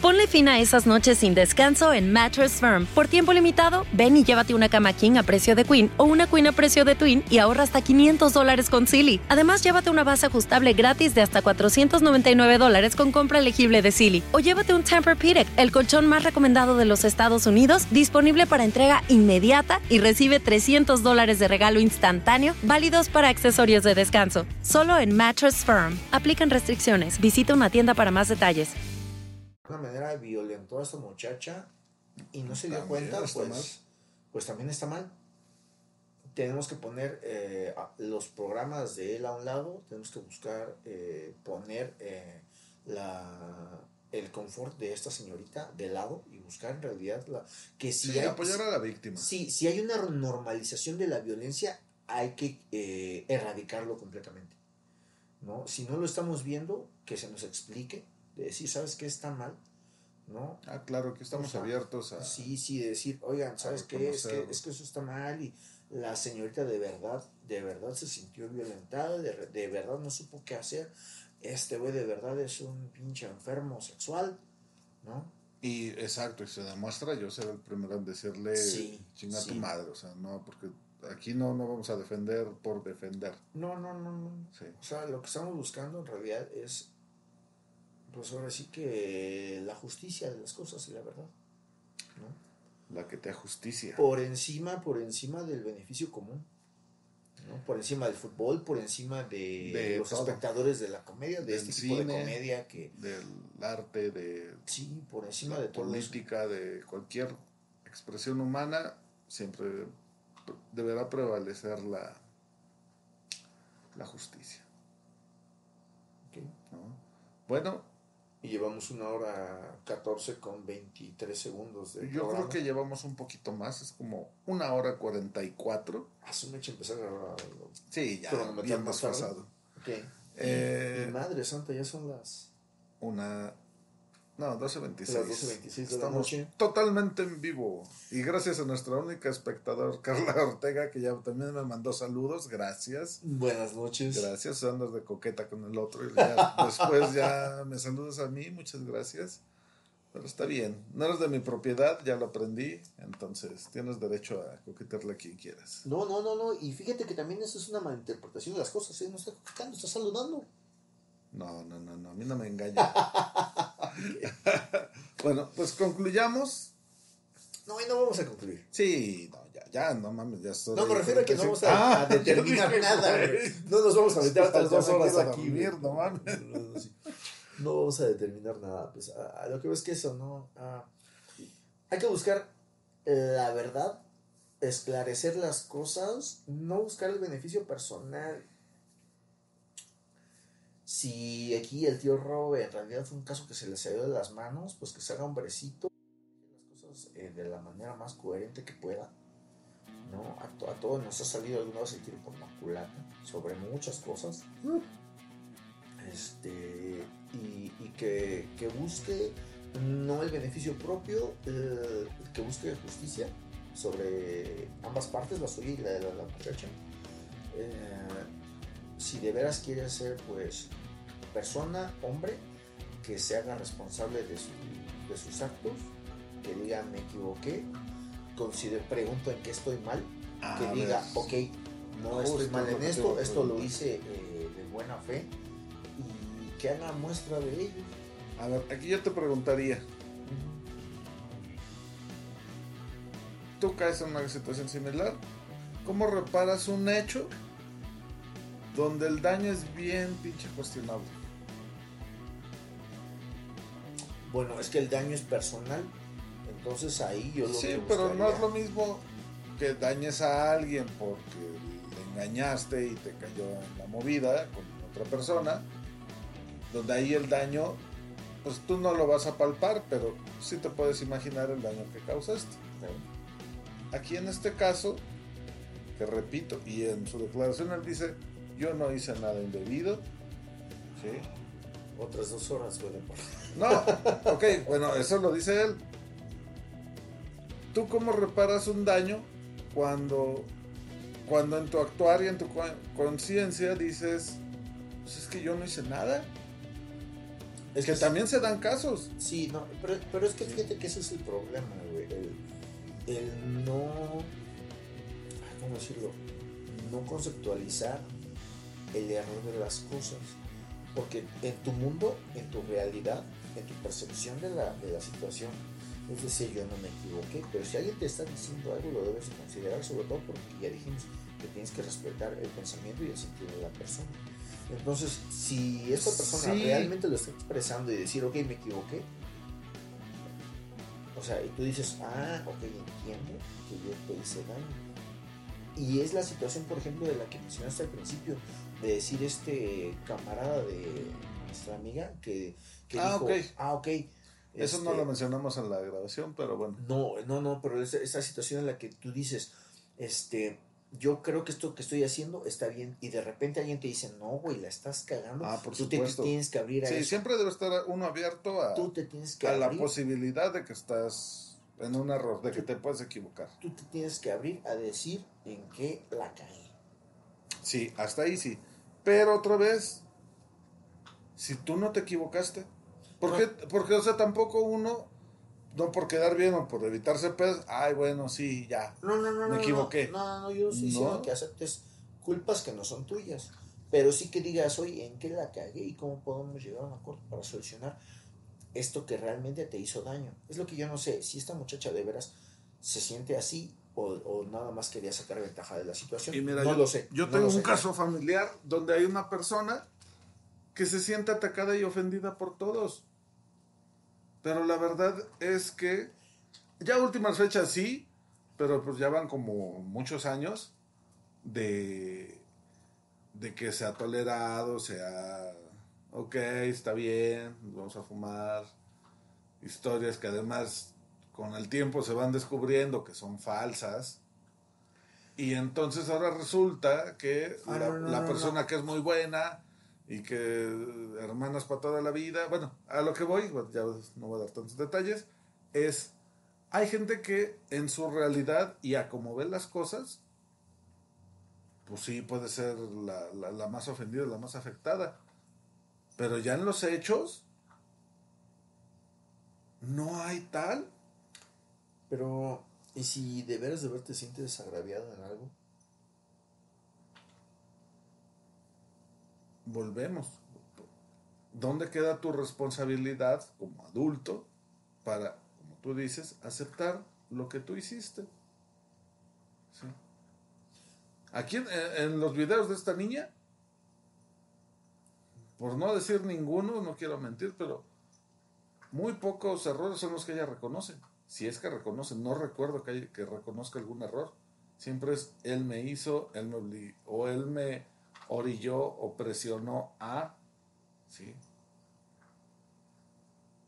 Ponle fin a esas noches sin descanso en Mattress Firm. Por tiempo limitado, ven y llévate una cama king a precio de queen o una queen a precio de twin y ahorra hasta 500 dólares con Silly. Además, llévate una base ajustable gratis de hasta 499 dólares con compra elegible de Silly. O llévate un Tempur-Pedic, el colchón más recomendado de los Estados Unidos, disponible para entrega inmediata y recibe 300 dólares de regalo instantáneo, válidos para accesorios de descanso. Solo en Mattress Firm. Aplican restricciones. Visita una tienda para más detalles. Manera violentó a esta muchacha y no se dio También cuenta, pues, mal. pues también está mal. Tenemos que poner eh, los programas de él a un lado, tenemos que buscar eh, poner eh, la, el confort de esta señorita de lado y buscar en realidad la, que si Sí, hay, apoyar a la víctima. Sí, si hay una normalización de la violencia, hay que erradicarlo completamente. ¿no? Si no lo estamos viendo, que se nos explique, de decir, ¿sabes qué está mal? ¿No? Ah, claro, que estamos O sea, abiertos a... Sí, sí, de decir, oigan, ¿sabes qué? Es que, reconocerlo. es que eso está mal y la señorita de verdad, de verdad se sintió violentada, de, de verdad no supo qué hacer. Este güey de verdad es un pinche enfermo sexual, ¿no? Y exacto, y se demuestra, yo seré el primero en decirle Sí, chinga sí. tu madre, o sea, no, porque aquí no, no vamos a defender por defender. No, no, no, no. Sí. O sea, lo que estamos buscando en realidad es, pues ahora sí que la justicia de las cosas y la verdad. ¿no? La que te justicia. Por encima, por encima del beneficio común. ¿no? Por encima del fútbol, por encima de, De los todo. espectadores de la comedia, de Del este tipo de comedia que... Del arte, de Sí, por encima la de todo eso. política, de cualquier expresión humana, siempre pre- deberá prevalecer la, la justicia. ¿no? Bueno, Y llevamos una hora 14 con 23 segundos de Yo programa. creo que llevamos un poquito más, es como una hora 44. Ah, su mecha empezar a Sí, ya, bien más tarde. desfasado. Ok. Eh, Y madre santa, ya son las... Una. No, 12.26. Las 12:26 de la Estamos noche. totalmente en vivo. Y gracias a nuestra única espectador, Carla Ortega, que ya también me mandó saludos. Gracias. Buenas noches. Gracias. Andas de coqueta con el otro. Y ya- después ya me saludas a mí. Muchas gracias. Pero está bien. No eres de mi propiedad, ya lo aprendí. Entonces tienes derecho a coquetearle a quien quieras. No, no, no, no. Y fíjate que también eso es una malinterpretación de las cosas. ¿eh? No está coquetando, está saludando. No, no, no, no. A mí no me engaña. bueno, pues concluyamos. No, y no vamos a concluir. Sí, no, ya, ya, no mames, ya estoy. No, me refiero a que no vamos a, Ah, a determinar nada. No nos vamos a meter otras Ya dos horas aquí. dormir, no mames. No, no, sí. No vamos a determinar nada. Pues a, a lo que ves que eso, ¿no? Ah, hay que buscar la verdad, esclarecer las cosas, no buscar el beneficio personal. Si aquí el tío Rob en realidad fue un caso que se le salió de las manos, pues que se haga hombrecito, las cosas eh, de la manera más coherente que pueda. ¿no? A, to- a todos nos ha salido alguna vez el tiro por la culata sobre muchas cosas. Este, y, y que, que busque no el beneficio propio, eh, que busque justicia sobre ambas partes, la suya y la de la, la muchacha. Eh, si de veras quiere ser, pues, persona, hombre, que se haga responsable de, su- de sus actos, que diga me equivoqué, consider, pregunto en qué estoy mal, que diga, ok, no estoy mal en esto, esto lo hice eh, de buena fe, y que haga muestra de ello. A ver, aquí yo te preguntaría. Tú caes en una situación similar. ¿Cómo reparas un hecho donde el daño es bien pinche cuestionable? Bueno, es que el daño es personal, entonces ahí yo lo Sí, que pero no es lo mismo que dañes a alguien porque le engañaste y te cayó en la movida con otra persona, donde ahí el daño, pues tú no lo vas a palpar, pero sí te puedes imaginar el daño que causaste. Aquí en este caso, que repito, y en su declaración él dice, yo no hice nada indebido, ¿sí? Otras dos horas, güey. No, ok, bueno, eso lo dice él. ¿Tú cómo reparas un daño cuando, cuando en tu actuar y en tu con- conciencia dices, pues es que yo no hice nada? Es que, que también se dan casos. Sí, no, pero, pero es que fíjate que ese es el problema, güey. El, el no. ay, ¿Cómo decirlo? No conceptualizar el error de las cosas. Porque en tu mundo, en tu realidad, en tu percepción de la, de la situación, es decir, yo no me equivoqué. Pero si alguien te está diciendo algo, lo debes de considerar, sobre todo porque ya dijimos que tienes que respetar el pensamiento y el sentido de la persona. Entonces, si esta persona Sí. realmente lo está expresando y decir, ok, me equivoqué, o sea, y tú dices, ah, ok, entiendo que yo te hice daño. Y es la situación, por ejemplo, de la que mencionaste al principio, de decir este camarada de nuestra amiga que, que Ah, dijo, ok. ah, ok. Eso no este, lo mencionamos en la grabación, pero bueno. no, no, no, pero esa, esa situación en la que tú dices, este, yo creo que esto que estoy haciendo está bien, y de repente alguien te dice, no, güey, la estás cagando. Ah, por tú te tienes que abrir a Sí, eso. siempre debe estar uno abierto a, Tú te tienes que a la posibilidad de que estás en un error, de que te puedes equivocar. Tú te tienes que abrir a decir en qué la caí. Sí, hasta ahí sí. Pero otra vez, si tú no te equivocaste, ¿por qué? Porque, o sea, tampoco uno, no por quedar bien o por evitarse pedos, ay, bueno, sí, ya, No, no, no, me no, equivoqué. No, no, no, yo no estoy No. diciendo que aceptes culpas que no son tuyas. Pero sí que digas, oye, ¿en qué la cagué y cómo podemos llegar a un acuerdo para solucionar esto que realmente te hizo daño? Es lo que yo no sé, si esta muchacha de veras se siente así o, o nada más quería sacar ventaja de la situación. Y mira, no yo, lo sé. yo no tengo un sé. caso familiar donde hay una persona que se siente atacada y ofendida por todos. Pero la verdad es que ya últimas fechas sí, pero pues ya van como muchos años de, de que se ha tolerado, se ha... ok, está bien, vamos a fumar. Historias que además con el tiempo se van descubriendo que son falsas. Y entonces ahora resulta que Ah, la, no, no, la no, persona no. que es muy buena y que hermanas para toda la vida, bueno, a lo que voy, ya no voy a dar tantos detalles, es, hay gente que en su realidad y a como ven las cosas, pues sí, puede ser la, la- la más ofendida, la más afectada. Pero ya en los hechos, no hay tal. Pero, ¿y si de veras de ver te sientes agraviado en algo? Volvemos. ¿Dónde queda tu responsabilidad como adulto para, como tú dices, aceptar lo que tú hiciste? Sí. Aquí en, en los videos de esta niña, por no decir ninguno, no quiero mentir, pero muy pocos errores son los que ella reconoce. Si es que reconoce, no recuerdo que, haya- que reconozca algún error. Siempre es él me hizo, él me obligó, o él me orilló o presionó a. Sí.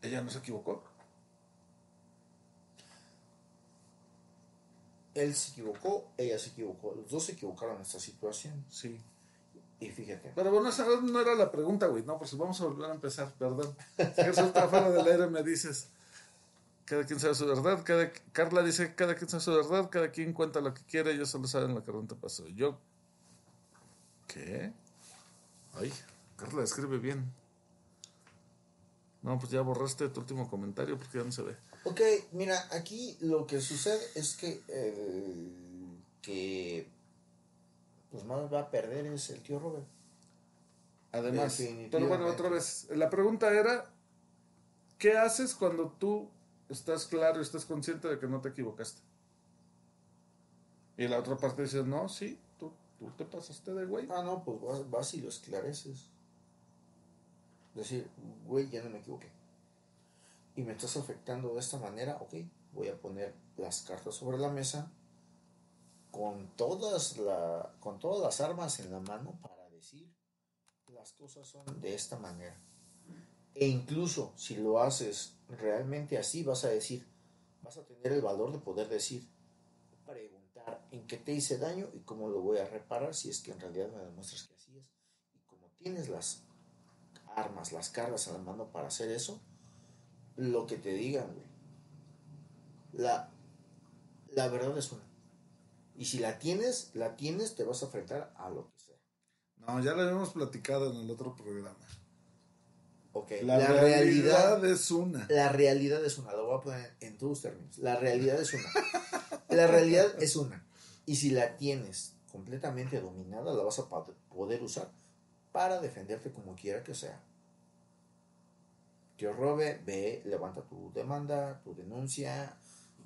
Ella no se equivocó. Él se equivocó, ella se equivocó. Los dos se equivocaron en esta situación. Sí. Y fíjate. Pero bueno, esa no era la pregunta, güey. No, pues vamos a volver a empezar, perdón. Si resulta fuera del aire, me dices. Cada quien sabe su verdad. Cada, Carla dice, cada quien sabe su verdad. Cada quien cuenta lo que quiere. Ellos solo saben lo que realmente pasó. Yo... ¿Qué? Ay, Carla escribe bien. No, pues ya borraste tu último comentario porque ya no se ve. Ok, mira, aquí lo que sucede es que el que pues más va a perder es el tío Robert. Además, pero bueno, otra vez, la pregunta era, ¿qué haces cuando tú estás claro estás consciente de que no te equivocaste? Y la otra parte dice, no, sí, tú, tú te pasaste de güey. Ah, no, pues vas, vas y lo esclareces. Decir, güey, ya no me equivoqué. Y me estás afectando de esta manera, ok, voy a poner las cartas sobre la mesa con todas, la, con todas las armas en la mano para decir las cosas son de esta manera. E incluso si lo haces realmente así, vas a decir, vas a tener el valor de poder decir, preguntar en qué te hice daño y cómo lo voy a reparar si es que en realidad me demuestras que así es. Y como tienes las armas, las cargas a la mano para hacer eso, lo que te digan, güey. La, la verdad es una. Y si la tienes, la tienes, te vas a enfrentar a lo que sea. No, ya lo habíamos platicado en el otro programa. La, realidad, es una. La realidad es una, lo voy a poner en tus términos. La realidad es una. La realidad es una. Y si la tienes completamente dominada, la vas a poder usar para defenderte como quiera que sea. Tío Robe, ve, levanta tu demanda, tu denuncia,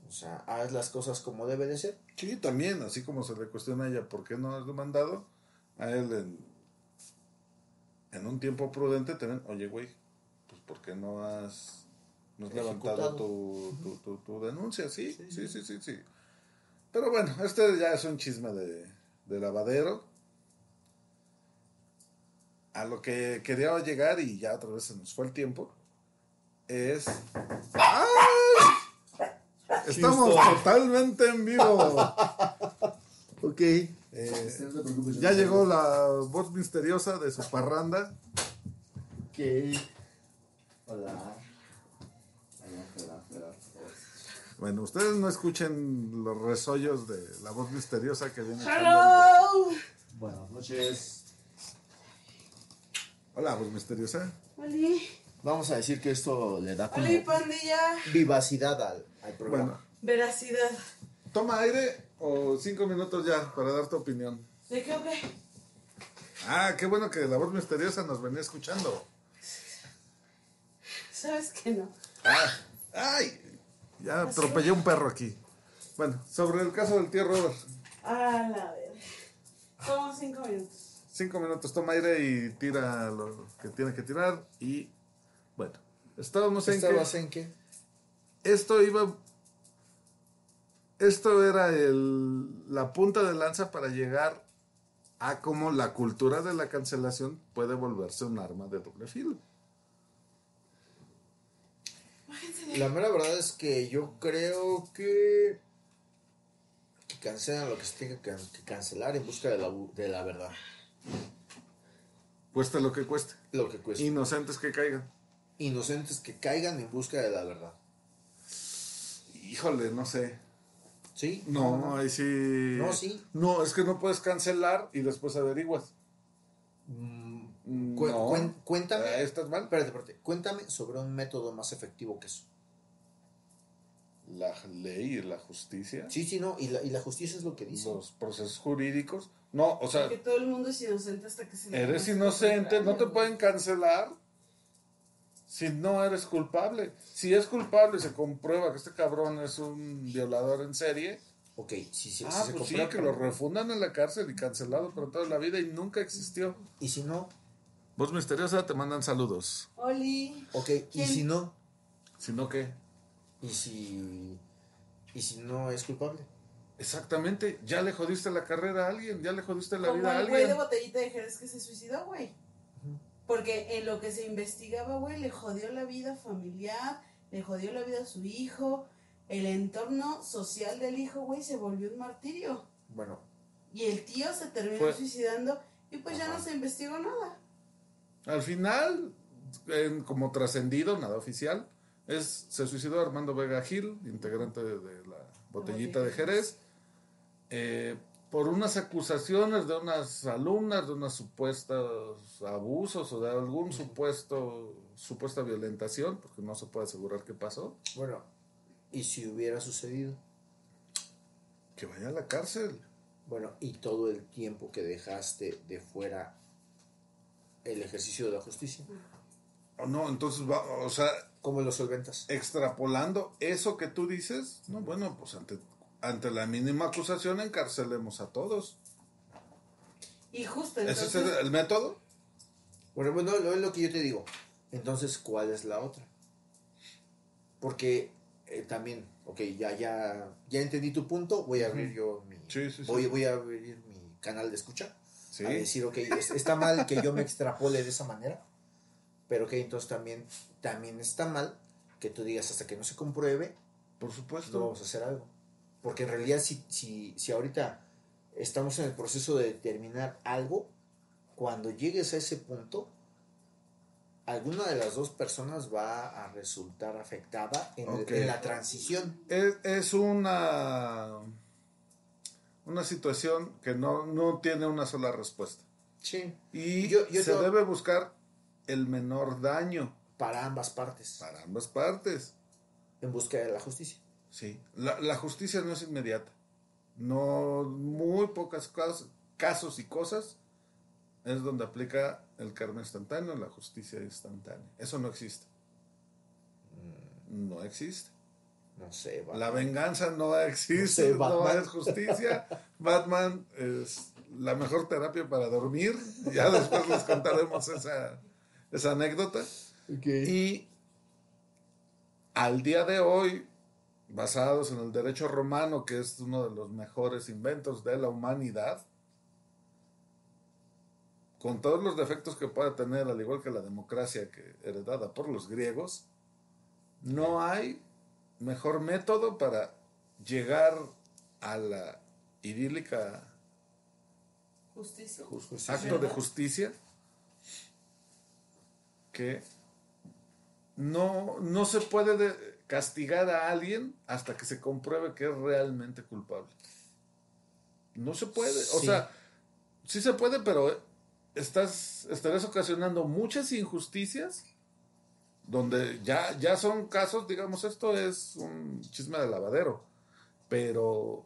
o sea, haz las cosas como debe de ser. Sí, también, así como se le cuestiona a ella por qué no has demandado, a él en, en un tiempo prudente también, oye, güey, ¿por qué no has, no has levantado tu, tu, tu- tu denuncia? Sí, sí, sí, sí, sí. Pero bueno, este ya es un chisme de, de lavadero. A lo que quería llegar y ya otra vez se nos fue el tiempo, es... ¡Ay! Estamos totalmente en vivo. ok. Eh, ya llegó la voz misteriosa de su parranda. Ok. Hola. Hola, hola, hola. Bueno, ustedes no escuchen los resollos de la voz misteriosa que viene. Hello. Buenas noches. Hola, voz misteriosa. Oli. Vamos a decir que esto le da como pandilla. vivacidad al, al programa. Bueno, Veracidad. toma aire o cinco minutos ya para dar tu opinión. ¿De qué o qué? Ah, qué bueno que la voz misteriosa nos venía escuchando. ¿Sabes que no? Ah, ¡Ay! Ya atropellé un perro aquí. Bueno, sobre el caso del tío Robert. A la ver. Somos cinco minutos. Cinco minutos, toma aire y tira lo que tiene que tirar. Y bueno, estábamos en que ¿Estabas en qué? esto iba. Esto era el, la punta de lanza para llegar a cómo la cultura de la cancelación puede volverse un arma de doble filo. La mera verdad es que yo creo que, que cancelan lo que se tenga que que cancelar en busca de la, de la verdad. Cueste lo que cueste. Lo que cueste. Inocentes que caigan. Inocentes que caigan en busca de la verdad. Híjole, no sé. ¿Sí? No, No, no. ahí sí. No, sí. No, es que no puedes cancelar y después averiguas. Cu- no. cuen- cuéntame. Eh, ¿Estás mal? Espérate, espérate. Cuéntame sobre un método más efectivo que eso. La ley y la justicia. Sí, sí, no. Y la, y la justicia es lo que dice. Los procesos jurídicos. No, o sea, Que todo el mundo es inocente hasta que se eres inocente, no te pueden cancelar si no eres culpable. Si es culpable y se comprueba que este cabrón es un violador en serie. Ok, si, si- ah, si se pues sí, comprueba- que lo refundan en la cárcel y cancelado por toda la vida y nunca existió. Y si no. Voz misteriosa, te mandan saludos. Oli. Ok, ¿y si no? ¿Si no qué? ¿Y si, ¿Y si no es culpable? Exactamente, ya le jodiste la carrera a alguien, ya le jodiste la Como vida a el güey de alguien. botellita de Jerez que se suicidó, güey. Porque en lo que se investigaba, güey, le jodió la vida familiar, le jodió la vida a su hijo, el entorno social del hijo, güey, se volvió un martirio. Bueno, Y el tío se terminó suicidando y pues ya no se investigó nada. Al final, en- como trascendido, nada oficial, es se suicidó Armando Vega Gil, integrante de, de la botellita de Jerez, eh, por unas acusaciones de unas alumnas, de unos supuestos abusos o de algún supuesto supuesta violentación, porque no se puede asegurar qué pasó. bueno. ¿Y si hubiera sucedido? Que vaya a la cárcel. Bueno, y todo el tiempo que dejaste de fuera el ejercicio de la justicia. No, entonces va, o sea, ¿Cómo lo solventas? extrapolando eso que tú dices, no, bueno, pues ante, ante la mínima acusación encarcelemos a todos. Y justo ¿Ese entonces... es el, el método? Bueno, bueno, lo es lo que yo te digo. Entonces, ¿cuál es la otra? Porque eh, también, ok, ya, ya, ya entendí tu punto, voy a abrir yo mi... Sí, sí, sí. Voy, voy a abrir mi canal de escucha. Sí. A decir, ok, es- está mal que yo me extrapole de esa manera, pero ok, entonces también, también está mal que tú digas hasta que no se compruebe, Por supuesto. no vamos a hacer algo. Porque en realidad si, si, si ahorita estamos en el proceso de determinar algo, cuando llegues a ese punto, alguna de las dos personas va a resultar afectada en, el- Ok. en la transición. Es, es una, una situación que no, no tiene una sola respuesta. Sí. Y Yo- yo se debe buscar el menor daño Para ambas partes. para ambas partes. En búsqueda de la justicia. Sí, la, la justicia no es inmediata. No, muy pocas casos, casos y cosas es donde aplica el karma instantáneo, la justicia instantánea. Eso no existe. No existe. No sé, va. La venganza no existe, No sé, no, Batman. es justicia. Batman es la mejor terapia para dormir. Ya después les contaremos esa, esa anécdota. Y al día de hoy, basados en el derecho romano, que es uno de los mejores inventos de la humanidad, con todos los defectos que pueda tener, al igual que la democracia que heredada por los griegos, no hay mejor método para llegar a la idílica Justicia. acto de justicia que no, no se puede de- castigar a alguien hasta que se compruebe que es realmente culpable. No se puede, o sea, sí se puede, pero estás estarás ocasionando muchas injusticias donde ya, ya son casos, digamos, esto es un chisme de lavadero, pero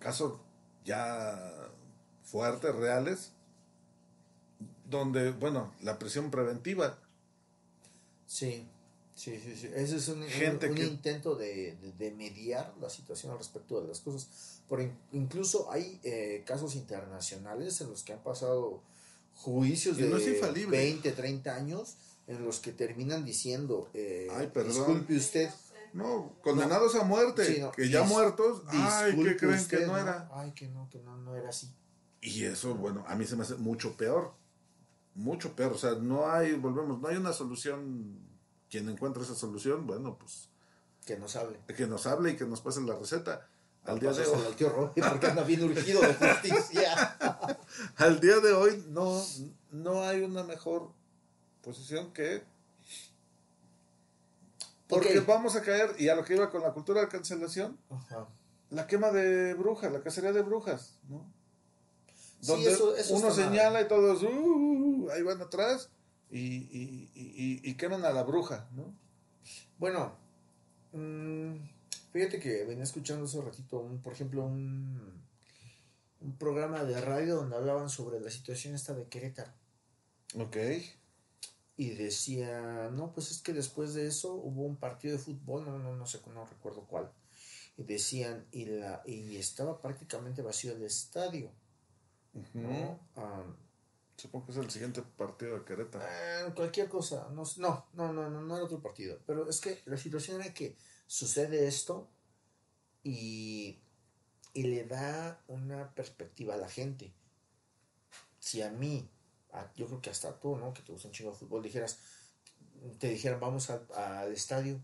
casos ya fuertes, reales, donde, bueno, la prisión preventiva, Sí, sí, sí, sí. Ese es un, un- Gente un que- intento de, de- de mediar la situación al respecto de las cosas. Por in- incluso hay eh, casos internacionales en los que han pasado juicios Y de no es infalible. 20, 30 años en los que terminan diciendo, eh, Ay, perdón. disculpe usted. no, condenados a muerte, Sí, no, que ya dis- muertos, ay, ¿qué disculpe creen usted, que no era? Ay, que no, que no, no era así. Y eso, bueno, a mí se me hace mucho peor. Mucho peor. O sea, no hay, volvemos, no hay una solución. Quien encuentre esa solución, bueno, pues. Que nos hable. Que nos hable y que nos pase la receta. Al día de hoy. al tío Robbie, porque anda bien urgido de justicia. al día de hoy no, no hay una mejor posición que. Porque vamos a caer, y a lo que iba con la cultura de cancelación, Ajá. la quema de brujas, la cacería de brujas, ¿no? Sí, Donde eso- eso uno mal. señala y todos, "Uh", ahí van atrás y, y, y, queman a la bruja, ¿no? Bueno, mm, fíjate que venía escuchando hace ratito, un, por ejemplo, un, un programa de radio donde hablaban sobre la situación esta de Querétaro. Ok. Y decía, no, pues es que después de eso hubo un partido de fútbol, no, no, no sé, no recuerdo cuál. Y decían, y, la, y estaba prácticamente vacío el estadio. ¿No? Ah, Supongo que es el siguiente partido de Querétaro. Ah, cualquier cosa. No, no, no, no, no, era otro partido. Pero es que la situación era que sucede esto y, y le da una perspectiva a la gente. Si a mí, a- yo creo que hasta tú, ¿no? Que te gusta un chingo de fútbol, dijeras, te dijeran, vamos al, al estadio.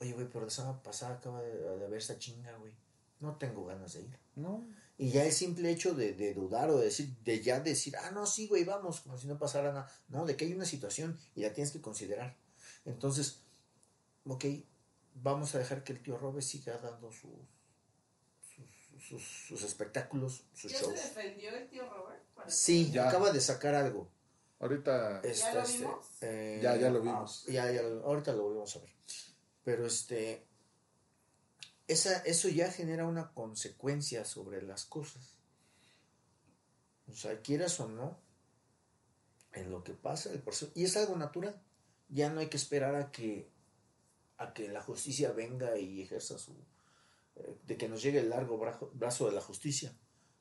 Oye, güey, pero la semana pasada acaba de, de haber esta chinga, güey. No tengo ganas de ir. No. Y ya el simple hecho de, de dudar o de decir, de ya decir, ah, no, sí, güey, vamos, como si no pasara nada. No, de que hay una situación y la tienes que considerar. Entonces, ok, vamos a dejar que el tío Robert siga dando sus, sus, sus, sus espectáculos, sus ¿Ya se shows. defendió el tío Robert? Para Sí, Ya. acaba de sacar algo. Ahorita. Este, lo este, vimos? eh, Ya, ya lo ah, vimos. ya, ya lo- ahorita lo volvemos a ver. Pero este. Esa, eso ya genera una consecuencia sobre las cosas. O sea, quieras o no, en lo que pasa, el proceso. Y es algo natural. Ya no hay que esperar a que, a que la justicia venga y ejerza su. eh, de que nos llegue el largo brazo, brazo de la justicia.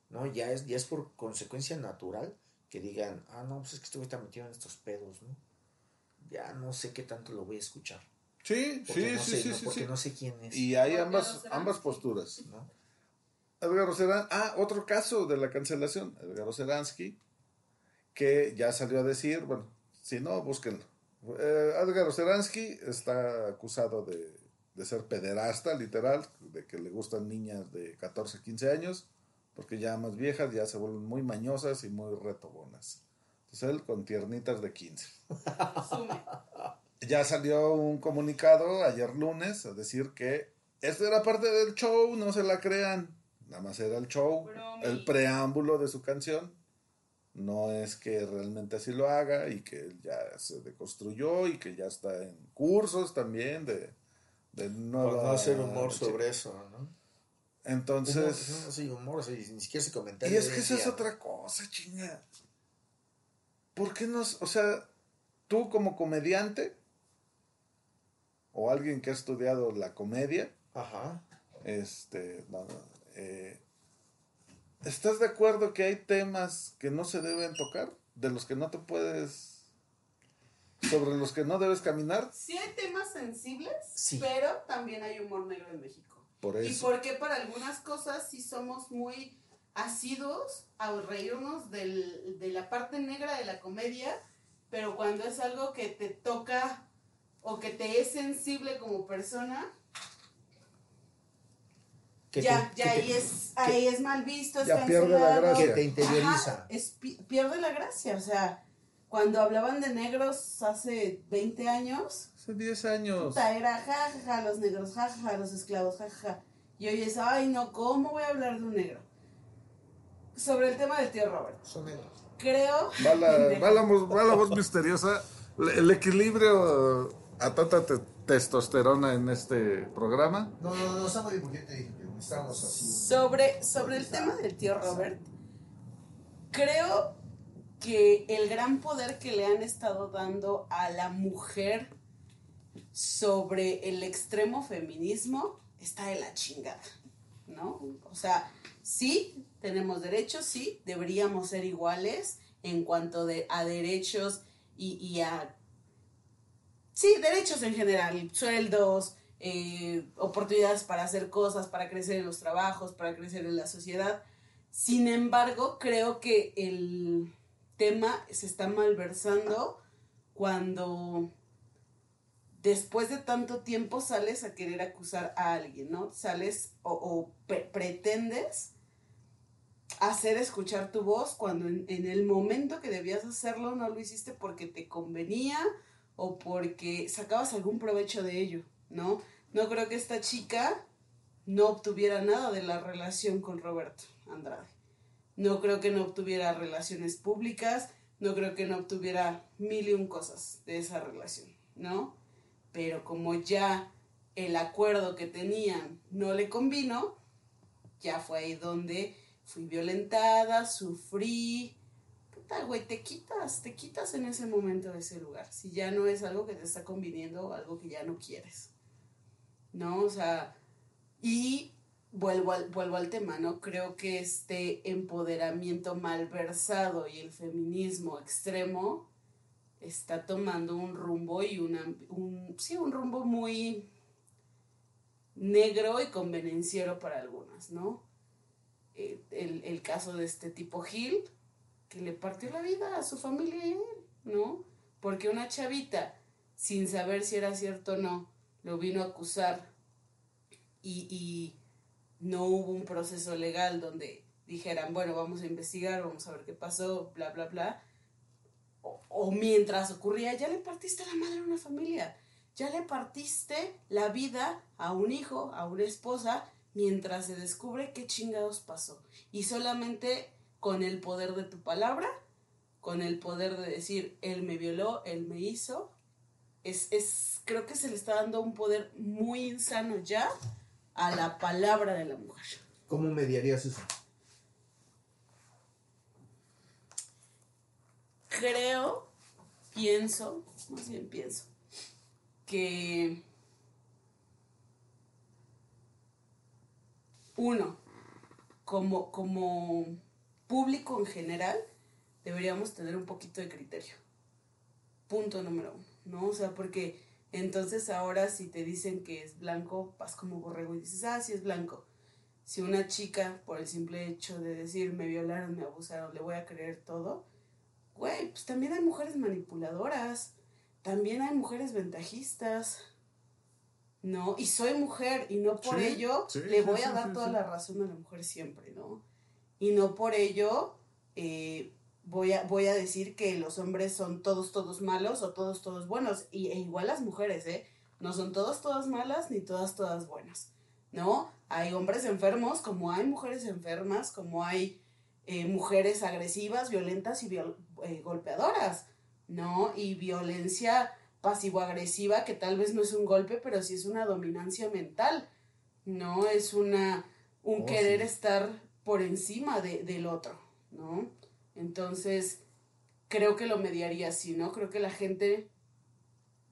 ¿no? Ya es, ya es por consecuencia natural que digan, ah, no, pues es que está metido en estos pedos, ¿no? Ya no sé qué tanto lo voy a escuchar. Sí, Porque sí, no sí, sé, sí, no, sí, porque sí. no sé quién es. Y hay ambas, no ambas posturas. ¿no? Edgar Oceransky, ah, otro caso de la cancelación, Edgar Oceransky, que ya salió a decir, bueno, si no, búsquenlo. Eh, Edgar Oceransky está acusado de, de ser pederasta, literal, de que le gustan niñas de 14, 15 años, porque ya más viejas ya se vuelven muy mañosas y muy retobonas. Entonces él con tiernitas de 15. Ya salió un comunicado ayer lunes a decir que esto era parte del show, no se la crean. Nada más era el show, el preámbulo de su canción. No es que realmente así lo haga y que él ya se deconstruyó y que ya está en cursos también de, de nueva... Por no hacer humor sobre eso, ¿no? Entonces... Humor, no, soy humor, ni siquiera se comentario. Y es que esa es otra cosa, chinga. ¿Por qué no? O sea, tú como comediante o alguien que ha estudiado la comedia, Ajá. este, no, no, eh, ¿estás de acuerdo que hay temas que no se deben tocar? De los que no te puedes, sobre los que no debes caminar, Sí hay temas sensibles, Sí. pero también hay humor negro en México. por Y eso. porque para algunas cosas sí somos muy asiduos a reírnos del- de la parte negra de la comedia, pero cuando es algo que te toca o que te es sensible como persona, Que ya, te- ya que ahí te- es, ahí es mal visto, es Ya pierde la gracia. Que te interioriza. Ajá, es pi- pierde la gracia, o sea, cuando hablaban de negros hace 20 años, Hace 10 años. puta, era jajaja, los negros, jajaja, los esclavos, jajaja. Y hoy es, ay no, ¿cómo voy a hablar de un negro? Sobre el tema del tío Robert. Son negros. Creo. Va la, va la voz, va la voz misteriosa, el el equilibrio a tanta te- testosterona en este programa. No, no, no, dije que necesitábamos así. Sobre, sobre el tema del tío Robert, creo que el gran poder que le han estado dando a la mujer sobre el extremo feminismo está de la chingada, ¿no? O sea, sí, tenemos derechos, sí, deberíamos ser iguales en cuanto de, a derechos y, y a... Sí, derechos en general, sueldos, eh, oportunidades para hacer cosas, para crecer en los trabajos, para crecer en la sociedad. Sin embargo, creo que el tema se está malversando cuando después de tanto tiempo sales a querer acusar a alguien, ¿no? Sales o, o pre- pretendes hacer escuchar tu voz cuando en el momento que debías hacerlo no lo hiciste porque te convenía o porque sacabas algún provecho de ello, ¿no? No creo que esta chica no obtuviera nada de la relación con Roberto Andrade. No creo que no obtuviera relaciones públicas, no creo que no obtuviera mil y un cosas de esa relación, ¿no? Pero como ya el acuerdo que tenían no le convino, ya fue ahí donde fui violentada, sufrí. Güey, te quitas, te quitas en ese momento de ese lugar. Si ya no es algo que te está conviniendo algo que ya no quieres. ¿No? O sea, y vuelvo al, vuelvo al tema, ¿no? Creo que este empoderamiento malversado y el feminismo extremo está tomando un rumbo y una, un, sí, un rumbo muy negro y convenenciero para algunas, ¿no? Eh, El, el caso de este tipo Gil, que le partió la vida a su familia y a él, ¿no? Porque una chavita, sin saber si era cierto o no, lo vino a acusar y, y no hubo un proceso legal donde dijeran, bueno, vamos a investigar, vamos a ver qué pasó, bla, bla, bla. O, o mientras ocurría, ya le partiste la madre a una familia, ya le partiste la vida a un hijo, a una esposa, mientras se descubre qué chingados pasó. Y solamente con el poder de tu palabra, con el poder de decir, él me violó, él me hizo, es, es, creo que se le está dando un poder muy insano ya a la palabra de la mujer. ¿Cómo mediarías eso? Creo, pienso, más bien pienso, que uno, como, como público en general, deberíamos tener un poquito de criterio. Punto número uno, ¿no? O sea, porque entonces ahora si te dicen que es blanco, vas como borrego y dices, ah, sí es blanco. Si una chica, por el simple hecho de decir me violaron, me abusaron, le voy a creer todo, güey, pues también hay mujeres manipuladoras, también hay mujeres ventajistas, ¿no? Y soy mujer y no por Sí, ello sí, le voy sí, a dar toda la razón a la mujer siempre, ¿no? Y no por ello eh, voy, a, voy a decir que los hombres son todos, todos malos o todos, todos buenos. Y, e igual las mujeres, ¿eh? No son todas, todas malas ni todas, todas buenas, ¿no? Hay hombres enfermos como hay mujeres enfermas, como hay eh, mujeres agresivas, violentas y viol- eh, golpeadoras, ¿no? Y violencia pasivo-agresiva que tal vez no es un golpe, pero sí es una dominancia mental, ¿no? Es una, un Oh, querer sí. estar por encima de- del otro, ¿no? Entonces, creo que lo mediaría así, ¿no? Creo que la gente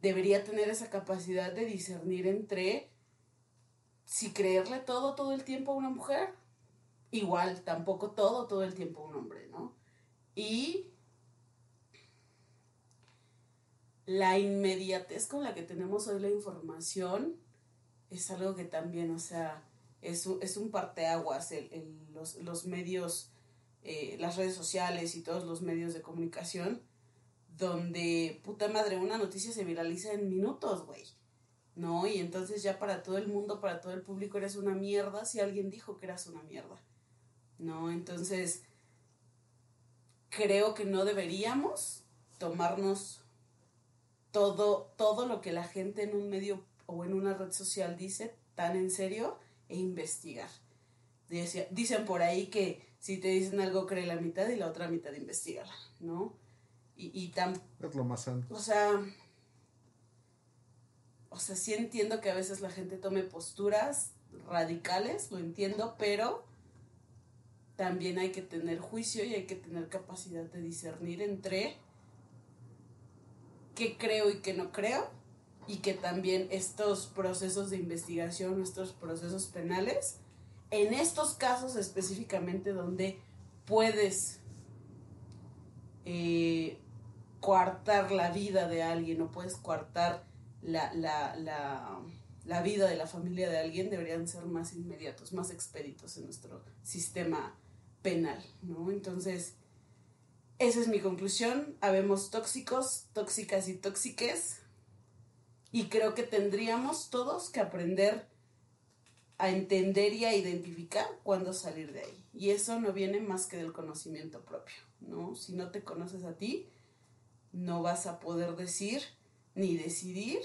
debería tener esa capacidad de discernir entre si creerle todo todo el tiempo a una mujer, igual tampoco todo todo el tiempo a un hombre, ¿no? Y la inmediatez con la que tenemos hoy la información es algo que también, o sea, es es un parteaguas, el, el- los, los medios, eh, las redes sociales y todos los medios de comunicación, donde, puta madre, una noticia se viraliza en minutos, güey. ¿No? Y entonces ya para todo el mundo, para todo el público eres una mierda si alguien dijo que eras una mierda. ¿No? Entonces, creo que no deberíamos tomarnos todo, todo lo que la gente en un medio o en una red social dice tan en serio e investigar. Dice- Dicen por ahí que si te dicen algo, cree la mitad y la otra mitad investigala, ¿no? Y, y tan, Es lo más sano. o sea, o sea, sí entiendo que a veces la gente tome posturas radicales, lo entiendo, pero también hay que tener juicio y hay que tener capacidad de discernir entre qué creo y qué no creo, y que también estos procesos de investigación, estos procesos penales, en estos casos específicamente donde puedes eh, coartar la vida de alguien o puedes coartar la, la, la, la vida de la familia de alguien, deberían ser más inmediatos, más expeditos en nuestro sistema penal, ¿no? Entonces, esa es mi conclusión. Habemos tóxicos, tóxicas y tóxiques. Y creo que tendríamos todos que aprender a entender y a identificar cuándo salir de ahí. Y eso no viene más que del conocimiento propio, ¿no? Si no te conoces a ti, no vas a poder decir ni decidir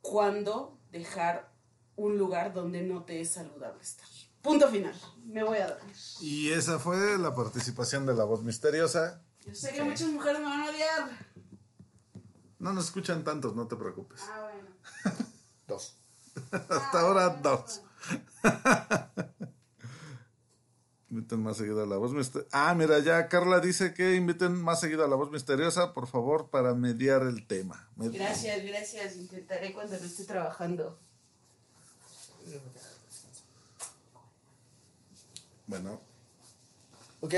cuándo dejar un lugar donde no te es saludable estar. Punto final. Me voy a dormir. Y esa fue la participación de la voz misteriosa. Yo sé que muchas mujeres me van a odiar. No nos escuchan tantos, no te preocupes. Ah, bueno. Dos. Hasta ahora dos. inviten más seguido a la voz misteriosa. Ah, mira, ya Carla dice que inviten más seguido a la voz misteriosa, por favor, para mediar el tema. Med- Gracias, gracias. Intentaré cuando no esté trabajando. Bueno, Ok,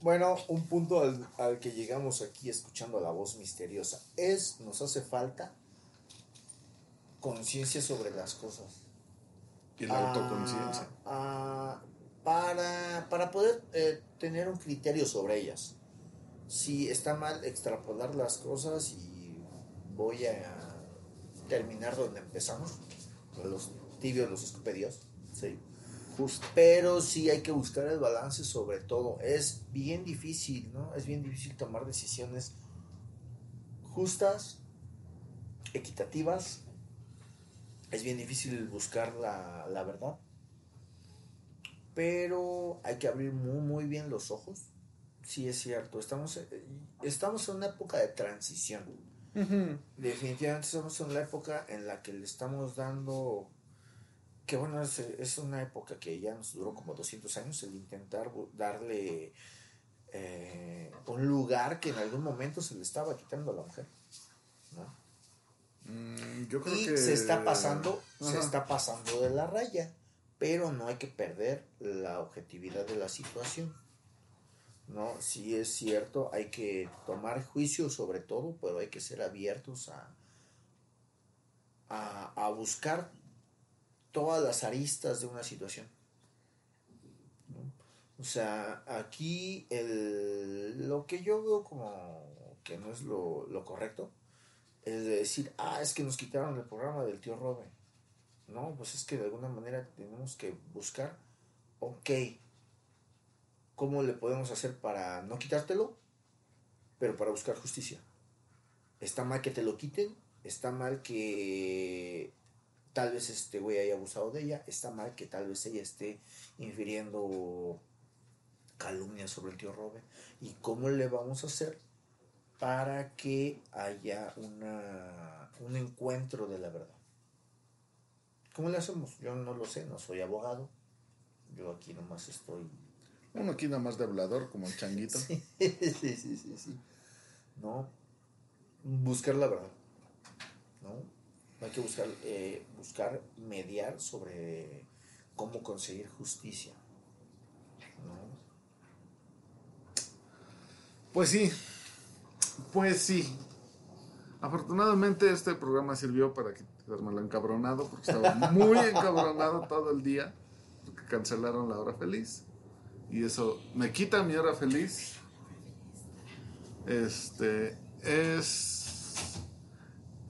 bueno, un punto al, al que llegamos aquí escuchando la voz misteriosa es, nos hace falta conciencia sobre las cosas. y la autoconciencia. Ah, para, para poder eh, tener un criterio sobre ellas. Si está mal extrapolar las cosas y voy a terminar donde empezamos, los tibios, los escupedios, sí. Pero sí hay que buscar el balance sobre todo. Es bien difícil, ¿no? Es bien difícil tomar decisiones justas, equitativas. Es bien difícil buscar la, la verdad. Pero hay que abrir muy, muy bien los ojos. Sí, es cierto. Estamos, eh, estamos en una época de transición. Definitivamente estamos en la época en la que le estamos dando, que bueno, es, es una época que ya nos duró como 200 años, el intentar darle eh, un lugar que en algún momento se le estaba quitando a la mujer. ¿no? Mm, yo creo y que se está pasando, se está pasando de la raya, pero no hay que perder la objetividad de la situación. No, sí es cierto, hay que tomar juicio sobre todo, pero hay que ser abiertos a, a, a buscar todas las aristas de una situación. O sea, aquí el, lo que yo veo como que no es lo, lo correcto es de decir, ah, es que nos quitaron el programa del tío Robe. No, pues es que de alguna manera tenemos que buscar, ok, ¿cómo le podemos hacer para no quitártelo? Pero para buscar justicia. Está mal que te lo quiten, está mal que tal vez este güey haya abusado de ella, está mal que tal vez ella esté infiriendo calumnias sobre el tío Robe. ¿Y cómo le vamos a hacer para que haya una, un encuentro de la verdad? ¿Cómo le hacemos? Yo no lo sé, no soy abogado. Yo aquí nomás estoy Uno aquí nada más de hablador, como el changuito. sí, sí, sí, sí, sí. No. Buscar la verdad. ¿No? Hay que buscar, eh, buscar mediar sobre cómo conseguir justicia. Pues sí, pues sí. Afortunadamente este programa sirvió para quitármelo encabronado, porque estaba muy encabronado todo el día, porque cancelaron la hora feliz. Y eso me quita mi hora feliz. Este es,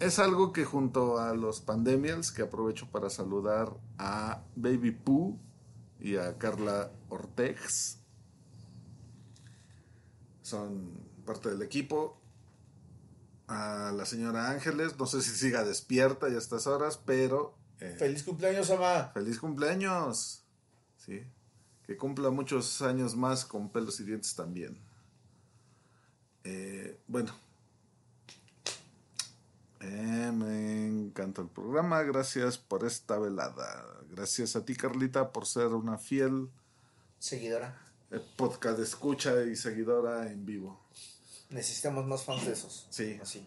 es algo que junto a los pandemials, que aprovecho para saludar a Baby Pooh y a Carla Ortex, son parte del equipo. A la señora Ángeles, no sé si siga despierta ya a estas horas, pero... eh, ¡Feliz cumpleaños, Ama! ¡Feliz cumpleaños! Sí. Que cumpla muchos años más con pelos y dientes también. Eh, bueno. Eh, me encanta el programa. Gracias por esta velada. Gracias a ti, Carlita, por ser una fiel Seguidora. eh, podcast escucha y seguidora en vivo. Necesitamos más fans de esos. Sí. Así.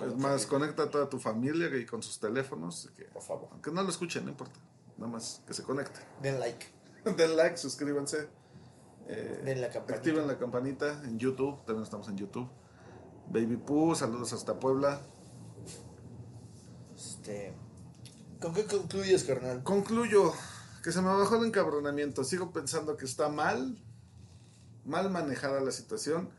Es más, conecta a toda tu familia y con sus teléfonos. Que, Por favor. Aunque no lo escuchen, no importa. Nada más que se conecten. Den like. Den like, suscríbanse. Eh, Den la campanita. Activen la campanita en YouTube. También estamos en YouTube. Baby Pooh, saludos hasta Puebla. Este, ¿Con qué concluyes, carnal? Concluyo que se me bajó el encabronamiento. Sigo pensando que está mal, mal manejada la situación.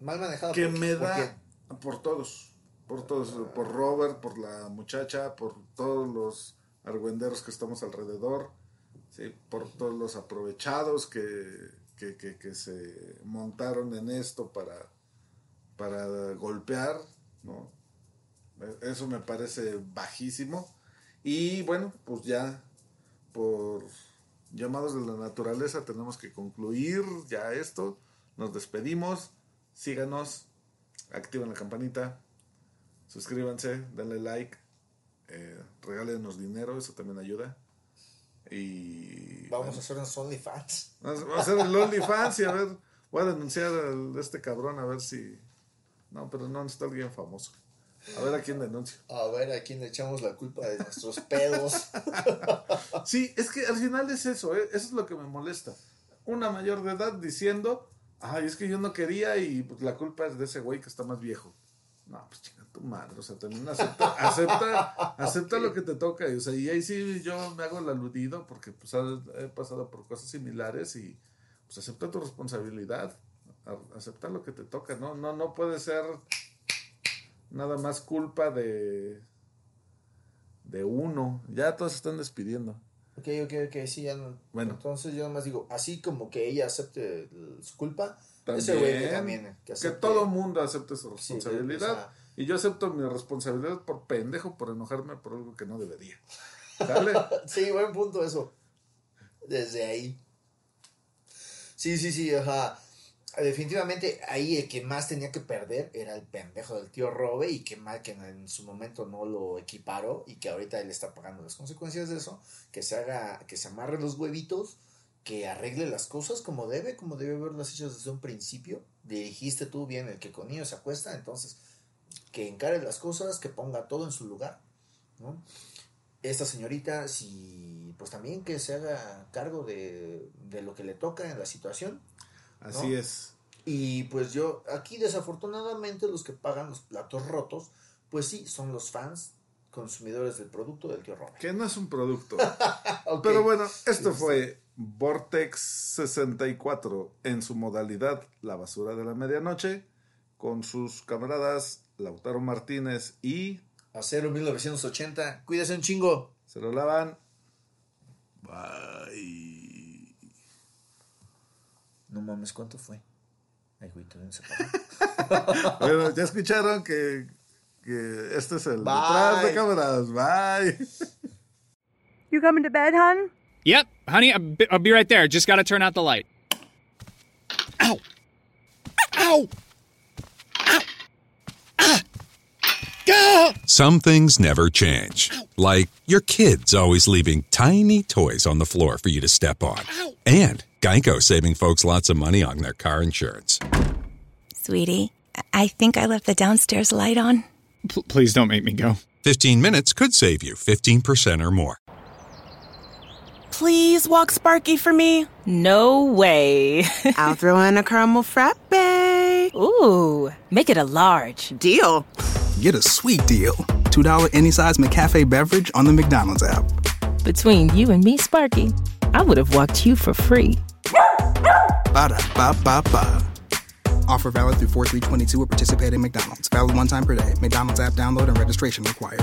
Mal manejada. Que por- me ¿por da qué? por todos, por todos, por Robert, por la muchacha, por todos los argüenderos que estamos alrededor, ¿sí? por todos los aprovechados que, que, que- que se montaron en esto para, para golpear, ¿no? Eso me parece bajísimo. Y bueno, pues ya por llamados de la naturaleza tenemos que concluir ya esto. Nos despedimos. Síganos, activen la campanita, suscríbanse, denle like, eh, regálenos dinero, eso también ayuda. Y Vamos a hacer unos OnlyFans. Vamos a hacer el OnlyFans y a ver, voy a denunciar a este cabrón a ver si... No, pero no necesita alguien famoso. A ver a quién denuncio. A ver a quién le echamos la culpa de nuestros pedos. Sí, es que al final es eso, ¿eh? eso es lo que me molesta. Una mayor de edad diciendo, ay, es que yo no quería y pues, la culpa es de ese güey que está más viejo. No, pues chinga tu madre, o sea, también acepta, acepta, acepta lo que te toca. Y, o sea, y ahí sí yo me hago el aludido porque pues he pasado por cosas similares y pues acepta tu responsabilidad, acepta lo que te toca, ¿no? No, no puede ser nada más culpa de de uno. Ya todos se están despidiendo. Ok, ok, ok, sí, ya no. Bueno. Entonces yo nomás digo, así como que ella acepte su culpa, También, ese güey que también. Que, que acepte- todo mundo acepte su Sí, responsabilidad. y yo acepto mi responsabilidad por pendejo, por enojarme por algo que no debería. ¿Sale? sí, buen punto eso. Desde ahí. Sí, sí, sí, ajá. Definitivamente ahí el que más tenía que perder era el pendejo del tío Robe y que mal que en su momento no lo equiparó y que ahorita él está pagando las consecuencias de eso, que se haga, que se amarre los huevitos, que arregle las cosas como debe, como debe haberlas hechas desde un principio. Dirigiste tú bien el que con ellos se acuesta, entonces que encare las cosas, que ponga todo en su lugar, ¿no? Esta señorita, si pues también que se haga cargo de, de lo que le toca en la situación. ¿No? Así es. Y pues yo, aquí desafortunadamente los que pagan los platos rotos, pues sí, son los fans consumidores del producto del tío Robert. Que no es un producto. Pero bueno, esto Sí, fue Vortex 64 en su modalidad La basura de la medianoche con sus camaradas Lautaro Martínez y Acero 1980. Cuídese un chingo. Se lo lavan. Bye. No mames, ¿cuánto fue? Ay, güey, todavía no se paga. Bueno, ya escucharon que, que este es el Bye. detrás de cámaras. Bye. You coming to bed, hon? Yep, honey, I'll be, right there. Just gotta turn out the light. Ow! Ow! Ow! Ah! Go! Some things never change. Like your kids always leaving tiny toys on the floor for you to step on. And Geico saving folks lots of money on their car insurance. Sweetie, I think I left the downstairs light on. P- please don't make me go. 15 minutes could save you 15% or more. Please walk Sparky for me. No way. I'll throw in a caramel frappe. Ooh, make it a large. Deal. Get a sweet deal. $2 any size McCafe beverage on the McDonald's app. Between you and me, Sparky, I would have walked you for free. Ba da ba ba ba. Offer valid through 4 3 22 at participating McDonald's. Valid one time per day. McDonald's app download and registration required.